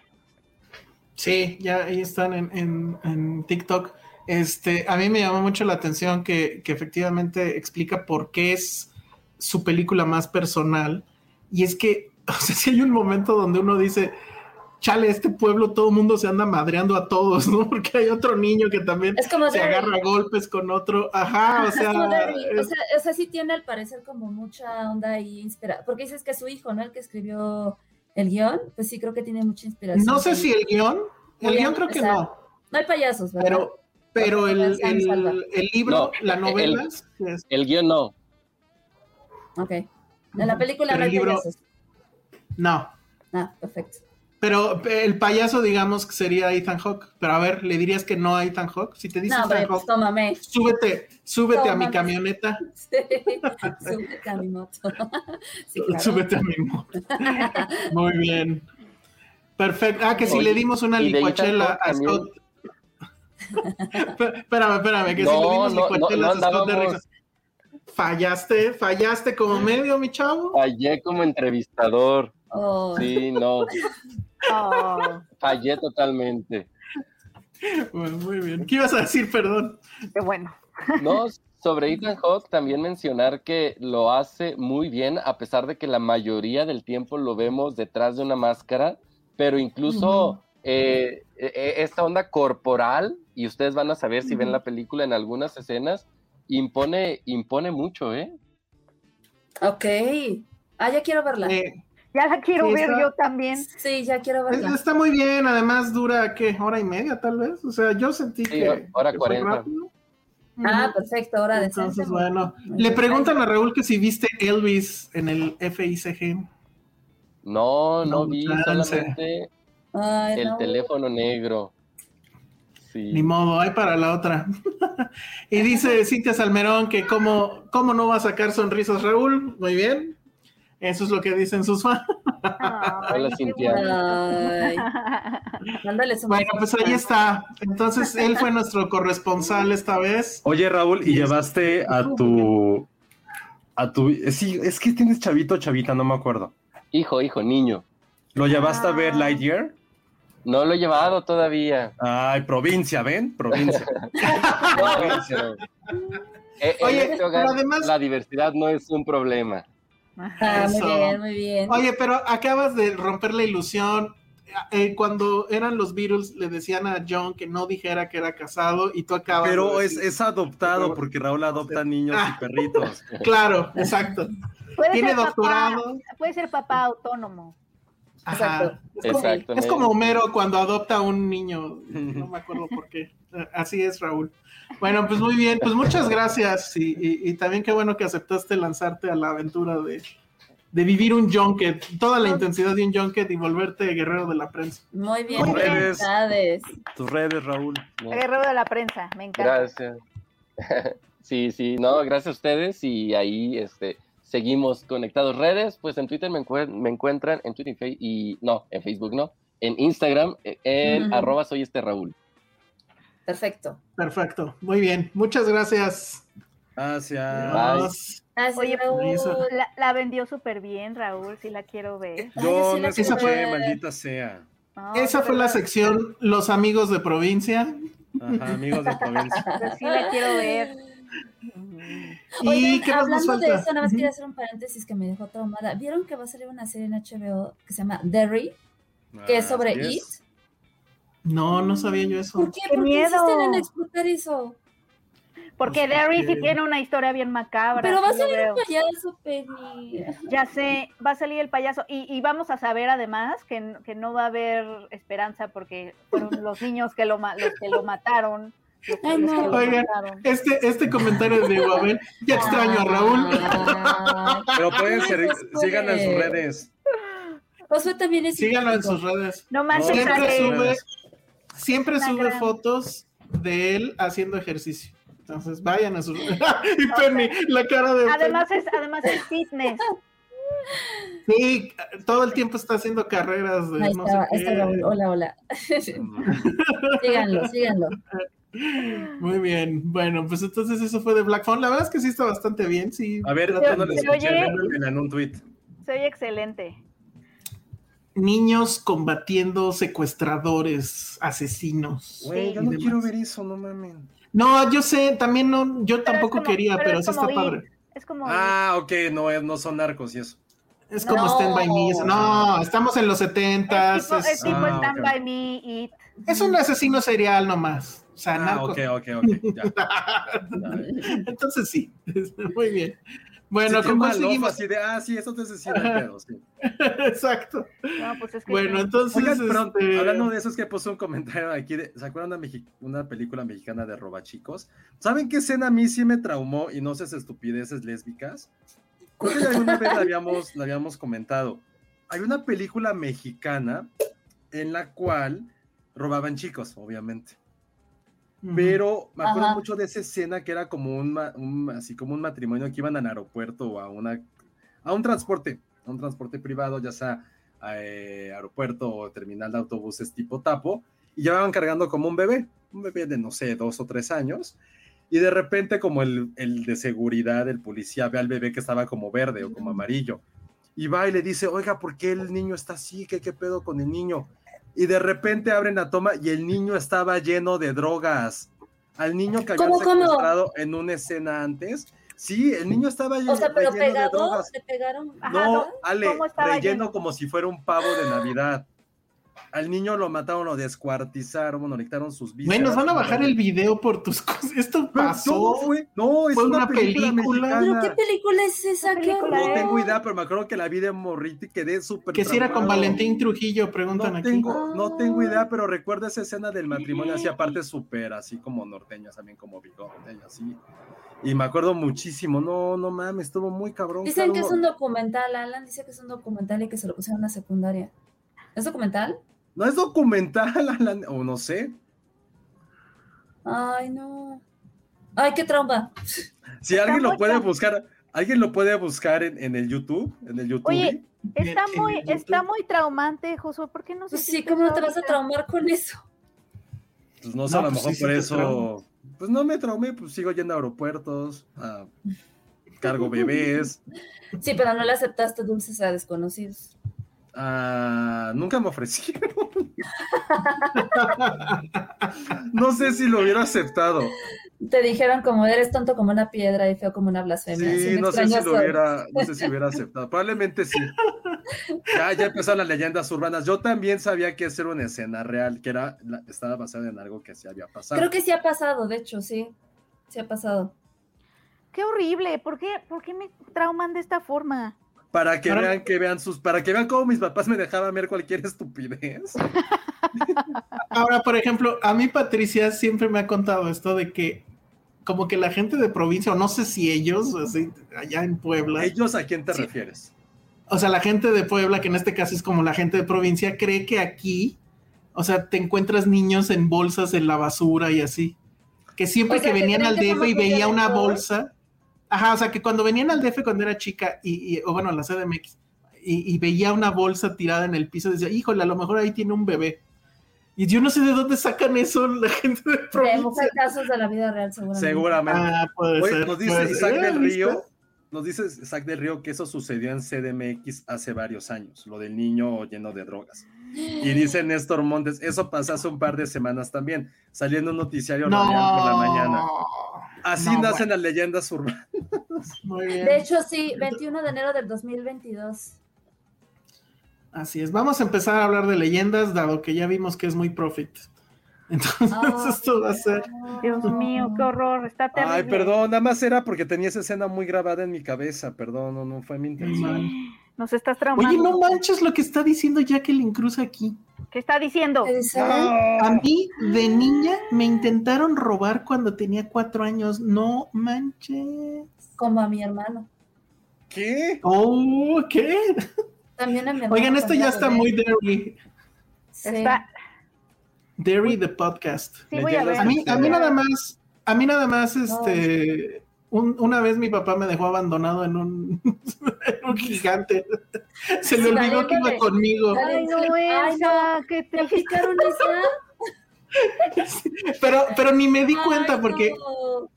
Sí, ya ahí están en, en, en TikTok. Este, a mí me llamó mucho la atención que, efectivamente explica por qué es su película más personal. Y es que, o sea, si hay un momento donde uno dice, chale, este pueblo todo el mundo se anda madreando a todos, ¿no? Porque hay otro niño que también se agarra golpes con otro. Ajá, o sea, o sea, sí tiene al parecer como mucha onda ahí inspirada. Porque dices que es su hijo, ¿no? El que escribió el guion, pues sí creo que tiene mucha inspiración. No sé si el guion, el guion creo que no. No hay payasos, ¿verdad? Pero, pero el, el, libro, la novela. El, guion no. Ok. En la película no hay payasos. No. Ah, perfecto. Pero el payaso, digamos que sería Ethan Hawke. Pero a ver, ¿le dirías que no a Ethan Hawke? Si te dice no, Ethan pues, tómame. súbete, súbete a mi camioneta. Sí, súbete a mi moto. Súbete a mi moto. Muy bien. Perfecto. Ah, que si le dimos una licuachela a Scott espérame, espérame, que si lo vimos no, Fallaste, fallaste como medio, mi chavo. Fallé como entrevistador. Oh. Sí, no. Oh. Fallé totalmente. Bueno, muy bien. ¿Qué ibas a decir, perdón? Qué bueno. No, sobre Ethan Hawke también mencionar que lo hace muy bien, a pesar de que la mayoría del tiempo lo vemos detrás de una máscara, pero incluso e, esta onda corporal, y ustedes van a saber si ven la película en algunas escenas, impone, impone mucho, ¿eh? Ok. Ah, ya quiero verla. ya la quiero ver yo también. Sí, ya quiero verla. Está muy bien, además dura, ¿qué? ¿Hora y media tal vez? O sea, yo sentí que... Hora cuarenta. Ah, perfecto, hora de Entonces, bueno. Le preguntan a Raúl que si viste Elvis en el FICG. No, no, vi, solamente el teléfono negro. Ni modo, hay para la otra. y dice Cintia Salmerón que cómo, cómo no va a sacar sonrisas Raúl. Muy bien. Eso es lo que dicen sus fans. Hola, Cintia. Ay. Mándales un Bueno, pues ahí está. Entonces, él fue nuestro corresponsal esta vez. Oye, Raúl, ¿y llevaste a tu. a tu. Sí, es que tienes chavito o chavita, no me acuerdo. Hijo, hijo, niño. ¿Lo llevaste a ver. Lightyear? No lo he llevado todavía. Ay, provincia, ¿ven? Provincia. No, eh, en Oye, este hogar, pero además- la diversidad no es un problema. Ah, muy bien, muy bien. Oye, pero acabas de romper la ilusión. Eh, cuando eran los Beatles, le decían a John que no dijera que era casado y tú acabas. Pero de es, decir- es adoptado porque Raúl adopta niños y perritos. Claro, exacto. Puede Tiene ser papá- doctorado. puede ser papá autónomo. Ajá. Exacto. Es como, Exactamente. es como Homero cuando adopta a un niño. No me acuerdo por qué. Así es, Raúl. Bueno, pues muy bien. Pues muchas gracias. Y, y- y también qué bueno que aceptaste lanzarte a la aventura de, de vivir un junket. Toda la intensidad de un junket y volverte guerrero de la prensa. Muy bien, bien. felicidades. Tus redes, Raúl. Guerrero de la prensa, me encanta. Gracias. sí, sí, no, gracias a ustedes y ahí este, seguimos conectados. Redes, pues en Twitter me, encue- me encuentran, en Twitter y, Fe- y no, en Facebook no, en Instagram, en Ujú. arroba soy este Raúl. Perfecto. Perfecto. Muy bien. Muchas gracias. Gracias. Bye. Nos- Gracias, Oye, Raúl. La, la vendió súper bien, Raúl, si la quiero ver. Ay, Yo no escuché, maldita sea. No, Esa fue la sección Los amigos de provincia. Ajá, amigos de provincia. pues sí la quiero ver. ¿Y Oigan, qué más nos hablando de falta? eso, nada más Ujú. quería hacer un paréntesis que me dejó traumada. ¿Vieron que va a salir una serie en HBO que se llama Derry? Que es sobre Así It. es. No, no sabía yo eso. ¿Por qué? ¡Qué ¿Por qué miedo! insisten en explotar eso? Porque Pues, Derry sí tiene una historia bien macabra. Pero va a salir un payaso, Penny. Ya sé, va a salir el payaso. Y, y vamos a saber además que, que no va a haber esperanza porque fueron los niños que lo, los que lo mataron. Ay, no. Oigan. Este, este comentario de Guabel, ya extraño a Raúl. Ay, Pero pueden ser, síganlo en sus redes. Josué también es Síganlo en sus redes. No más Siempre sube, siempre fotos de él haciendo ejercicio. Entonces vayan a sus y Penny, la cara de Además es, además es fitness. Sí, todo el tiempo está haciendo carreras de Ahí no está, sé está. Hola, hola. síganlo, síganlo. Muy bien. Bueno, pues entonces eso fue de Black Phone. La verdad es que sí está bastante bien. Sí. A ver, Trata yo no de- en, en un tweet. Soy excelente. Niños combatiendo secuestradores, asesinos. Güey, Sí. yo no demás. quiero ver eso, no mames. No, yo sé, también no, yo Pero tampoco como- quería, pero, es sí está ir. padre. Es como Ah, ok, no, no son narcos y eso. Es como No. Stand By Me. No, estamos en los es setentas. tipo, es Es, tipo Ah, Stand. By Me, It. es un asesino serial nomás. O sea, Ah, narcos. ok, ok, ok. Ya. Entonces sí, muy bien. Bueno, Sí, ¿cómo seguimos? así de, ah, sí, eso te el pedo, sí. Exacto. No, pues es que Bueno, entonces. Oigan, este, hablando de eso, es que puso un comentario aquí. De, ¿Se acuerdan de Mexi- una película mexicana de Robachicos? ¿Saben qué escena a mí sí me traumó y no sé si estupideces lésbicas? Creo que alguna vez la habíamos, la habíamos comentado. Hay una película mexicana en la cual robaban chicos, obviamente. Pero me acuerdo Ajá. mucho de esa escena que era como un, un- así como un matrimonio que iban al aeropuerto o a una a un transporte, a un transporte privado, ya sea eh, aeropuerto o terminal de autobuses tipo tapo, y llevaban cargando como un bebé, un bebé de no sé, dos o tres años, y de repente como el, el de seguridad, el policía ve al bebé que estaba como verde o como amarillo, y va y le dice, oiga, ¿por qué el niño está así? ¿Qué, qué pedo con el niño? Y de repente abren la toma y el niño estaba lleno de drogas. Al niño que habían secuestrado en una escena antes. Sí, el niño estaba lleno, O sea, pero relleno de pegado, drogas. pegaron. Ajá, No. Ale, ¿Cómo estaba relleno lleno? como si fuera un pavo de Navidad. Al niño lo mataron, lo descuartizaron, bueno, le quitaron sus Güey, vísceras. nos van a bajar el video por tus cosas. Esto pasó. No, fue, no, es Fue una, una película, película. ¿Pero mexicana. qué película es esa? ¿Qué ¿Qué película? No tengo idea, pero me acuerdo que la vi de morrito y quedé súper que si era con. Valentín Trujillo, preguntan No aquí. tengo, no Ah. tengo idea, pero recuerdo esa escena del matrimonio así aparte súper, así como norteñas, también como bigote así. Y me acuerdo muchísimo, no, no mames, estuvo muy cabrón. Dicen que es un documental, Alan dice que es un documental y que se lo pusieron en la secundaria. ¿Es documental? No es documental, Alan, o no sé. Ay, no. Ay, qué trauma. Si alguien lo puede buscar, ¿Alguien lo puede buscar en, en el YouTube? En el YouTube. Oye, está En- muy, está YouTube. muy traumante, Josué. ¿Por qué no se Pues sí, ¿cómo no te vas a traumar con eso? Pues no sé, No, a lo pues mejor sí, por sí eso. Pues no me traumé, pues sigo yendo a aeropuertos, a cargo bebés. Sí, pero no le aceptaste dulces a desconocidos. Ah, nunca me ofrecieron. no sé si lo hubiera aceptado. Te dijeron como eres tonto como una piedra y feo como una blasfemia. Sí, no sé si lo soy. hubiera, no sé si hubiera aceptado. Probablemente sí. Ya, ya empezaron las leyendas urbanas. Yo también sabía que era una escena real, que era, estaba basada en algo que se había pasado. Creo que sí ha pasado, de hecho, sí. Sí ha pasado. Qué horrible. ¿Por qué, ¿Por qué me trauman de esta forma? Para que vean que vean sus, para que vean cómo mis papás me dejaban ver cualquier estupidez. Ahora, por ejemplo, a mí Patricia siempre me ha contado esto de que como que la gente de provincia, o no sé si ellos, así, allá en Puebla, ¿Ellos a quién te Sí. refieres? o sea, la gente de Puebla, que en este caso es como la gente de provincia, cree que aquí, o sea, te encuentras niños en bolsas en la basura y así. Que siempre O sea, que venían al DF y veía una bolsa, ajá, o sea, que cuando venían al DF cuando era chica, y, y- o bueno, a la CDMX, y, y veía una bolsa tirada en el piso, decía, híjole, a lo mejor ahí tiene un bebé. Y yo no sé de dónde sacan eso la gente de provincia. casos de la vida real, seguramente. Seguramente. Ah, puede Oye, ser. nos dice puede Isaac ser. del. Río, nos dice Isaac del Río que eso sucedió en CDMX hace varios años, lo del niño lleno de drogas. Y dice Néstor Montes, eso pasó hace un par de semanas también, saliendo un noticiario No. por la mañana. Así No, nacen bueno. las leyendas urbanas. Muy bien. De hecho, sí, 21 de enero del 2022. Así es. Vamos a empezar a hablar de leyendas, dado que ya vimos que es muy profit. Entonces, esto va a ser. Dios mío, qué horror. Está terrible. Ay, perdón, nada más era porque tenía esa escena muy grabada en mi cabeza, perdón, no, no fue mi intención. Nos estás traumando. Oye, no manches lo que está diciendo Jacqueline Cruz aquí. ¿Qué está diciendo? A mí, de niña, me intentaron robar cuando tenía cuatro años. No manches. Como a mi hermano. ¿Qué? Oh, ¿qué? También a mi hermano. Oigan, esto ya está muy. Sí. Está... Dairy the podcast. Sí, voy a ver. A mí, a mí Sí. nada más, a mí nada más, este, un- una vez mi papá me dejó abandonado en un, en un gigante. Se le olvidó que iba conmigo. Ay, no, qué ¿Te aplicaron esa? Pero, pero ni me di Ay, cuenta porque, no.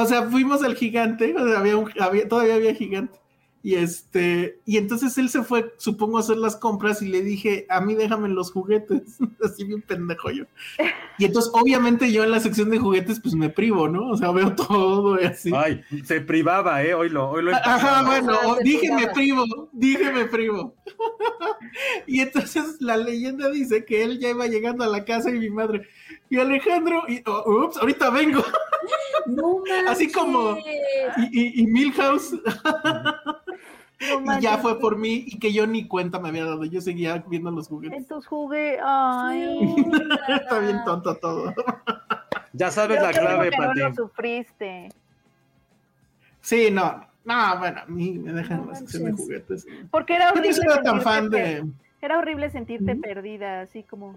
o sea, fuimos al gigante, o sea, había un, había, todavía había gigante. Y este, y entonces él se fue, supongo, a hacer las compras y le dije, a mí déjame los juguetes, así bien pendejo yo. Y entonces, obviamente, yo en la sección de juguetes, pues me privo, ¿no? O sea, veo todo y así. Ay, se privaba, ¿eh? Hoy lo, hoy lo Ajá, bueno, Ajá, se dije me privo, dije me privo. y entonces la leyenda dice que él ya iba llegando a la casa y mi madre, y Alejandro, y, oh, ups, ahorita vengo. No Así como- y, y Milhouse No y ya fue por mí y que yo ni cuenta me había dado, yo seguía viendo los En juguetes. tus juguetes. Ay. Está bien tonto todo. Ya sabes Creo la clave, que no lo sufriste. Sí, no, no, bueno, a mí me dejan No la sección de juguetes. Porque era Yo no horrible. tan fan de... Era horrible sentirte perdida, así como.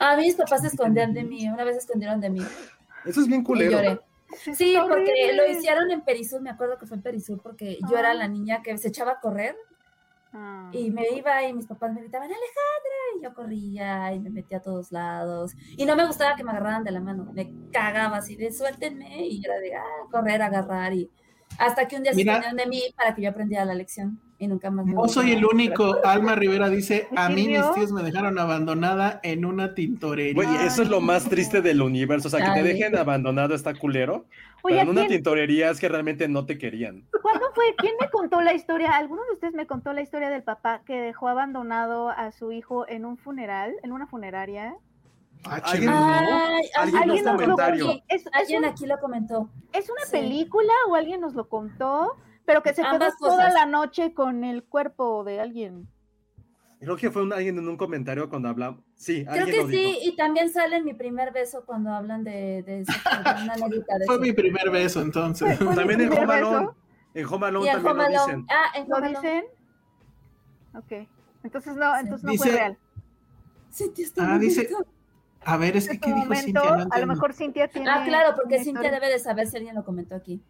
A mí mis papás se escondían de mí. Una vez se escondieron de mí. Eso es bien Y culero. lloré. Sí, porque horrible. lo hicieron en Perisur. Me acuerdo que fue en Perisur porque yo era Ah. la niña que se echaba a correr Ah. y me iba y mis papás me gritaban, Alejandra, y yo corría y me metía a todos lados. Y no me gustaba que me agarraran de la mano, me cagaba así de suéltenme y era de ah, correr, agarrar y hasta que un día Mira. se de mí para que yo aprendiera la lección y nunca más me No soy el único. Alma Rivera dice, a mí mis tíos me dejaron abandonada en una tintorería. Güey, eso es lo más triste del universo. O sea, que te dejen abandonado está culero. Oye, pero en una ¿quién- tintorería es que realmente no te querían. ¿cuándo fue? ¿Quién me contó la historia? ¿Alguno de ustedes me contó la historia del papá que dejó abandonado a su hijo en un funeral, en una funeraria? Ah, Alguien- Alguien Alguien nos lo. Es, es alguien un- aquí lo comentó. ¿Es una Sí. película o alguien nos lo contó? Pero que se quedó toda la noche con el cuerpo de alguien. Creo que fue un- alguien en un comentario cuando hablamos. Sí, Creo alguien que lo sí, dijo. y también sale en mi primer beso cuando hablan de, de, sexo, de una anécdota de Fue eso. mi primer beso, entonces. ¿Fue mi También en Home Alone. En Home en también Home lo dicen. Ah, en ¿Lo Home Alone. dicen? Ok. Entonces no, Sí. entonces no Dice- fue real. Cintia está Ah, dice-. A ver, es que este ¿qué dijo momento, Cintia? No a lo mejor Cintia tiene. Ah, claro, porque Cintia debe de saber si alguien lo comentó aquí.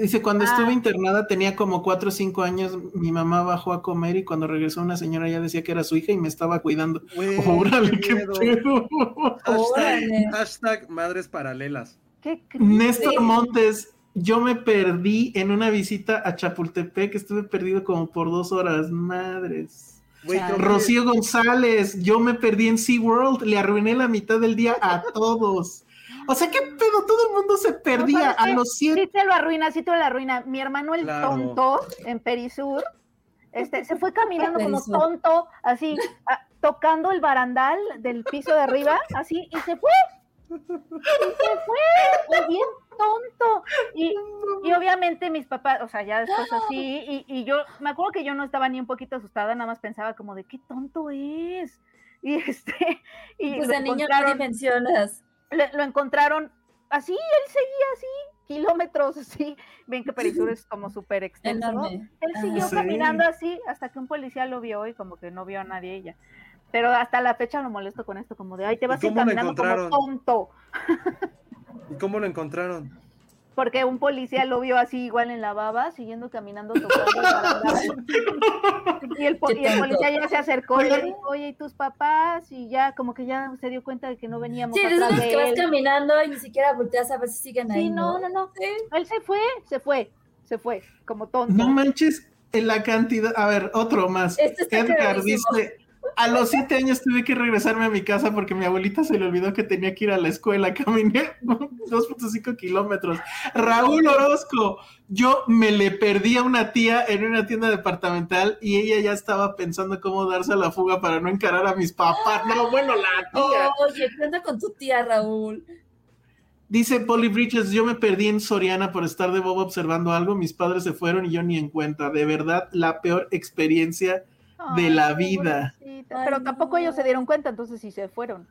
Dice, cuando Ah. estuve internada tenía como cuatro o cinco años, mi mamá bajó a comer y cuando regresó una señora ya decía que era su hija y me estaba cuidando. Órale, qué qué pedo. Hashtag, hashtag madres paralelas. ¿Qué Néstor. Montes, yo me perdí en una visita a Chapultepec, estuve perdido como por dos horas, madres. Rocío González, yo me perdí en SeaWorld, le arruiné la mitad del día a todos. O sea, ¿qué pedo? Todo el mundo se perdía ¿sabes a los siete. Sí te lo arruina, sí te lo arruina. Mi hermano el Claro. tonto en Perisur, este, se fue caminando como tonto, así, a- tocando el barandal del piso de arriba, así, y se fue. Y se fue, y bien tonto. Y, y obviamente mis papás, o sea, ya después así, y, y yo, me acuerdo que yo no estaba ni un poquito asustada, nada más pensaba como de qué tonto es. Y este, y Pues de niño no dimensionas. Le- lo encontraron así, él seguía así, kilómetros así. Ven que Perisur es como súper extenso. ¿no? Él siguió Sí. caminando así hasta que un policía lo vio y como que no vio a nadie ella. Pero hasta la fecha lo molesto con esto, como de, ay, te vas a ir caminando como tonto. ¿Y cómo lo encontraron? Porque un policía lo vio así igual en la baba, siguiendo caminando tocando y, el, y policía ya se acercó y le dijo, oye, ¿y tus papás? Y ya como que ya se dio cuenta de que no veníamos Sí, atrás de que vas él. caminando y ni siquiera volteas a ver si siguen ahí. Sí, no, no, no. Él se fue, se fue, se fue, como tonto. No manches en la cantidad. A ver, otro más. Este está Edgar clarísimo. dice: A los siete años tuve que regresarme a mi casa porque mi abuelita se le olvidó que tenía que ir a la escuela. Caminé 2.5 kilómetros. Raúl Orozco, yo me le perdí a una tía en una tienda departamental y ella ya estaba pensando cómo darse a la fuga para no encarar a mis papás. No, bueno, la tía. Oye, ¿qué onda con tu tía, Raúl? Dice Polly Bridges, yo me perdí en Soriana por estar de bobo observando algo, mis padres se fueron y yo ni en cuenta. De verdad, la peor experiencia de la vida. pobrecita. Pero tampoco no. ellos se dieron cuenta, entonces sí se fueron.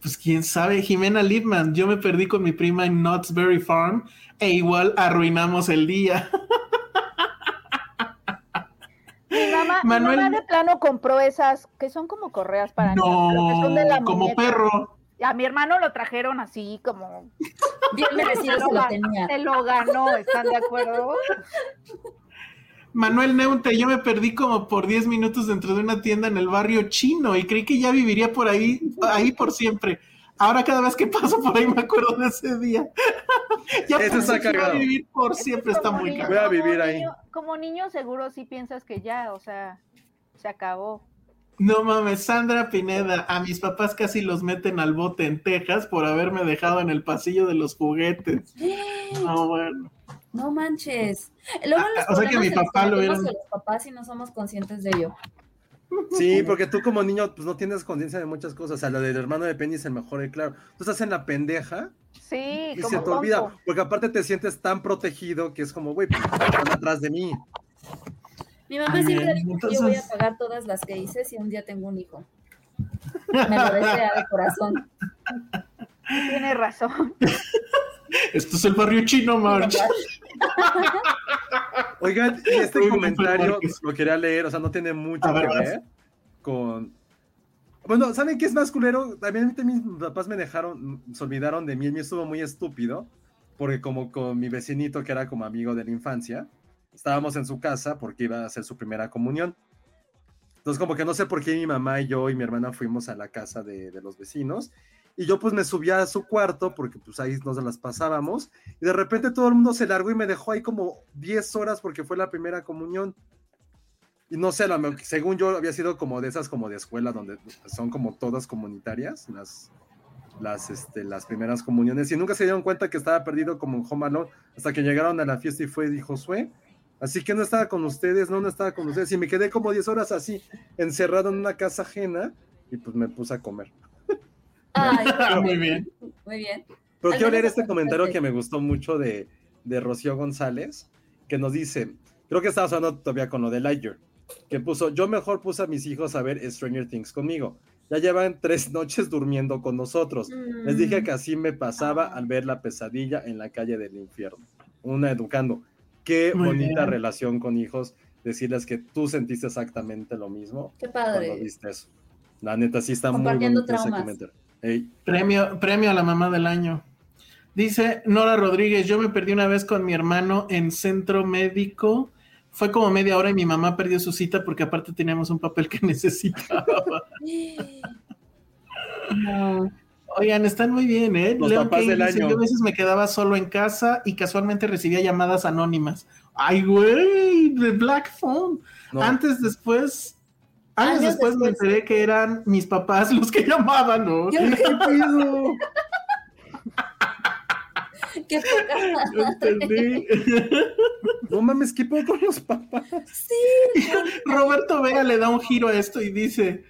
Pues quién sabe, Jimena Lipman, yo me perdí con mi prima en Knott's Berry Farm e igual arruinamos el día. Mi mamá, mi Manuel- mamá de plano compró esas que son como correas para niños, pero que son de la No, como muñeca. perro. A mi hermano lo trajeron así como Bien merecido se lo tenía. se lo ganó, ¿están de acuerdo? Manuel Neunte, yo me perdí como por 10 minutos dentro de una tienda en el barrio chino y creí que ya viviría por ahí, ahí por siempre. Ahora cada vez que paso por ahí me acuerdo de ese día. ya Ese está cagado. vivir por siempre, está muy niño- caro. Voy a como vivir ahí. niño- Como niño seguro sí piensas que ya, o sea, se acabó. No mames, Sandra Pineda, a mis papás casi los meten al bote en Texas por haberme dejado en el pasillo de los juguetes. No, bueno. No manches. Luego los Ah, o sea que mi se los papá lo a los papás y no somos conscientes de ello. Sí, porque tú como niño pues no tienes conciencia de muchas cosas. O sea, lo del hermano de Penny es el mejor, y claro. Tú estás en la pendeja Sí, y como se te tonto. olvida. Porque aparte te sientes tan protegido que es como, güey, pues, están atrás de mí. Mi mamá Bien, siempre dijo que yo voy a entonces- pagar todas las que hice si un día tengo un hijo. Me lo desea de corazón. Tiene razón. Esto es el barrio chino, March. Oigan, y este comentario lo quería leer, o sea, no tiene mucho A ver, que vas. ver con. Bueno, ¿saben qué es más culero? También mí mis papás me dejaron, se olvidaron de mí, el mío estuvo muy estúpido, porque como con mi vecinito, que era como amigo de la infancia, estábamos en su casa porque iba a hacer su primera comunión. Entonces, como que no sé por qué mi mamá y yo y mi hermana fuimos a la casa de, de los vecinos. Y yo pues me subía a su cuarto porque pues ahí nos las pasábamos. Y de repente todo el mundo se largó y me dejó ahí como 10 horas porque fue la primera comunión. Y no sé, según yo había sido como de esas como de escuela donde son como todas comunitarias, las, las, este, las primeras comuniones. Y nunca se dieron cuenta que estaba perdido como en Home Alone hasta que llegaron a la fiesta y fue, dijo Josué. Así que no estaba con ustedes, no, no estaba con ustedes. Y me quedé como 10 horas así, encerrado en una casa ajena y pues me puse a comer. Ay, Muy bien. muy bien. Pero quiero leer este comentario que me gustó mucho de, de Rocío González, que nos dice, creo que estaba hablando todavía con lo de Lightyear, que puso, yo mejor puse a mis hijos a ver Stranger Things conmigo. Ya llevan tres noches durmiendo con nosotros. Les dije que así me pasaba al ver la pesadilla en la calle del infierno. Una educando. Qué Muy bonita bien. relación con hijos. Decirles que tú sentiste exactamente lo mismo Qué cuando padre. viste eso. La neta sí está muy bonito ese comentario. Premio, premio a la mamá del año. Dice Nora Rodríguez, yo me perdí una vez con mi hermano en centro médico. Fue como media hora y mi mamá perdió su cita porque aparte teníamos un papel que necesitaba. No. Oigan, están muy bien, ¿eh? Los Leon papás Kane del dice, año. Yo a veces me quedaba solo en casa y casualmente recibía llamadas anónimas. ¡Ay, güey! De Black Phone. No. Antes, después... Años Años después, me enteré que eran mis papás los que llamaban, ¿no? Qué pedo? Qué entendí. No mames, ¿qué pedo con los papás? Sí. Roberto Vega le da un giro a esto y dice: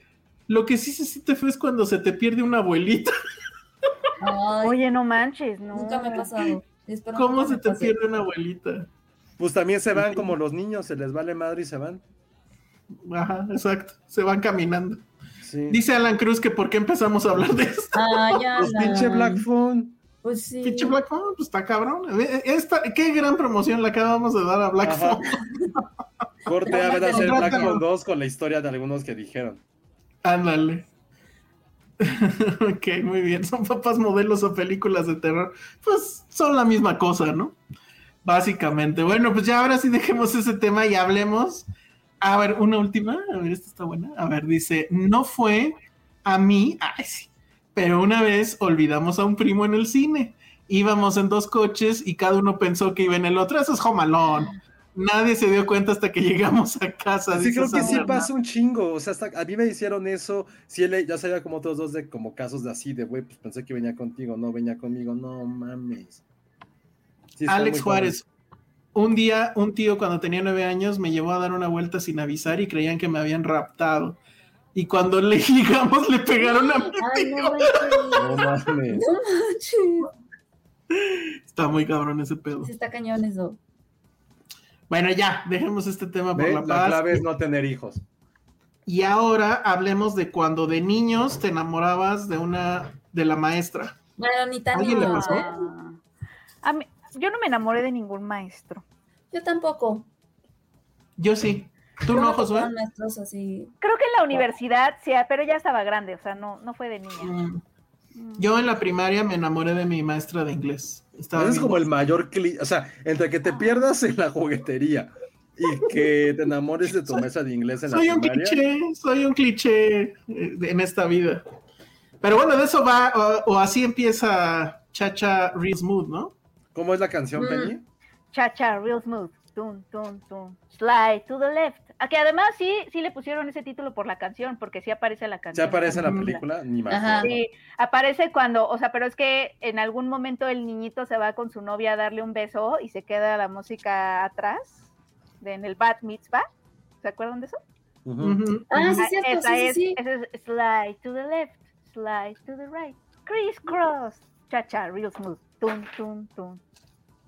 Lo que sí se siente feo es cuando se te pierde una abuelita. Ay, Oye, no manches, no. nunca me ha pasado. Espero ¿Cómo se te pase. pierde una abuelita? Pues también se van como los niños, se les vale madre y se van. Ajá, exacto. Se van caminando. Sí. Dice Alan Cruz que por qué empezamos a hablar de esto. Ah, ya. Pues pinche Black Phone. Pues sí. Pinche Black Phone, pues está cabrón. Esta, qué gran promoción le acabamos de dar a Black Ajá. Phone. Corte a ver hacer Black. Phone 2 con la historia de algunos que dijeron. Ándale. ok, muy bien. Son papás modelos o películas de terror. Pues son la misma cosa, ¿no? Básicamente. Bueno, pues ya ahora sí dejemos ese tema y hablemos. A ver, una última. A ver, esta está buena. A ver, dice, no fue a mí, ay sí, pero una vez olvidamos a un primo en el cine. Íbamos en dos coches y cada uno pensó que iba en el otro. Eso es jomalón. Nadie se dio cuenta hasta que llegamos a casa. Sí, creo que sí pasa un chingo. O sea, hasta a mí me hicieron eso. Sí, él- ya sabía como otros dos de como casos de así, de güey, pues pensé que venía contigo, no venía conmigo, no mames. Sí, Alex Juárez. Un día, un tío cuando tenía nueve años me llevó a dar una vuelta sin avisar y creían que me habían raptado. Y cuando le llegamos le pegaron a mi no tío. manches. No manches. Está muy cabrón ese pedo. Está cañón eso. Bueno, ya, dejemos este tema por la La paz. clave es no tener hijos. Y ahora hablemos de cuando de niños te enamorabas de una, de la maestra. Bueno, ni tan ¿Alguien le. A mí- yo no me enamoré de ningún maestro. Yo tampoco. Yo sí. ¿Tú no, Josué? así. Creo que en la universidad, sí, ah, pero ya estaba grande, o sea, no, no fue de niña. Mm. Mm. Yo en la primaria me enamoré de mi maestra de inglés. Estaba Ese es como el mayor cliché. O sea, entre que te pierdas en la juguetería y que te enamores de tu mesa de inglés en la Soy un primaria. cliché, soy un cliché eh, en esta vida. Pero bueno, de eso va, o, o así empieza Chacha Real Smooth, ¿no? ¿Cómo es la canción, Mm. Penny? Cha cha, real smooth. Tun, tun, tun. Slide to the left. A que además sí, sí le pusieron ese título por la canción, porque sí aparece la ¿Se canción. aparece en la película? Ni más. Ajá. Sí, aparece cuando, o sea, pero es que en algún momento el niñito se va con su novia a darle un beso y se queda la música atrás, de, en el Bat Mitzvah. ¿Se acuerdan de eso? Ah, sí, Ah, cierto, esa sí, es, sí, sí. esa es slide to the left, slide to the right, crisscross, cha cha, real smooth,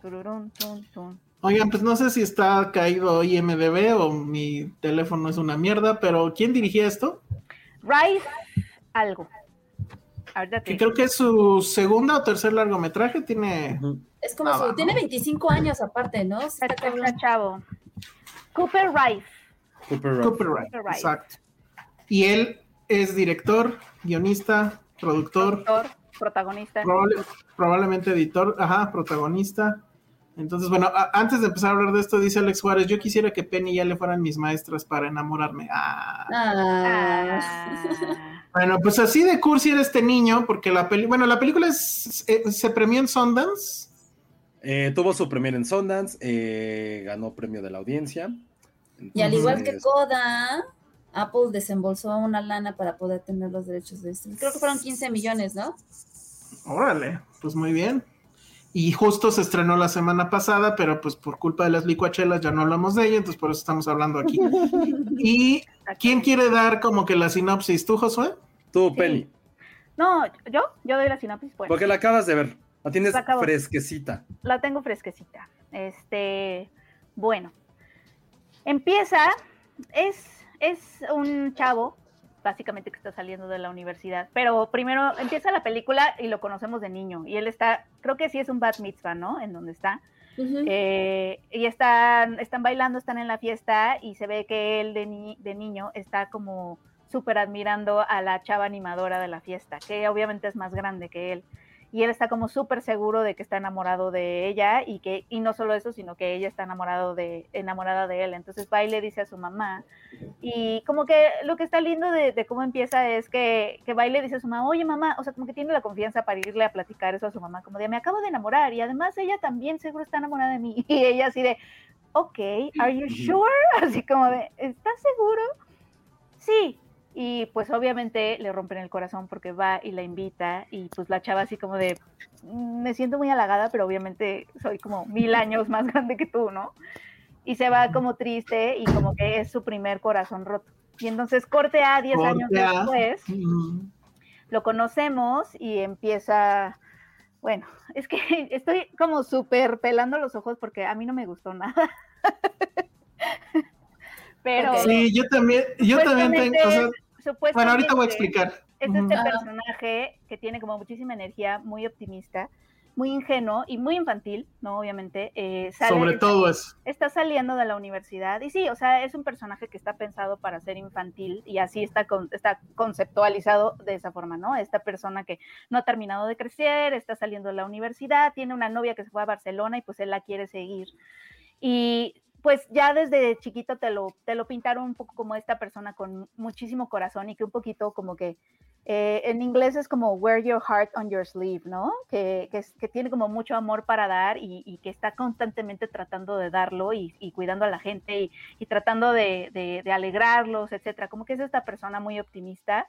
tururun, tun tun. Oigan, pues no sé si está caído IMDB o mi teléfono es una mierda, pero ¿quién dirigía esto? Rice, algo. Que creo que es su segunda o tercer largometraje, tiene... Es como Ah, su. va. Tiene 25 años aparte, ¿no? Está, chavo. Cooper Rice. Cooper Rock. Copyright, Copyright. exacto. Y él es director, guionista, productor, Actor, protagonista. probable- probablemente editor, ajá, protagonista. Entonces, bueno, a- antes de empezar a hablar de esto, dice Alex Juárez, yo quisiera que Penny ya le fueran mis maestras para enamorarme. Ah. Ah. Bueno, pues así de cursi era este niño, porque la peli, bueno, la película es- eh, se premió en Sundance. Eh, tuvo su premier en Sundance, eh, ganó premio de la audiencia. Y al igual que Coda, Apple desembolsó una lana para poder tener los derechos de streaming. Creo que fueron 15 millones, ¿no? Órale, pues muy bien. Y justo se estrenó la semana pasada, pero pues por culpa de las licuachelas ya no hablamos de ella, entonces por eso estamos hablando aquí. ¿Y quién quiere dar como que la sinopsis? ¿Tú, Josué? Tú, Sí. Penny, No, yo, yo doy la sinopsis. Bueno, porque la acabas de ver. La tienes La fresquecita. la tengo fresquecita. Este, bueno, empieza, es, es un chavo, básicamente que está saliendo de la universidad, pero primero empieza la película y lo conocemos de niño, y él está, creo que sí es un bat mitzvah, ¿no? En donde está. Eh, y están, están bailando, están en la fiesta, y se ve que él de, ni- de niño está como súper admirando a la chava animadora de la fiesta, que obviamente es más grande que él. Y él está como súper seguro de que está enamorado de ella y que y no solo eso sino que ella está enamorado de enamorada de él. Entonces va y le dice a su mamá y como que lo que está lindo de, cómo empieza es que, que va y le dice a su mamá oye mamá o sea como que tiene la confianza para irle a platicar eso a su mamá como de me acabo de enamorar y además ella también seguro está enamorada de mí y ella así de ok are you sure así como de ¿estás seguro? sí y pues obviamente le rompen el corazón porque va y la invita y pues la chava así como de, mm, me siento muy halagada, pero obviamente soy como mil años más grande que tú, ¿no? Y se va como triste y como que es su primer corazón roto. Y entonces corte a 10 años después, lo conocemos y empieza, bueno, es que estoy como súper pelando los ojos porque a mí no me gustó nada. Pero sí, yo también, yo también tengo, bueno, ahorita voy a explicar. Es este personaje que tiene como muchísima energía, muy optimista, muy ingenuo y muy infantil, ¿no? Obviamente. Eh, Sobre todo eso. Está saliendo de la universidad y sí, o sea, es un personaje que está pensado para ser infantil y así está, está conceptualizado de esa forma, ¿no? Esta persona que no ha terminado de crecer, está saliendo de la universidad, tiene una novia que se fue a Barcelona y pues él la quiere seguir. Y pues ya desde chiquito te lo, te lo pintaron un poco como esta persona con muchísimo corazón y que un poquito como que eh, en inglés es como wear your heart on your sleeve, ¿no? Que, que, tiene como mucho amor para dar y, que está constantemente tratando de darlo y, cuidando a la gente y, tratando de, de, de, alegrarlos, etcétera. Como que es esta persona muy optimista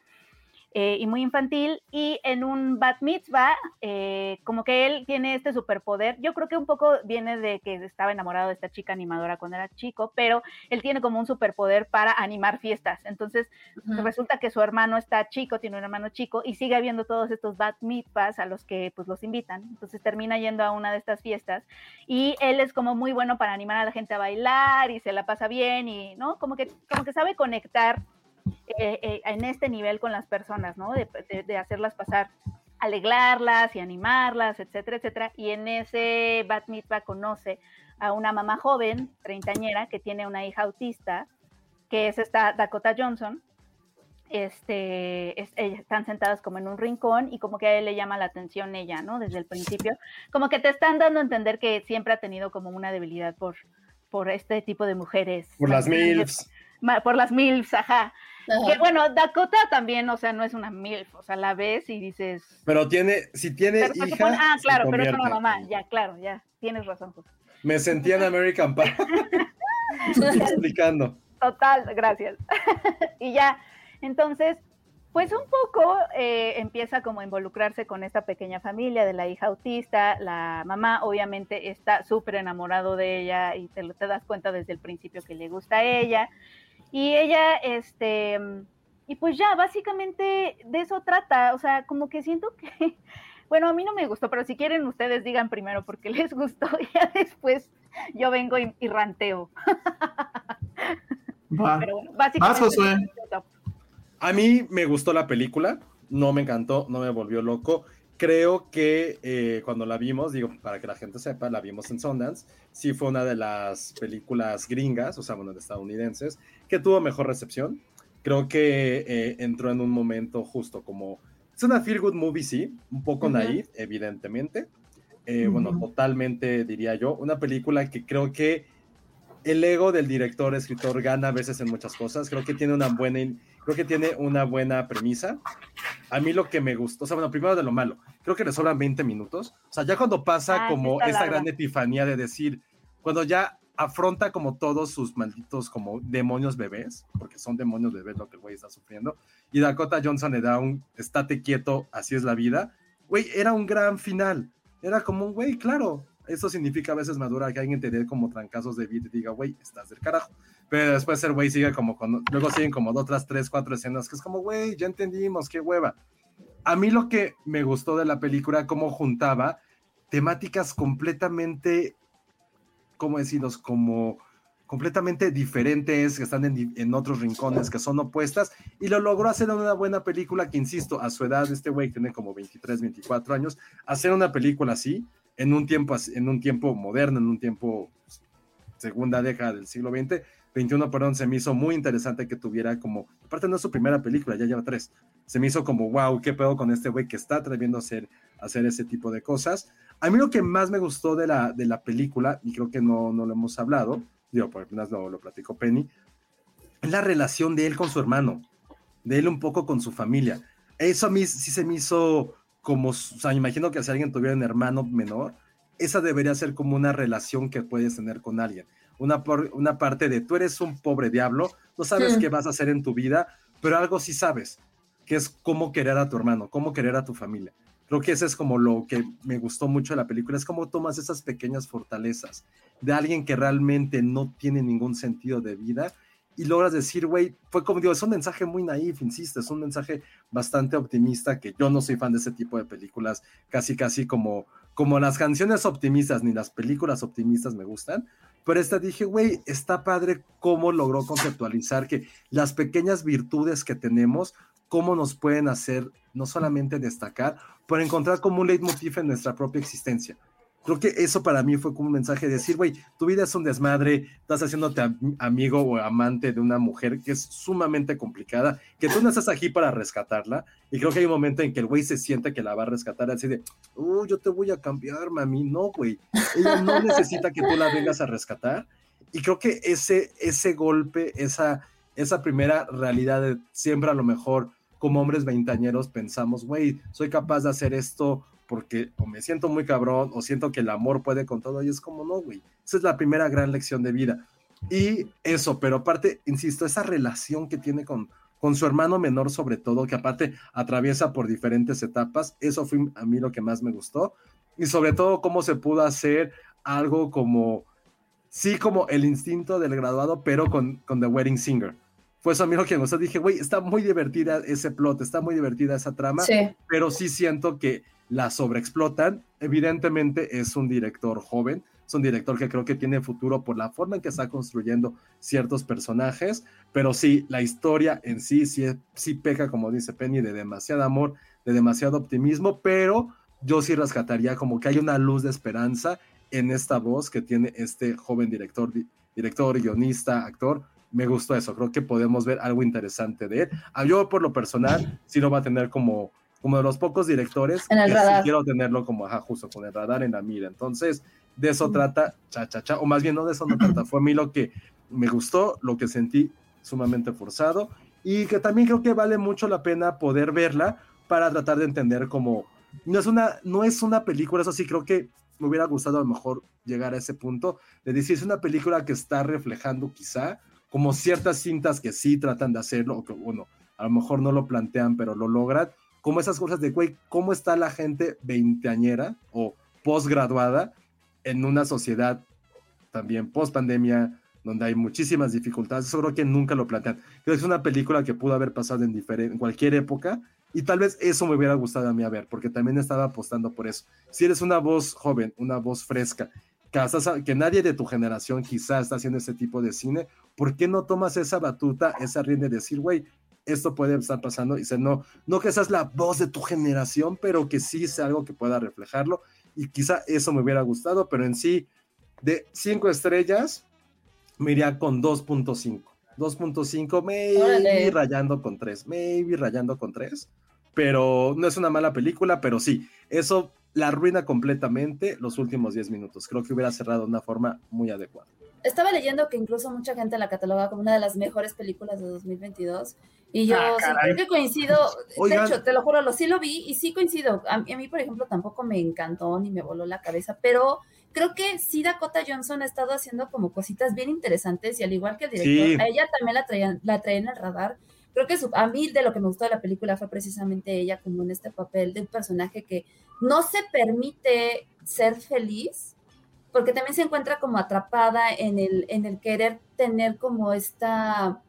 eh, y muy infantil. Y en un bat mitzvah, eh, como que él tiene este superpoder. Yo creo que un poco viene de que estaba enamorado de esta chica animadora cuando era chico, pero él tiene como un superpoder para animar fiestas. Entonces, resulta que su hermano está chico, tiene un hermano chico y sigue habiendo todos estos bat mitzvahs a los que pues los invitan. Entonces termina yendo a una de estas fiestas y él es como muy bueno para animar a la gente a bailar y se la pasa bien y, ¿no? Como que, como que sabe conectar eh, eh, en este nivel con las personas, ¿no? De, hacerlas pasar, alegrarlas y animarlas, etcétera, etcétera. Y en ese Bat Mitzvah conoce a una mamá joven, treintañera, que tiene una hija autista, que es esta Dakota Johnson. Este, están sentadas como en un rincón y como que a él le llama la atención ella, ¿no? Desde el principio, como que te están dando a entender que siempre ha tenido como una debilidad por, por este tipo de mujeres. Por las MILFs. Por las MILFs, ajá. Que bueno, Dakota también, o sea, no es una MILF, o sea, la ves y dices. Pero tiene, si tiene hija. ah, claro, pero es una mamá, ya, claro, ya, tienes razón. Me sentía en American Pie. explicando. Total, gracias. y ya, entonces, pues un poco eh, empieza como a involucrarse con esta pequeña familia de la hija autista, la mamá obviamente está súper enamorado de ella y te, te das cuenta desde el principio que le gusta a ella. Y ella, este, y pues ya, básicamente de eso trata, o sea, como que siento que, bueno, a mí no me gustó, pero si quieren ustedes digan primero porque les gustó y ya después yo vengo y, ranteo. Va. Pero bueno, básicamente... a mí me gustó la película, no me encantó, no me volvió loco. Creo que eh, cuando la vimos, digo, para que la gente sepa, la vimos en Sundance, sí fue una de las películas gringas, o sea, bueno, de estadounidenses, que tuvo mejor recepción. Creo que eh, entró en un momento justo como... Es una feel good movie, sí, un poco naive, evidentemente. Eh, bueno, totalmente diría yo. Una película que creo que el ego del director, escritor, gana a veces en muchas cosas. Creo que tiene una buena Creo que tiene una buena premisa. A mí lo que me gustó, o sea, bueno, primero de lo malo, creo que le sobran 20 minutos. O sea, ya cuando pasa ah, como esa gran epifanía de decir, cuando ya afronta como todos sus malditos como demonios bebés, porque son demonios bebés lo que el güey está sufriendo, y Dakota Johnson le da un estate quieto, así es la vida. Güey, era un gran final. Era como un güey, claro, eso significa a veces madura que alguien te dé como trancazos de vida y diga, güey, estás del carajo. Pero después el güey sigue como con, luego siguen como otras tres, cuatro escenas que es como, güey, ya entendimos, qué hueva. A mí lo que me gustó de la película, cómo juntaba temáticas completamente, ¿cómo decirlos? Como completamente diferentes, que están en, en, otros rincones, que son opuestas, y lo logró hacer en una buena película que, insisto, a su edad, este güey tiene como 23, 24 años, hacer una película así, en un tiempo, en un tiempo moderno, en un tiempo segunda década del siglo XX, 21, perdón, se me hizo muy interesante que tuviera como, aparte no es su primera película, ya lleva tres, se me hizo como, wow, qué pedo con este güey que está atreviendo a hacer, hacer ese tipo de cosas. A mí lo que más me gustó de la, de la película, y creo que no, no lo hemos hablado, digo, por apenas lo, lo platicó Penny, es la relación de él con su hermano, de él un poco con su familia. Eso a mí sí se me hizo como, o sea, imagino que si alguien tuviera un hermano menor, esa debería ser como una relación que puedes tener con alguien. Una, una parte de tú eres un pobre diablo, no sabes qué vas a hacer en tu vida, pero algo sí sabes, que es cómo querer a tu hermano, cómo querer a tu familia. Creo que ese es como lo que me gustó mucho de la película, es cómo tomas esas pequeñas fortalezas de alguien que realmente no tiene ningún sentido de vida y logras decir, güey, fue como digo, es un mensaje muy naif, insisto, es un mensaje bastante optimista, que yo no soy fan de ese tipo de películas, casi, casi como, como las canciones optimistas ni las películas optimistas me gustan, pero esta dije, güey, está padre cómo logró conceptualizar que las pequeñas virtudes que tenemos, cómo nos pueden hacer no solamente destacar, pero encontrar como un leitmotiv en nuestra propia existencia. Creo que eso para mí fue como un mensaje de decir, güey, tu vida es un desmadre, estás haciéndote amigo o amante de una mujer que es sumamente complicada, que tú no estás aquí para rescatarla. Y creo que hay un momento en que el güey se siente que la va a rescatar así de, oh, yo te voy a cambiar, mami. No, güey. Ella no necesita que tú la vengas a rescatar. Y creo que ese, ese golpe, esa, esa primera realidad de siempre a lo mejor como hombres veintañeros pensamos, güey, soy capaz de hacer esto porque o me siento muy cabrón o siento que el amor puede con todo y es como no, güey. Esa es la primera gran lección de vida. Y eso, pero aparte, insisto, esa relación que tiene con, con su hermano menor sobre todo, que aparte atraviesa por diferentes etapas, eso fue a mí lo que más me gustó. Y sobre todo cómo se pudo hacer algo como, sí, como el instinto del graduado, pero con, con The Wedding Singer. Fue eso a mí lo que me gustó. Dije, güey, está muy divertida ese plot, está muy divertida esa trama, pero sí siento que la sobreexplotan. Evidentemente es un director joven, es un director que creo que tiene futuro por la forma en que está construyendo ciertos personajes, pero sí, la historia en sí, sí, sí peca, como dice Penny, de demasiado amor, de demasiado optimismo, pero yo sí rescataría como que hay una luz de esperanza en esta voz que tiene este joven director, director, guionista, actor. Me gustó eso, creo que podemos ver algo interesante de él. Ah, yo por lo personal sí lo va a tener como como de los pocos directores en el radar. quiero tenerlo como, ajá, justo con el radar en la mira. Entonces, de eso trata, cha, cha, cha, o más bien no de eso no trata, fue a mí lo que me gustó, lo que sentí sumamente forzado y que también creo que vale mucho la pena poder verla para tratar de entender cómo, no es una, no es una película, eso sí creo que me hubiera gustado a lo mejor llegar a ese punto de decir, es una película que está reflejando quizá como ciertas cintas que sí tratan de hacerlo, o que bueno, a lo mejor no lo plantean, pero lo logran, como esas cosas de, güey, ¿cómo está la gente veinteañera o posgraduada en una sociedad también post pandemia, donde hay muchísimas dificultades? Eso creo que nunca lo plantean. Creo que es una película que pudo haber pasado en, cualquier época y tal vez eso me hubiera gustado a mí ver, porque también estaba apostando por eso. Si eres una voz joven, una voz fresca, que, que nadie de tu generación quizás está haciendo ese tipo de cine, ¿por qué no tomas esa batuta, esa rienda de decir, güey, esto puede estar pasando y dice, no, no que seas la voz de tu generación, pero que sí sea algo que pueda reflejarlo y quizá eso me hubiera gustado, pero en sí, de cinco estrellas, me iría con 2.5. 2.5, maybe rayando con 3, maybe rayando con 3, pero no es una mala película, pero sí, eso la arruina completamente los últimos 10 minutos. Creo que hubiera cerrado de una forma muy adecuada. Estaba leyendo que incluso mucha gente la cataloga como una de las mejores películas de 2022 y yo ah, creo que coincido, de hecho, te lo juro, lo, sí lo vi y sí coincido. A, mí, por ejemplo, tampoco me encantó ni me voló la cabeza, pero creo que sí Dakota Johnson ha estado haciendo como cositas bien interesantes y al igual que el director, a ella también la traían, la traían el radar. Creo que a mí de lo que me gustó de la película fue precisamente ella como en este papel de un personaje que no se permite ser feliz, porque también se encuentra como atrapada en el, en el querer tener como esta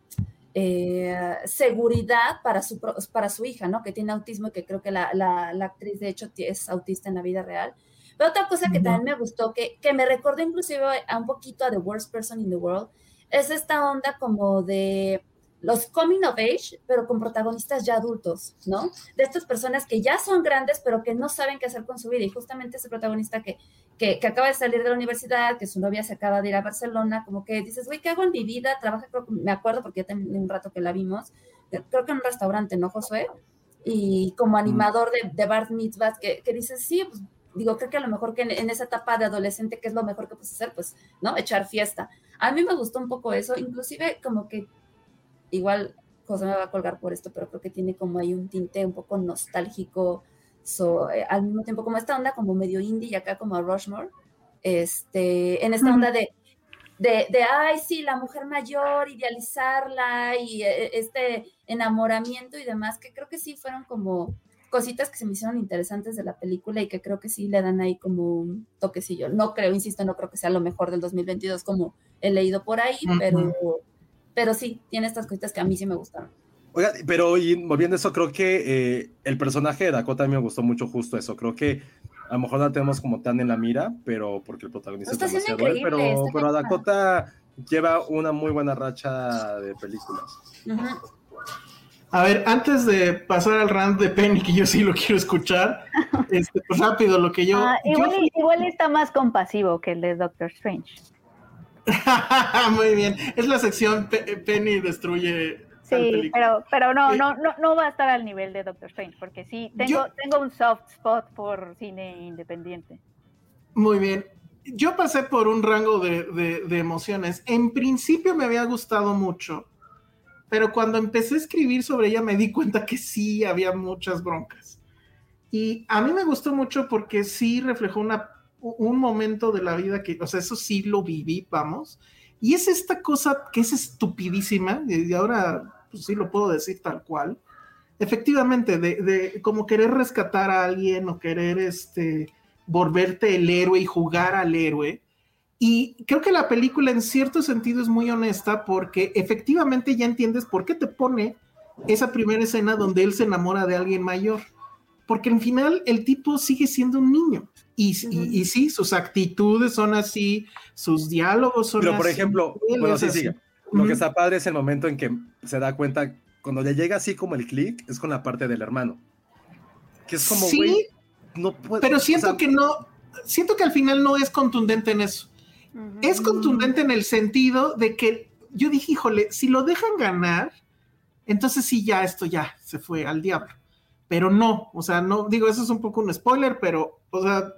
eh, seguridad para su, para su hija, ¿no? Que tiene autismo y que creo que la, la, actriz de hecho es autista en la vida real. Pero otra cosa que también me gustó, que, que me recordó inclusive a un poquito a The Worst Person in the World, es esta onda como de los coming of age, pero con protagonistas ya adultos, ¿no? De estas personas que ya son grandes, pero que no saben qué hacer con su vida. Y justamente ese protagonista que, que, acaba de salir de la universidad, que su novia se acaba de ir a Barcelona, como que dices, güey, ¿qué hago en mi vida? Trabaja, creo, me acuerdo porque ya tenía un rato que la vimos, creo que en un restaurante, ¿no, Josué? Y como animador de, de Bart Mitzvah, que, que dices, sí, pues digo, creo que a lo mejor que en, esa etapa de adolescente, ¿qué es lo mejor que puedes hacer? Pues, ¿no? Echar fiesta. A mí me gustó un poco eso, inclusive como que igual José me va a colgar por esto, pero creo que tiene como ahí un tinte un poco nostálgico, eh, al mismo tiempo como esta onda como medio indie y acá como a Rushmore, este, en esta onda de, de, de, ay, sí, la mujer mayor, idealizarla y eh, este enamoramiento y demás, que creo que sí fueron como cositas que se me hicieron interesantes de la película y que creo que sí le dan ahí como un toquecillo. No creo, insisto, no creo que sea lo mejor del 2022 como he leído por ahí, pero, pero sí, tiene estas cositas que a mí sí me gustaron. Oiga, pero y volviendo a eso, creo que eh, el personaje de Dakota a mí me gustó mucho justo eso. Creo que a lo mejor la tenemos como tan en la mira, pero porque el protagonista es demasiado pero, pero Dakota lleva una muy buena racha de películas. A ver, antes de pasar al rant de Penny, que yo sí lo quiero escuchar, este, pues rápido, lo que yo... Ah, igual, está más compasivo que el de Doctor Strange. Muy bien, es la sección Penny destruye... Sí, pero, pero no, no, no, no va a estar al nivel de Doctor Strange, porque sí, tengo, tengo un soft spot por cine independiente. Muy bien. Yo pasé por un rango de, de emociones. En principio me había gustado mucho pero cuando empecé a escribir sobre ella me di cuenta que sí había muchas broncas. Y a mí me gustó mucho porque sí reflejó una, un momento de la vida que, o sea, eso sí lo viví, vamos. Y es esta cosa que es estupidísima, y ahora pues sí lo puedo decir tal cual. Efectivamente, de, de como querer rescatar a alguien o querer este, volverte el héroe y jugar al héroe y creo que la película en cierto sentido es muy honesta porque efectivamente ya entiendes por qué te pone esa primera escena donde él se enamora de alguien mayor. Porque al final el tipo sigue siendo un niño. Y, sí, sus actitudes son así, sus diálogos son así. Pero por ejemplo, bueno, sí, sí. Lo que está padre es el momento en que se da cuenta, cuando le llega así como el clic, es con la parte del hermano. Que es como, sí, no puede, Pero siento que no, siento que al final no es contundente en eso. Es contundente en el sentido de que yo dije, híjole, si lo dejan ganar, entonces sí, ya esto ya se fue al diablo. Pero no, o sea, no, digo, eso es un poco un spoiler, pero, o sea,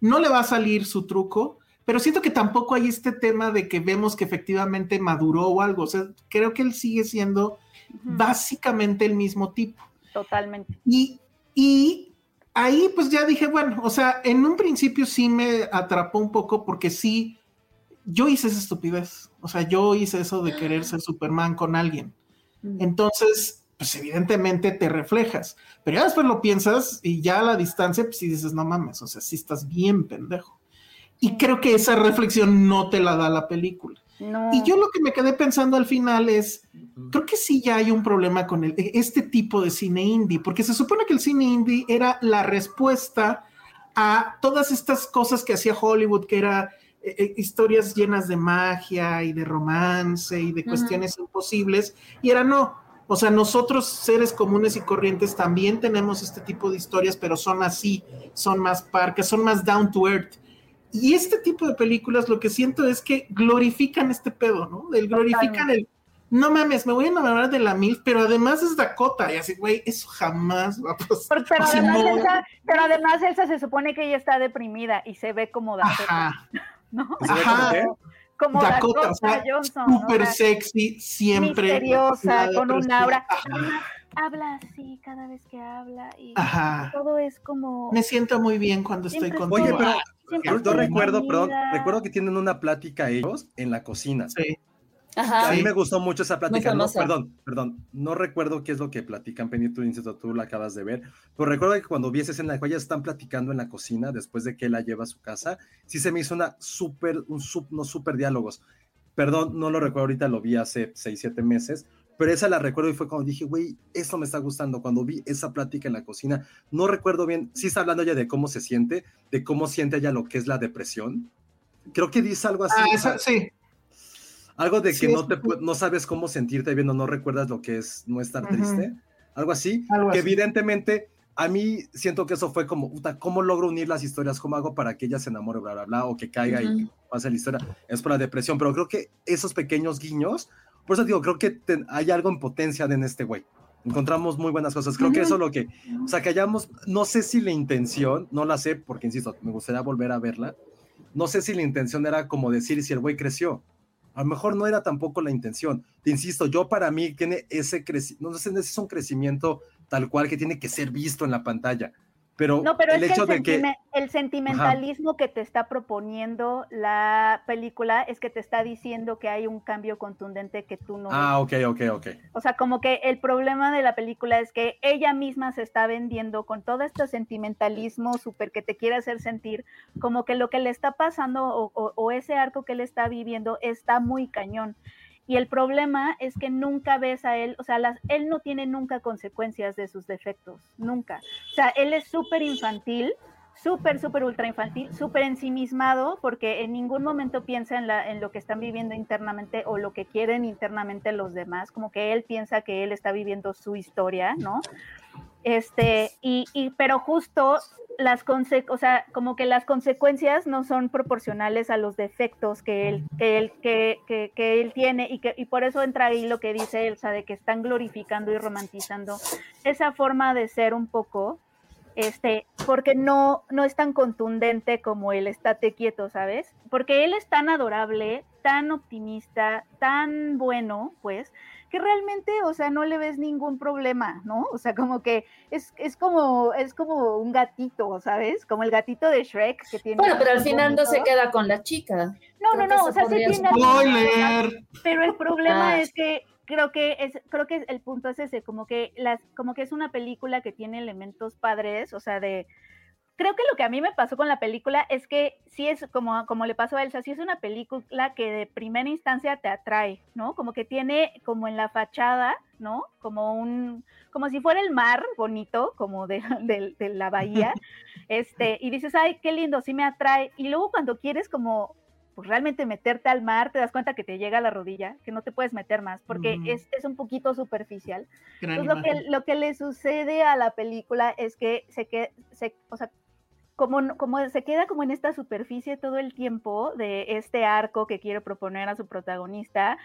no le va a salir su truco, pero siento que tampoco hay este tema de que vemos que efectivamente maduró o algo, o sea, creo que él sigue siendo básicamente el mismo tipo. Totalmente. Y, y ahí pues ya dije, bueno, o sea, en un principio sí me atrapó un poco porque sí yo hice esa estupidez. O sea, yo hice eso de querer ser Superman con alguien. Entonces, pues evidentemente te reflejas. Pero ya después lo piensas y ya a la distancia, pues sí dices, no mames, o sea, sí estás bien pendejo. Y creo que esa reflexión no te la da la película. Y yo lo que me quedé pensando al final es, creo que sí ya hay un problema con el, este tipo de cine indie, porque se supone que el cine indie era la respuesta a todas estas cosas que hacía Hollywood, que era eh, eh, historias llenas de magia y de romance y de cuestiones imposibles, y era no. O sea, nosotros seres comunes y corrientes también tenemos este tipo de historias, pero son así, son más parques, son más down to earth. Y este tipo de películas lo que siento es que glorifican este pedo, ¿no? El glorifican el, no mames, me voy a enamorar de la MILF, pero además es Dakota. Y así, güey, eso jamás va a pasar. Pero, además, Elsa, pero además Elsa se supone que ella está deprimida y se ve como Dakota. ¿no? Como Dakota, Johnson. Súper sexy, siempre. Misteriosa, con un aura. Habla así cada vez que habla y todo es como... Me siento muy bien cuando estoy con Oye, pero yo, recuerdo, perdón, recuerdo que tienen una plática ellos en la cocina. Sí. A mí me gustó mucho esa plática. No, perdón, perdón. No recuerdo qué es lo que platican, Penny, tú, tú la acabas de ver. Pero recuerdo que cuando vi esa escena ellas están platicando en la cocina después de que él la lleva a su casa, sí se me hizo una súper, un unos súper diálogos. Perdón, no lo recuerdo ahorita, lo vi hace 6, 7 meses, pero esa la recuerdo y fue cuando dije, güey, esto me está gustando. Cuando vi esa plática en la cocina, no recuerdo bien, sí está hablando ella de cómo se siente, de cómo siente ella lo que es la depresión. Creo que dice algo así. Ah, sí Algo de que no, te, no sabes cómo sentirte viendo, no recuerdas lo que es no estar triste. Algo así. que evidentemente a mí siento que eso fue como, puta, ¿cómo logro unir las historias? ¿Cómo hago para que ella se enamore, bla, bla, bla, o que caiga y pase la historia? Es por la depresión, pero creo que esos pequeños guiños, por eso digo, creo que hay algo en potencia en este güey. Encontramos muy buenas cosas. Creo que eso es lo que, o sea, que hayamos, no sé si la intención, no la sé, porque insisto, me gustaría volver a verla. No sé si la intención era como decir si el güey creció. A lo mejor no era tampoco la intención. Te insisto, yo para mí tiene ese crecimiento, no sé, es un crecimiento tal cual que tiene que ser visto en la pantalla. Pero, no, pero el hecho de que el sentimentalismo que te está proponiendo la película es que te está diciendo que hay un cambio contundente que tú no. Ah, ok, ok, ok. O sea, como que el problema de la película es que ella misma se está vendiendo con todo este sentimentalismo súper que te quiere hacer sentir como que lo que le está pasando o, o ese arco que él está viviendo está muy cañón. Y el problema es que nunca ves a él, o sea, las, él no tiene nunca consecuencias de sus defectos, nunca. O sea, él es súper infantil, súper, súper ultra infantil, súper ensimismado, porque en ningún momento piensa en, la, en lo que están viviendo internamente o lo que quieren internamente los demás, como que él piensa que él está viviendo su historia, ¿no? Este, y, y pero justo las o sea, como que las consecuencias no son proporcionales a los defectos que él, que él, que, que, que él tiene y, que, y por eso entra ahí lo que dice Elsa, de que están glorificando y romantizando esa forma de ser un poco, este, porque no, no es tan contundente como el estate quieto, ¿sabes? Porque él es tan adorable, tan optimista, tan bueno, pues, que realmente, o sea, no le ves ningún problema, ¿no? O sea, como que es, es como es como un gatito, ¿sabes? Como el gatito de Shrek que tiene. Bueno, pero al final no se queda con la chica. No, no, no, o sea, se tiene. Spoiler. Pero el problema ah. es que creo que es creo que el punto es ese, como que las como que es una película que tiene elementos padres, o sea, de creo que lo que a mí me pasó con la película es que sí es como, como le pasó a Elsa, sí es una película que de primera instancia te atrae, ¿no? Como que tiene como en la fachada, ¿no? Como un, como si fuera el mar bonito, como de, de la bahía, este, y dices, ay, qué lindo, sí me atrae. Y luego cuando quieres como pues realmente meterte al mar, te das cuenta que te llega a la rodilla, que no te puedes meter más, porque es, es, un poquito superficial. Entonces, lo que, lo que le sucede a la película es que se, que, se, o sea, como, como se queda como en esta superficie todo el tiempo de este arco que quiere proponer a su protagonista,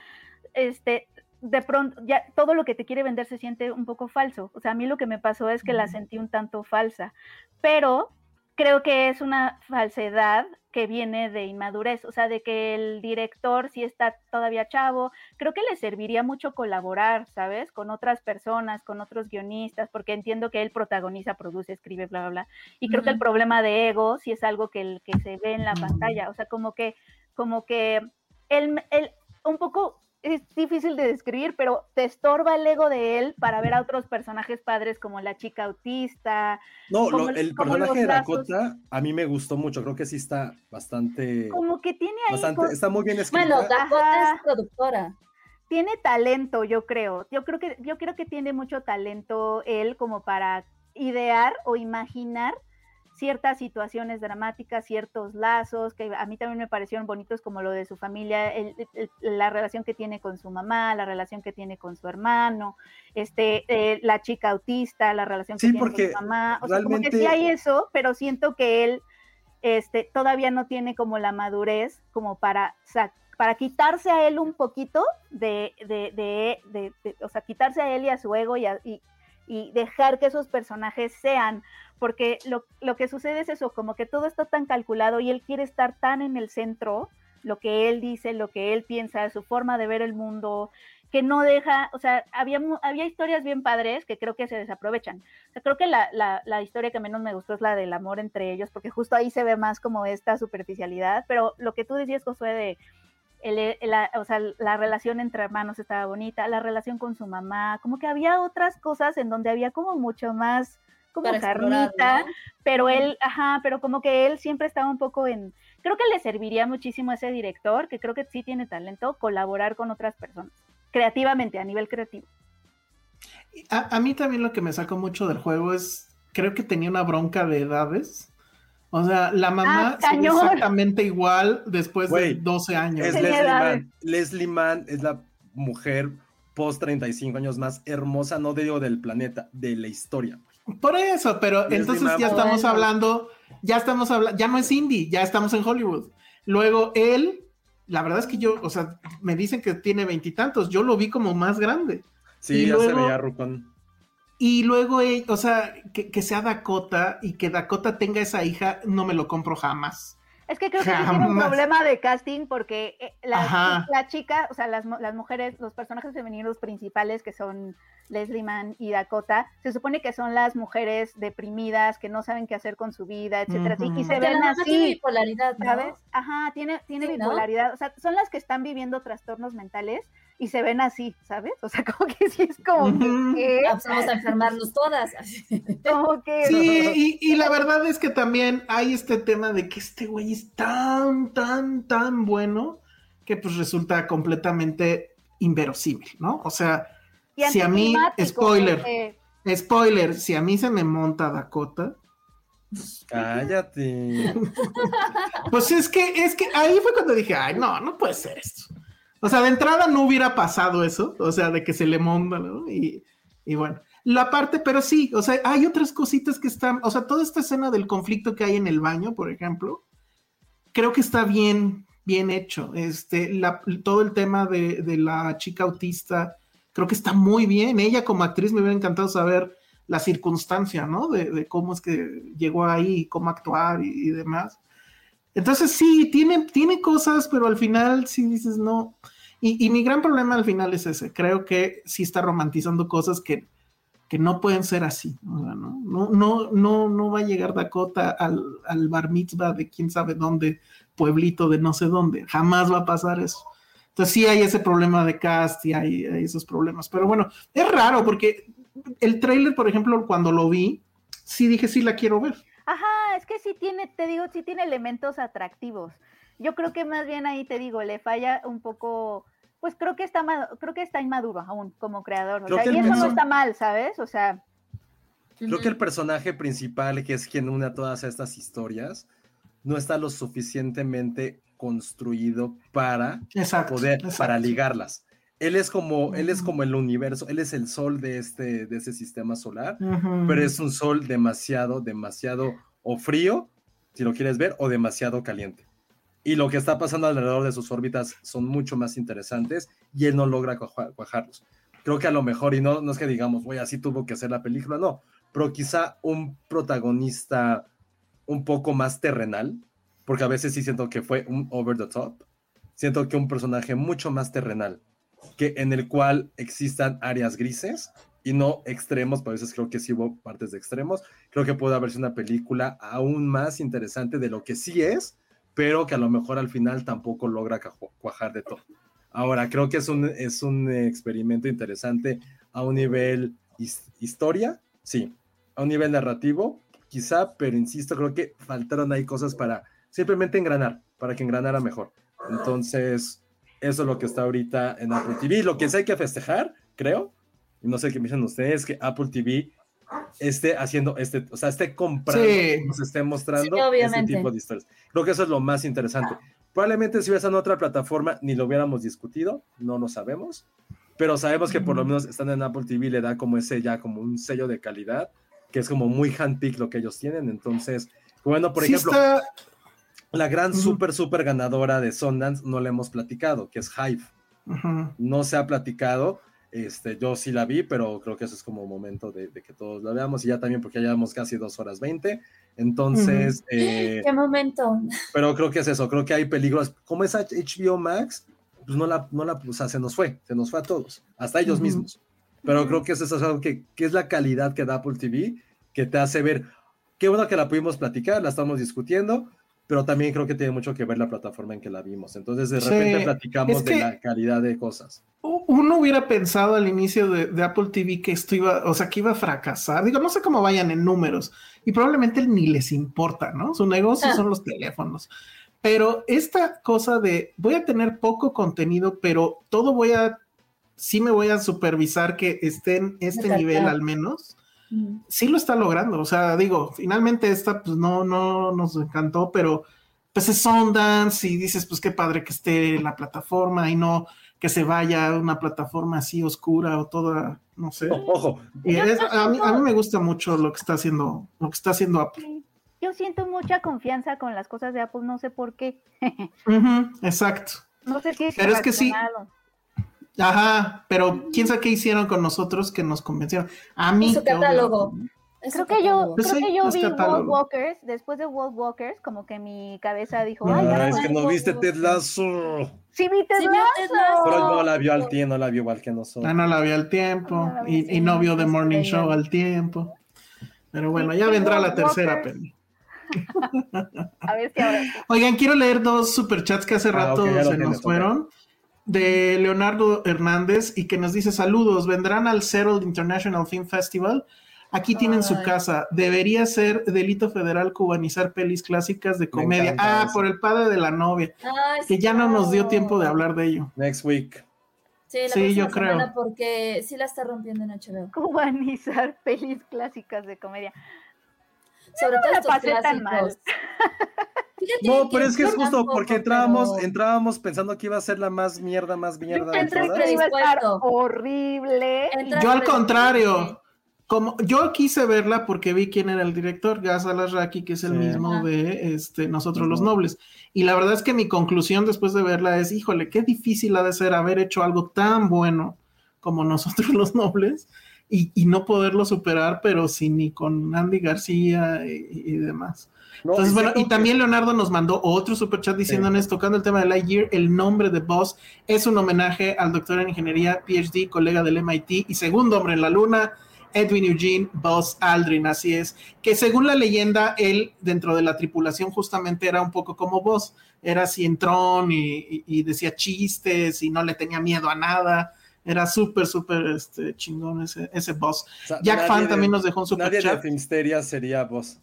este, de pronto ya todo lo que te quiere vender se siente un poco falso. O sea, a mí lo que me pasó es que la sentí un tanto falsa, pero creo que es una falsedad que viene de inmadurez, o sea, de que el director si está todavía chavo, creo que le serviría mucho colaborar, ¿sabes? Con otras personas, con otros guionistas, porque entiendo que él protagoniza, produce, escribe, bla, bla, bla. Y creo que el problema de ego sí es algo que, el, que se ve en la pantalla, o sea, como que, como que él, él un poco es difícil de describir, pero te estorba el ego de él para ver a otros personajes padres como la chica autista. No, el personaje de Dakota a mí me gustó mucho, creo que sí está bastante... Como que tiene ahí... Bastante, está muy bien escrito. Bueno, Dakota es productora. Tiene talento, yo creo. Yo creo que, yo creo que tiene mucho talento él como para idear o imaginar ciertas situaciones dramáticas, ciertos lazos, que a mí también me parecieron bonitos como lo de su familia, la relación que tiene con su mamá, la relación que tiene con su hermano, este, eh, la chica autista, la relación que tiene con su mamá, o sea, como que sí hay eso, pero siento que él este, todavía no tiene como la madurez como para, para quitarse a él un poquito de, de, de, de, o sea, quitarse a él y a su ego y, y, y dejar que esos personajes sean porque lo, lo, que sucede es eso, como que todo está tan calculado y él quiere estar tan en el centro, lo que él dice, lo que él piensa, su forma de ver el mundo, que no deja, o sea, había, había historias bien padres que creo que se desaprovechan. O sea, creo que la, la, la, historia que menos me gustó es la del amor entre ellos, porque justo ahí se ve más como esta superficialidad, pero lo que tú decías, Josué, de... El, la, o sea, la relación entre hermanos estaba bonita, la relación con su mamá, como que había otras cosas en donde había como mucho más como carnita, pero él, ajá, pero como que él siempre estaba un poco en, creo que le serviría muchísimo a ese director, que creo que sí tiene talento, colaborar con otras personas, creativamente, a nivel creativo. A, a mí también lo que me sacó mucho del juego es, creo que tenía una bronca de edades, O sea, la mamá Ah, exactamente igual después de 12 años. Es Leslie. Mann. Leslie Mann es la mujer post 35 años más hermosa, no digo del planeta, de la historia. Por eso, pero Leslie entonces Mann. ya estamos Bueno. hablando, ya estamos hablando, ya no es indie, ya estamos en Hollywood. Luego él, la verdad es que yo, o sea, me dicen que tiene veintitantos, yo lo vi como más grande. Sí, Y ya se veía Rucón. Y luego, eh, o sea, que, que sea Dakota y que Dakota tenga esa hija, no me lo compro jamás. Es que creo que sí tiene un problema de casting porque eh, la, la chica, o sea, las, las mujeres, los personajes femeninos principales que son Leslie Mann y Dakota, se supone que son las mujeres deprimidas, que no saben qué hacer con su vida, etcétera, así, Ujú. y se Que ven la mamá tiene así, bipolaridad, ¿no? ¿sabes? Ajá, tiene, tiene Sí, ¿no? bipolaridad, o sea, son las que están viviendo trastornos mentales y se ven así, ¿sabes? O sea, como que sí es como que, Ah, pues vamos a enfermarnos todas. como que Sí, y, y la verdad es que también hay este tema de que este güey es tan, tan, tan bueno que pues resulta completamente inverosímil, ¿no? O sea, y si a mí, spoiler, porque- spoiler, si a mí se me monta Dakota, Cállate. pues es que, es que ahí fue cuando dije, ay, no, no puede ser esto. O sea, de entrada no hubiera pasado eso, o sea, de que se le monta, ¿no? Y, y bueno, la parte, pero sí, o sea, hay otras cositas que están, o sea, toda esta escena del conflicto que hay en el baño, por ejemplo, creo que está bien, bien hecho. Este, todo el tema de, de la chica autista, creo que está muy bien. Ella como actriz me hubiera encantado saber la circunstancia, ¿no? De, de cómo es que llegó ahí, cómo actuar y, y demás. Entonces sí, tiene, tiene cosas, pero al final sí dices no. Y, y mi gran problema al final es ese. Creo que sí está romantizando cosas que, que no pueden ser así. O sea, ¿no? No, no, no, no va a llegar Dakota al, al bar mitzvah de quién sabe dónde, pueblito de no sé dónde. Jamás va a pasar eso. Entonces sí hay ese problema de cast y hay, hay esos problemas. Pero bueno, es raro porque el trailer, por ejemplo, cuando lo vi, sí dije, sí la quiero ver. Ajá, es que sí tiene, te digo, sí tiene elementos atractivos. Yo creo que más bien ahí te digo, le falla un poco, pues creo que está creo que está inmaduro aún como creador. O Creo sea, y eso no está mal, ¿sabes? O sea, Creo que el personaje principal, que es quien une a todas estas historias, no está lo suficientemente construido para Exacto. poder, exacto. para ligarlas. Él es como, él es como el universo, él es el sol de este, de ese sistema solar, pero es un sol demasiado, demasiado o frío, si lo quieres ver, o demasiado caliente. Y lo que está pasando alrededor de sus órbitas son mucho más interesantes y él no logra cuaja- cuajarlos. Creo que a lo mejor, y no, no es que digamos, güey, así tuvo que hacer la película, no, pero quizá un protagonista un poco más terrenal, porque a veces sí siento que fue un over the top, siento que un personaje mucho más terrenal, que en el cual existan áreas grises y no extremos, pero a veces creo que sí hubo partes de extremos, creo que puede haberse una película aún más interesante de lo que sí es, pero que a lo mejor al final tampoco logra cuajar de todo. Ahora, creo que es un, es un experimento interesante a un nivel his- historia, sí, a un nivel narrativo, quizá, pero insisto, creo que faltaron ahí cosas para simplemente engranar, para que engranara mejor. Entonces, eso es lo que está ahorita en Apple TV. Lo que sí hay que festejar, creo, y no sé qué me dicen ustedes, que Apple TV esté haciendo este, o sea, esté comprando, Sí. nos esté mostrando Sí, este tipo de historias. Creo que eso es lo más interesante. Probablemente si hubiese en otra plataforma ni lo hubiéramos discutido, no lo sabemos, pero sabemos que por lo menos están en Apple TV le da como ese ya como un sello de calidad, que es como muy handpick lo que ellos tienen, entonces, bueno, por Sí ejemplo, está- la gran Ujú. super super ganadora de Sundance no le hemos platicado, que es Hive. No se ha platicado, este, yo sí la vi, pero creo que eso es como momento de, de que todos la veamos y ya también porque ya llevamos casi dos horas 20, entonces, eh, ¿Qué momento? pero creo que es eso, creo que hay peligros, como es HBO Max, pues no la, no la, o sea, se nos fue, se nos fue a todos, hasta ellos mismos, pero creo que eso es algo que, que es la calidad que da Apple TV, que te hace ver, qué bueno que la pudimos platicar, la estamos discutiendo, pero también creo que tiene mucho que ver la plataforma en que la vimos, entonces de Sí, repente platicamos es de la calidad de cosas. Uno hubiera pensado al inicio de, de Apple TV que esto iba, o sea, que iba a fracasar. Digo, no sé cómo vayan en números y probablemente ni les importa, ¿no? Su negocio Ah. son los teléfonos. Pero esta cosa de voy a tener poco contenido, pero todo voy a, sí me voy a supervisar que esté en este Exacto. nivel al menos. Sí lo está logrando. O sea, digo, finalmente esta pues no, no nos encantó, pero pues es Sundance y dices, pues qué padre que esté la plataforma y no que se vaya a una plataforma así oscura o toda, no sé. Ojo. Y es- a, mí, a mí me gusta mucho lo que está haciendo, lo que está haciendo Apple. Yo siento mucha confianza con las cosas de Apple, no sé por qué. Exacto. No sé si es Pero es que sí. Ajá, pero quién sabe qué hicieron con nosotros que nos convencieron. A mí. su catálogo. Creo que yo. Pues creo sí, que yo vi catálogo. World Walkers, después de World Walkers, como que mi cabeza dijo, Ah, ay, ya es que no viste Walkers". Ted Lasso. Sí, vi Ted Sí, Lasso. Pero no la vio al tiempo, no la vio igual que nosotros. Ah, no la vi al tiempo No vi, y, y no vio The Morning. Show al tiempo. Pero bueno, ya vendrá la tercera peli. A ver si ahora. Oigan, quiero leer dos superchats que hace Ah, rato se nos fueron. De Leonardo Hernández y que nos dice saludos, vendrán al Settled International Film Festival. Aquí tienen su casa. Debería ser delito federal cubanizar pelis clásicas de comedia. Ah, eso. por el padre de la novia, Ay, que ya no nos dio tiempo de hablar de ello. Next week. Sí, la Sí, yo creo. Porque sí la está rompiendo en HBO. Cubanizar pelis clásicas de comedia. Sobre todo la estos pasé tan mal. Fíjate No, pero es que es justo porque entrábamos, pero- entrábamos pensando que iba a ser la más mierda, más mierda pre- Iba a estar horrible. Entra- Yo al contrario, como yo quise verla porque vi quién era el director, Gas Alasraki, que es el Sí. mismo Ajá. de este, Nosotros los. Nobles. Y la verdad es que mi conclusión después de verla es, híjole, qué difícil ha de ser haber hecho algo tan bueno como Nosotros los Nobles y, y no poderlo superar, pero sin ni con Andy García y, y demás. No, Entonces, bueno, y también Leonardo nos mandó otro superchat diciéndonos, tocando el tema de Lightyear, el nombre de Boss es un homenaje al doctor en ingeniería, PhD, colega del MIT y segundo hombre en la luna, Edwin Eugene Buzz Aldrin, así es, que según la leyenda, él dentro de la tripulación justamente era un poco como Buzz, era así entrón y, y- y decía chistes y no le tenía miedo a nada, era súper, súper este, chingón ese, ese Buzz. o sea, Jack Fan de- también nos dejó un Nadie de superchat. Filmsteria sería vos.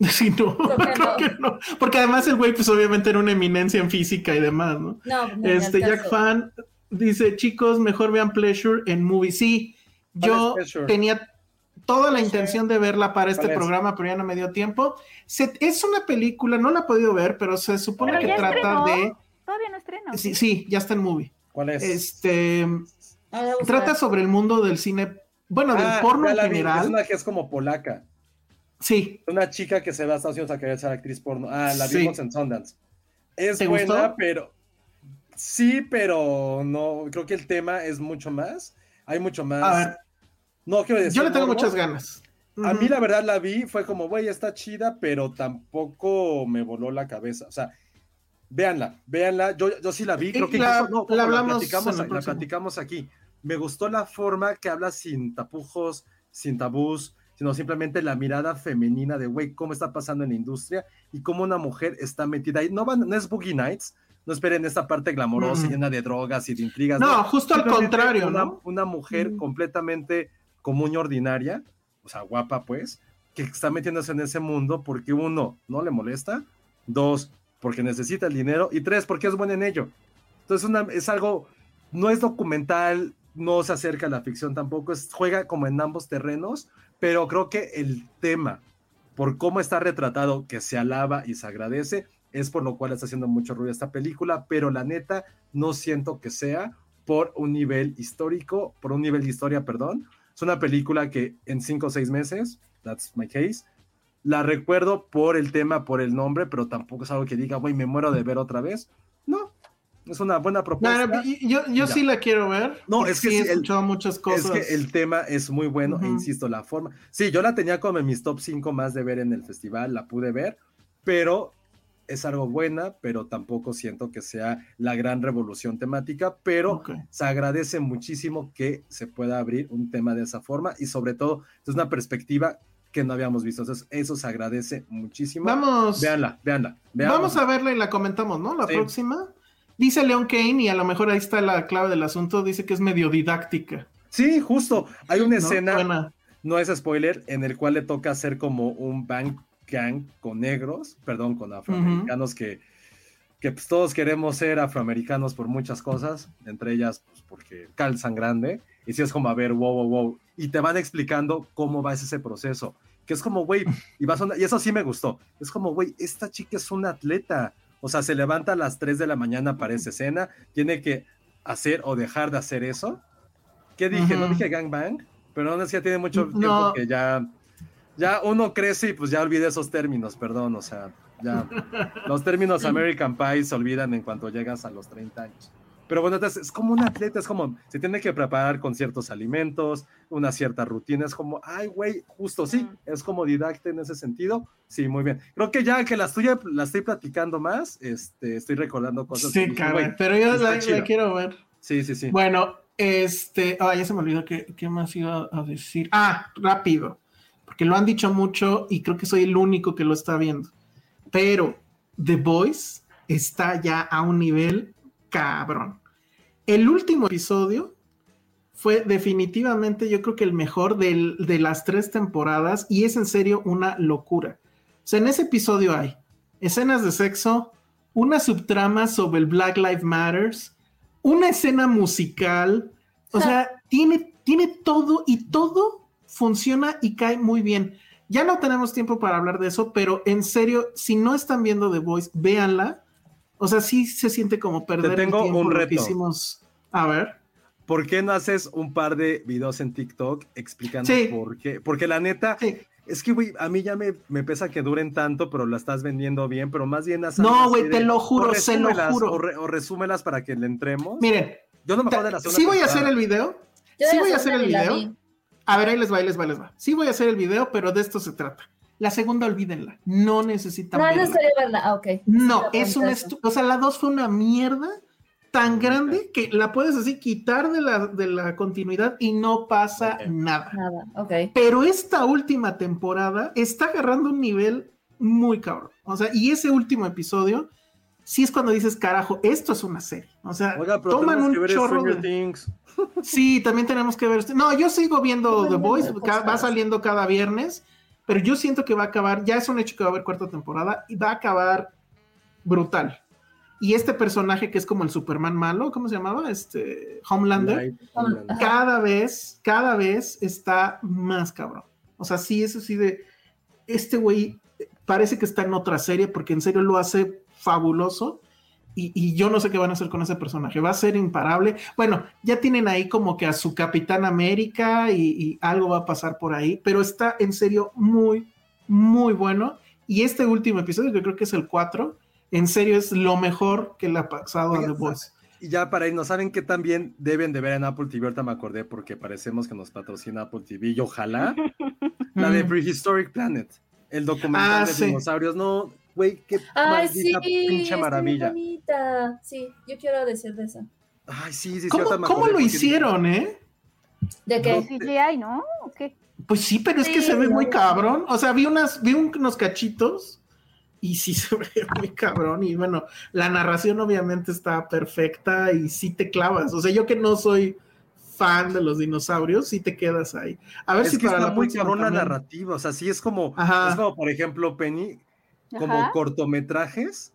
Sí, no, Creo que creo no. que no. Porque además el güey, pues obviamente era una eminencia en física y demás, ¿no? No, no, ni Este, Jack. Fan dice, chicos, mejor vean Pleasure en movie. Sí, yo tenía toda la intención de verla para este programa, pero ya no me dio tiempo. Se- es una película, no la he podido ver, pero se supone Pero que trata estrenó. de... Todavía no estreno. Sí, sí, ya está en movie. ¿Cuál es? Este, Ah, trata sobre el mundo del cine, bueno, del Ah, porno en la vi, general. Es una que es como polaca. Sí, Una chica que se va a Estados Unidos a querer ser actriz porno. Ah, la Sí. vimos en Sundance. Es ¿Te buena, gustó? pero. Sí, pero no. Creo que el tema es mucho más. Hay mucho más. a ver, no quiero decir. yo le tengo morbo. muchas ganas. A mí la verdad la vi, fue como, güey, está chida, pero tampoco me voló la cabeza. O sea, véanla, véanla. Yo, yo sí la vi, creo que la- incluso- no, la hablamos platicamos, en el la platicamos aquí. Me gustó la forma que habla sin tapujos, sin tabús, sino simplemente la mirada femenina de, güey, cómo está pasando en la industria y cómo una mujer está metida ahí. No, van, no es Boogie Nights, no esperen esta parte glamorosa, Mm. llena de drogas y de intrigas. No, justo al contrario, una, ¿no? Una mujer Mm. completamente común y ordinaria, o sea, guapa pues, que está metiéndose en ese mundo porque uno, no le molesta, dos, porque necesita el dinero y tres, porque es buena en ello. Entonces una, es algo, no es documental, no se acerca a la ficción tampoco, es, juega como en ambos terrenos, pero creo que el tema, por cómo está retratado, que se alaba y se agradece, es por lo cual está haciendo mucho ruido esta película, pero la neta no siento que sea por un nivel histórico, por un nivel de historia, perdón. Es una película que en cinco o seis meses, that's my case, la recuerdo por el tema, por el nombre, pero tampoco es algo que diga, güey, me muero de ver otra vez. No, es una buena propuesta. no, yo yo sí la quiero ver. No, es que sí he el- escuchado muchas cosas. Es que el tema es muy bueno e insisto, la forma. Sí, yo la tenía como en mis top 5 más de ver en el festival, la pude ver, pero es algo buena, pero tampoco siento que sea la gran revolución temática, pero se agradece muchísimo que se pueda abrir un tema de esa forma y sobre todo es una perspectiva que no habíamos visto. Entonces, eso se agradece muchísimo. Vamos, Véanla, véanla. vamos a verla y la comentamos, ¿no? La Sí. próxima. Dice Leon Kane, y a lo mejor ahí está la clave del asunto, dice que es medio didáctica. Sí, justo. Hay una escena no es spoiler, en el cual le toca hacer como un bank gang con negros, perdón, con afroamericanos que que pues, todos queremos ser afroamericanos por muchas cosas, entre ellas pues, porque calzan grande, y si es como, a ver, wow, wow, wow, y te van explicando cómo va ese proceso, que es como, güey, y, vas y eso sí me gustó, es como, güey, esta chica es una atleta, o sea, se levanta a las 3 de la mañana para esa escena, tiene que hacer o dejar de hacer eso. ¿Qué dije? No dije gangbang, pero no es que tiene mucho tiempo que ya, ya uno crece y pues ya olvida esos términos, perdón, o sea, ya los términos American Pie se olvidan en cuanto llegas a los 30 años. Pero bueno, entonces es como un atleta, es como, se tiene que preparar con ciertos alimentos, una cierta rutina, es como, ay, güey, justo sí, es como didacte en ese sentido. Sí, muy bien. Creo que ya que la tuya la estoy platicando más, este, estoy recordando cosas. Sí, caray, pero yo la, quiero ver. Sí, sí, sí. Bueno, este, ah, ya se me olvidó qué, qué más iba a decir. Ah, rápido, porque lo han dicho mucho y creo que soy el único que lo está viendo. Pero The Voice está ya a un nivel cabrón. El último episodio fue definitivamente, yo creo que el mejor de las tres temporadas y es en serio una locura. O sea, en ese episodio hay escenas de sexo, una subtrama sobre el Black Lives Matters, una escena musical, o sea, tiene, tiene todo y todo funciona y cae muy bien. Ya no tenemos tiempo para hablar de eso, pero en serio, si no están viendo The Voice, véanla o sea, sí se siente como perder tengo el tiempo un reto. A ver. ¿Por qué no haces un par de videos en TikTok explicando por qué? Porque la neta, es que, güey, a mí ya me, me, pesa que duren tanto, pero la estás vendiendo bien, pero más bien haz No, güey, te lo juro, se lo juro. O, resúmelas para que le entremos. Miren, yo no me acuerdo de la Sí voy a hacer el video. sí voy a hacer el video. A ver, ahí les va, ahí les va, ahí les va. Sí voy a hacer el video, pero de esto se trata. La segunda, olvídenla. No necesitan no, verla. No es necesario verla. Ah, ok. No, es un O sea, la dos fue una mierda tan grande que la puedes así quitar de la, de la continuidad y no pasa nada. Nada, ok. Pero esta última temporada está agarrando un nivel muy cabrón. O sea, y ese último episodio, sí es cuando dices, carajo, esto es una serie. O sea, toman un chorro de... Sí, también tenemos que ver. No, yo sigo viendo The Voice, va saliendo cada viernes pero yo siento que va a acabar, ya es un hecho que va a haber cuarta temporada y va a acabar brutal. Y este personaje que es como el Superman malo, ¿cómo se llamaba? Este Homelander, cada vez, cada vez está más cabrón. O sea, sí, es así de, este güey parece que está en otra serie porque en serio lo hace fabuloso y, yo no sé qué van a hacer con ese personaje. Va a ser imparable. Bueno, ya tienen ahí como que a su Capitán América y, algo va a pasar por ahí, pero está en serio muy, muy bueno. Y este último episodio, que creo que es el 4, en serio es lo mejor que le ha pasado a The Voice. Y ya para irnos, ¿saben qué también deben de ver en Apple TV? Ahorita me acordé porque parecemos que nos patrocina Apple TV y ojalá la de Prehistoric Planet, el documental ah, de dinosaurios. No, güey, qué Ay, sí, pinche maravilla. bonita. Sí, yo quiero decir de esa. Ay, sí, sí, ¿Cómo, ¿cómo lo hicieron, eh? ¿De qué? CGI, ¿no? ¿O qué? Pues sí, pero es que se ve muy cabrón. O sea, vi unas, vi unos cachitos y sí se ve muy cabrón. Y bueno, la narración obviamente está perfecta y sí te clavas. O sea, yo que no soy fan de los dinosaurios, sí te quedas ahí. A ver si para está la muy cabrón la narrativa. O sea, sí es como, es como, por ejemplo, Penny, como cortometrajes,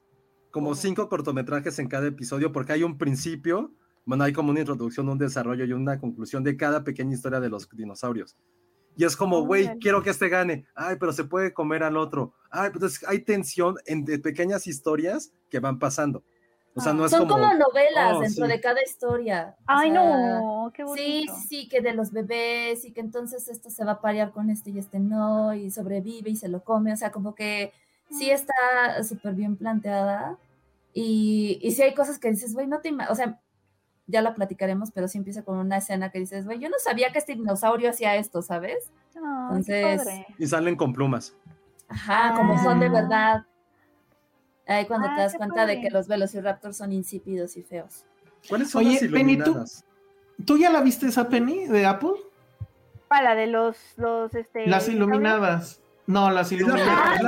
como cinco cortometrajes en cada episodio, porque hay un principio, bueno, hay como una introducción, un desarrollo y una conclusión de cada pequeña historia de los dinosaurios. Y es como, güey, quiero que este gane. Ay, pero se puede comer al otro. Ay, pues hay tensión en pequeñas historias que van pasando. O sea, no es Son como, novelas oh, dentro de cada historia. Ay, no, qué bonito. Sí, sí, que de los bebés y que entonces esto se va a parear con este y este no, y sobrevive y se lo come. O sea, como que sí está súper bien planteada. Y, y sí hay cosas que dices, güey, no te o sea, ya la platicaremos, pero sí empieza con una escena que dices, güey, yo no sabía que este dinosaurio hacía esto, ¿sabes? Entonces. Y salen con plumas. Ajá, como son de ah. verdad. Ahí cuando te ah, das cuenta de que los velociraptors son insípidos y feos. ¿Cuáles son las iluminadas? ¿tú, ¿tú, ya la viste esa Penny de Apple? Para de los, los este, Las iluminadas. No, las iluminadas.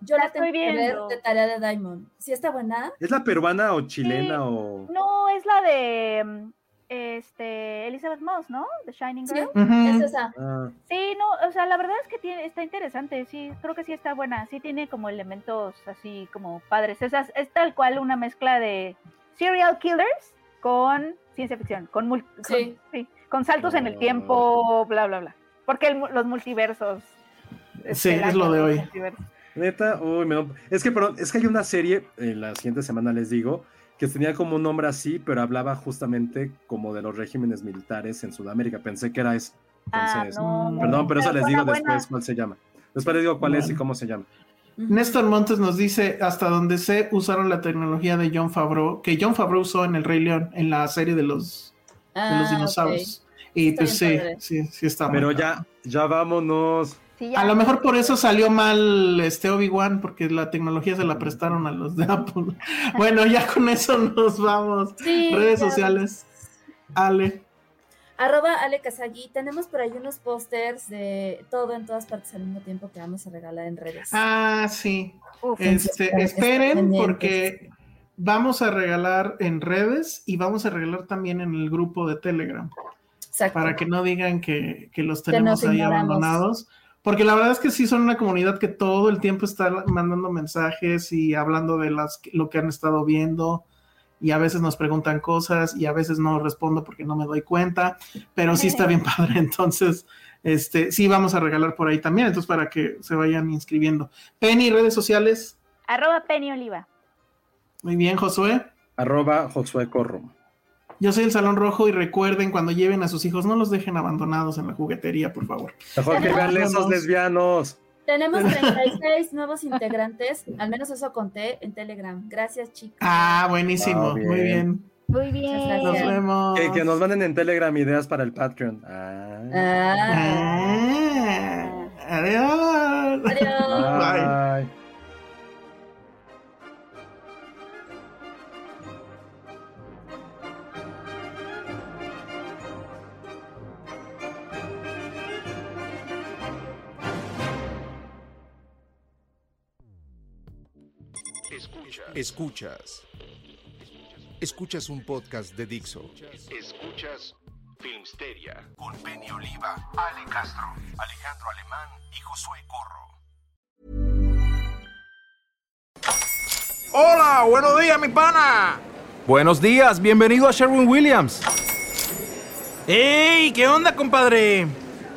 yo la estoy viendo. de tarea de Diamond. ¿Sí está buena? ¿Es la peruana o chilena o...? No, es la de... este, Elizabeth Moss, ¿no? The Shining Sí, Girl. es esa. Ah, Sí, no, o sea, la verdad es que tiene, está interesante, sí, creo que sí está buena, sí tiene como elementos así como padres, Esas, es tal cual una mezcla de serial killers con ciencia ficción, con, mul- con- Sí. sí, con saltos en el tiempo, bla, bla, bla, porque el mu- los multiversos. Sí, es lo de hoy. Neta, uy, me es que perdón, es que hay una serie, en la siguiente semana les digo, que tenía como un nombre así, pero hablaba justamente como de los regímenes militares en Sudamérica. Pensé que era eso. Ah, Entonces, no, no, perdón, pero eso les digo buena. después cuál se llama. Después les digo cuál es y cómo se llama. Néstor Montes nos dice, hasta donde sé, usaron la tecnología de John Favreau, que John Favreau usó en El Rey León, en la serie de los, de los Ah, dinosaurios. Y Está pues sí, sí, sí está Pero muy ya, ya vámonos. Sí, ya. A lo mejor por eso salió mal este Obi-Wan, porque la tecnología se la prestaron a los de Apple. Bueno, ya con eso nos vamos. Sí, Redes ya. sociales. Ale. Arroba Ale Kazagi. Tenemos por ahí unos pósters de todo en todas partes al mismo tiempo que vamos a regalar en redes. Ah, sí. Uf, Este, esperen porque vamos a regalar en redes y vamos a regalar también en el grupo de Telegram. Exacto. para que no digan que, que los tenemos ahí ignoramos. abandonados. Porque la verdad es que sí son una comunidad que todo el tiempo está mandando mensajes y hablando de las, lo que han estado viendo. Y a veces nos preguntan cosas y a veces no respondo porque no me doy cuenta. Pero sí está bien padre. Entonces, este, sí vamos a regalar por ahí también. Entonces, para que se vayan inscribiendo. Penny, redes sociales. Arroba Penny Oliva. Muy bien, Josué. Arroba Josué Corro. Yo soy el Salón Rojo y recuerden cuando lleven a sus hijos, no los dejen abandonados en la juguetería, por favor. Mejor que vean esos lesbianos. Tenemos 36 nuevos integrantes, al menos eso conté en Telegram. Gracias, chicos. Ah, buenísimo. Ah, bien. Muy bien. Muy bien. Nos vemos. Que, que nos manden en Telegram ideas para el Patreon. Ah. Ah, Ah, adiós. adiós. Bye. Escuchas. Escuchas. Escuchas un podcast de Dixo. Escuchas Filmsteria con Penny Oliva, Ale Castro, Alejandro Alemán y Josué Corro. Hola, buenos días, mi pana. Buenos días, bienvenido a Sherwin Williams. ¡Ey! ¿Qué onda, compadre?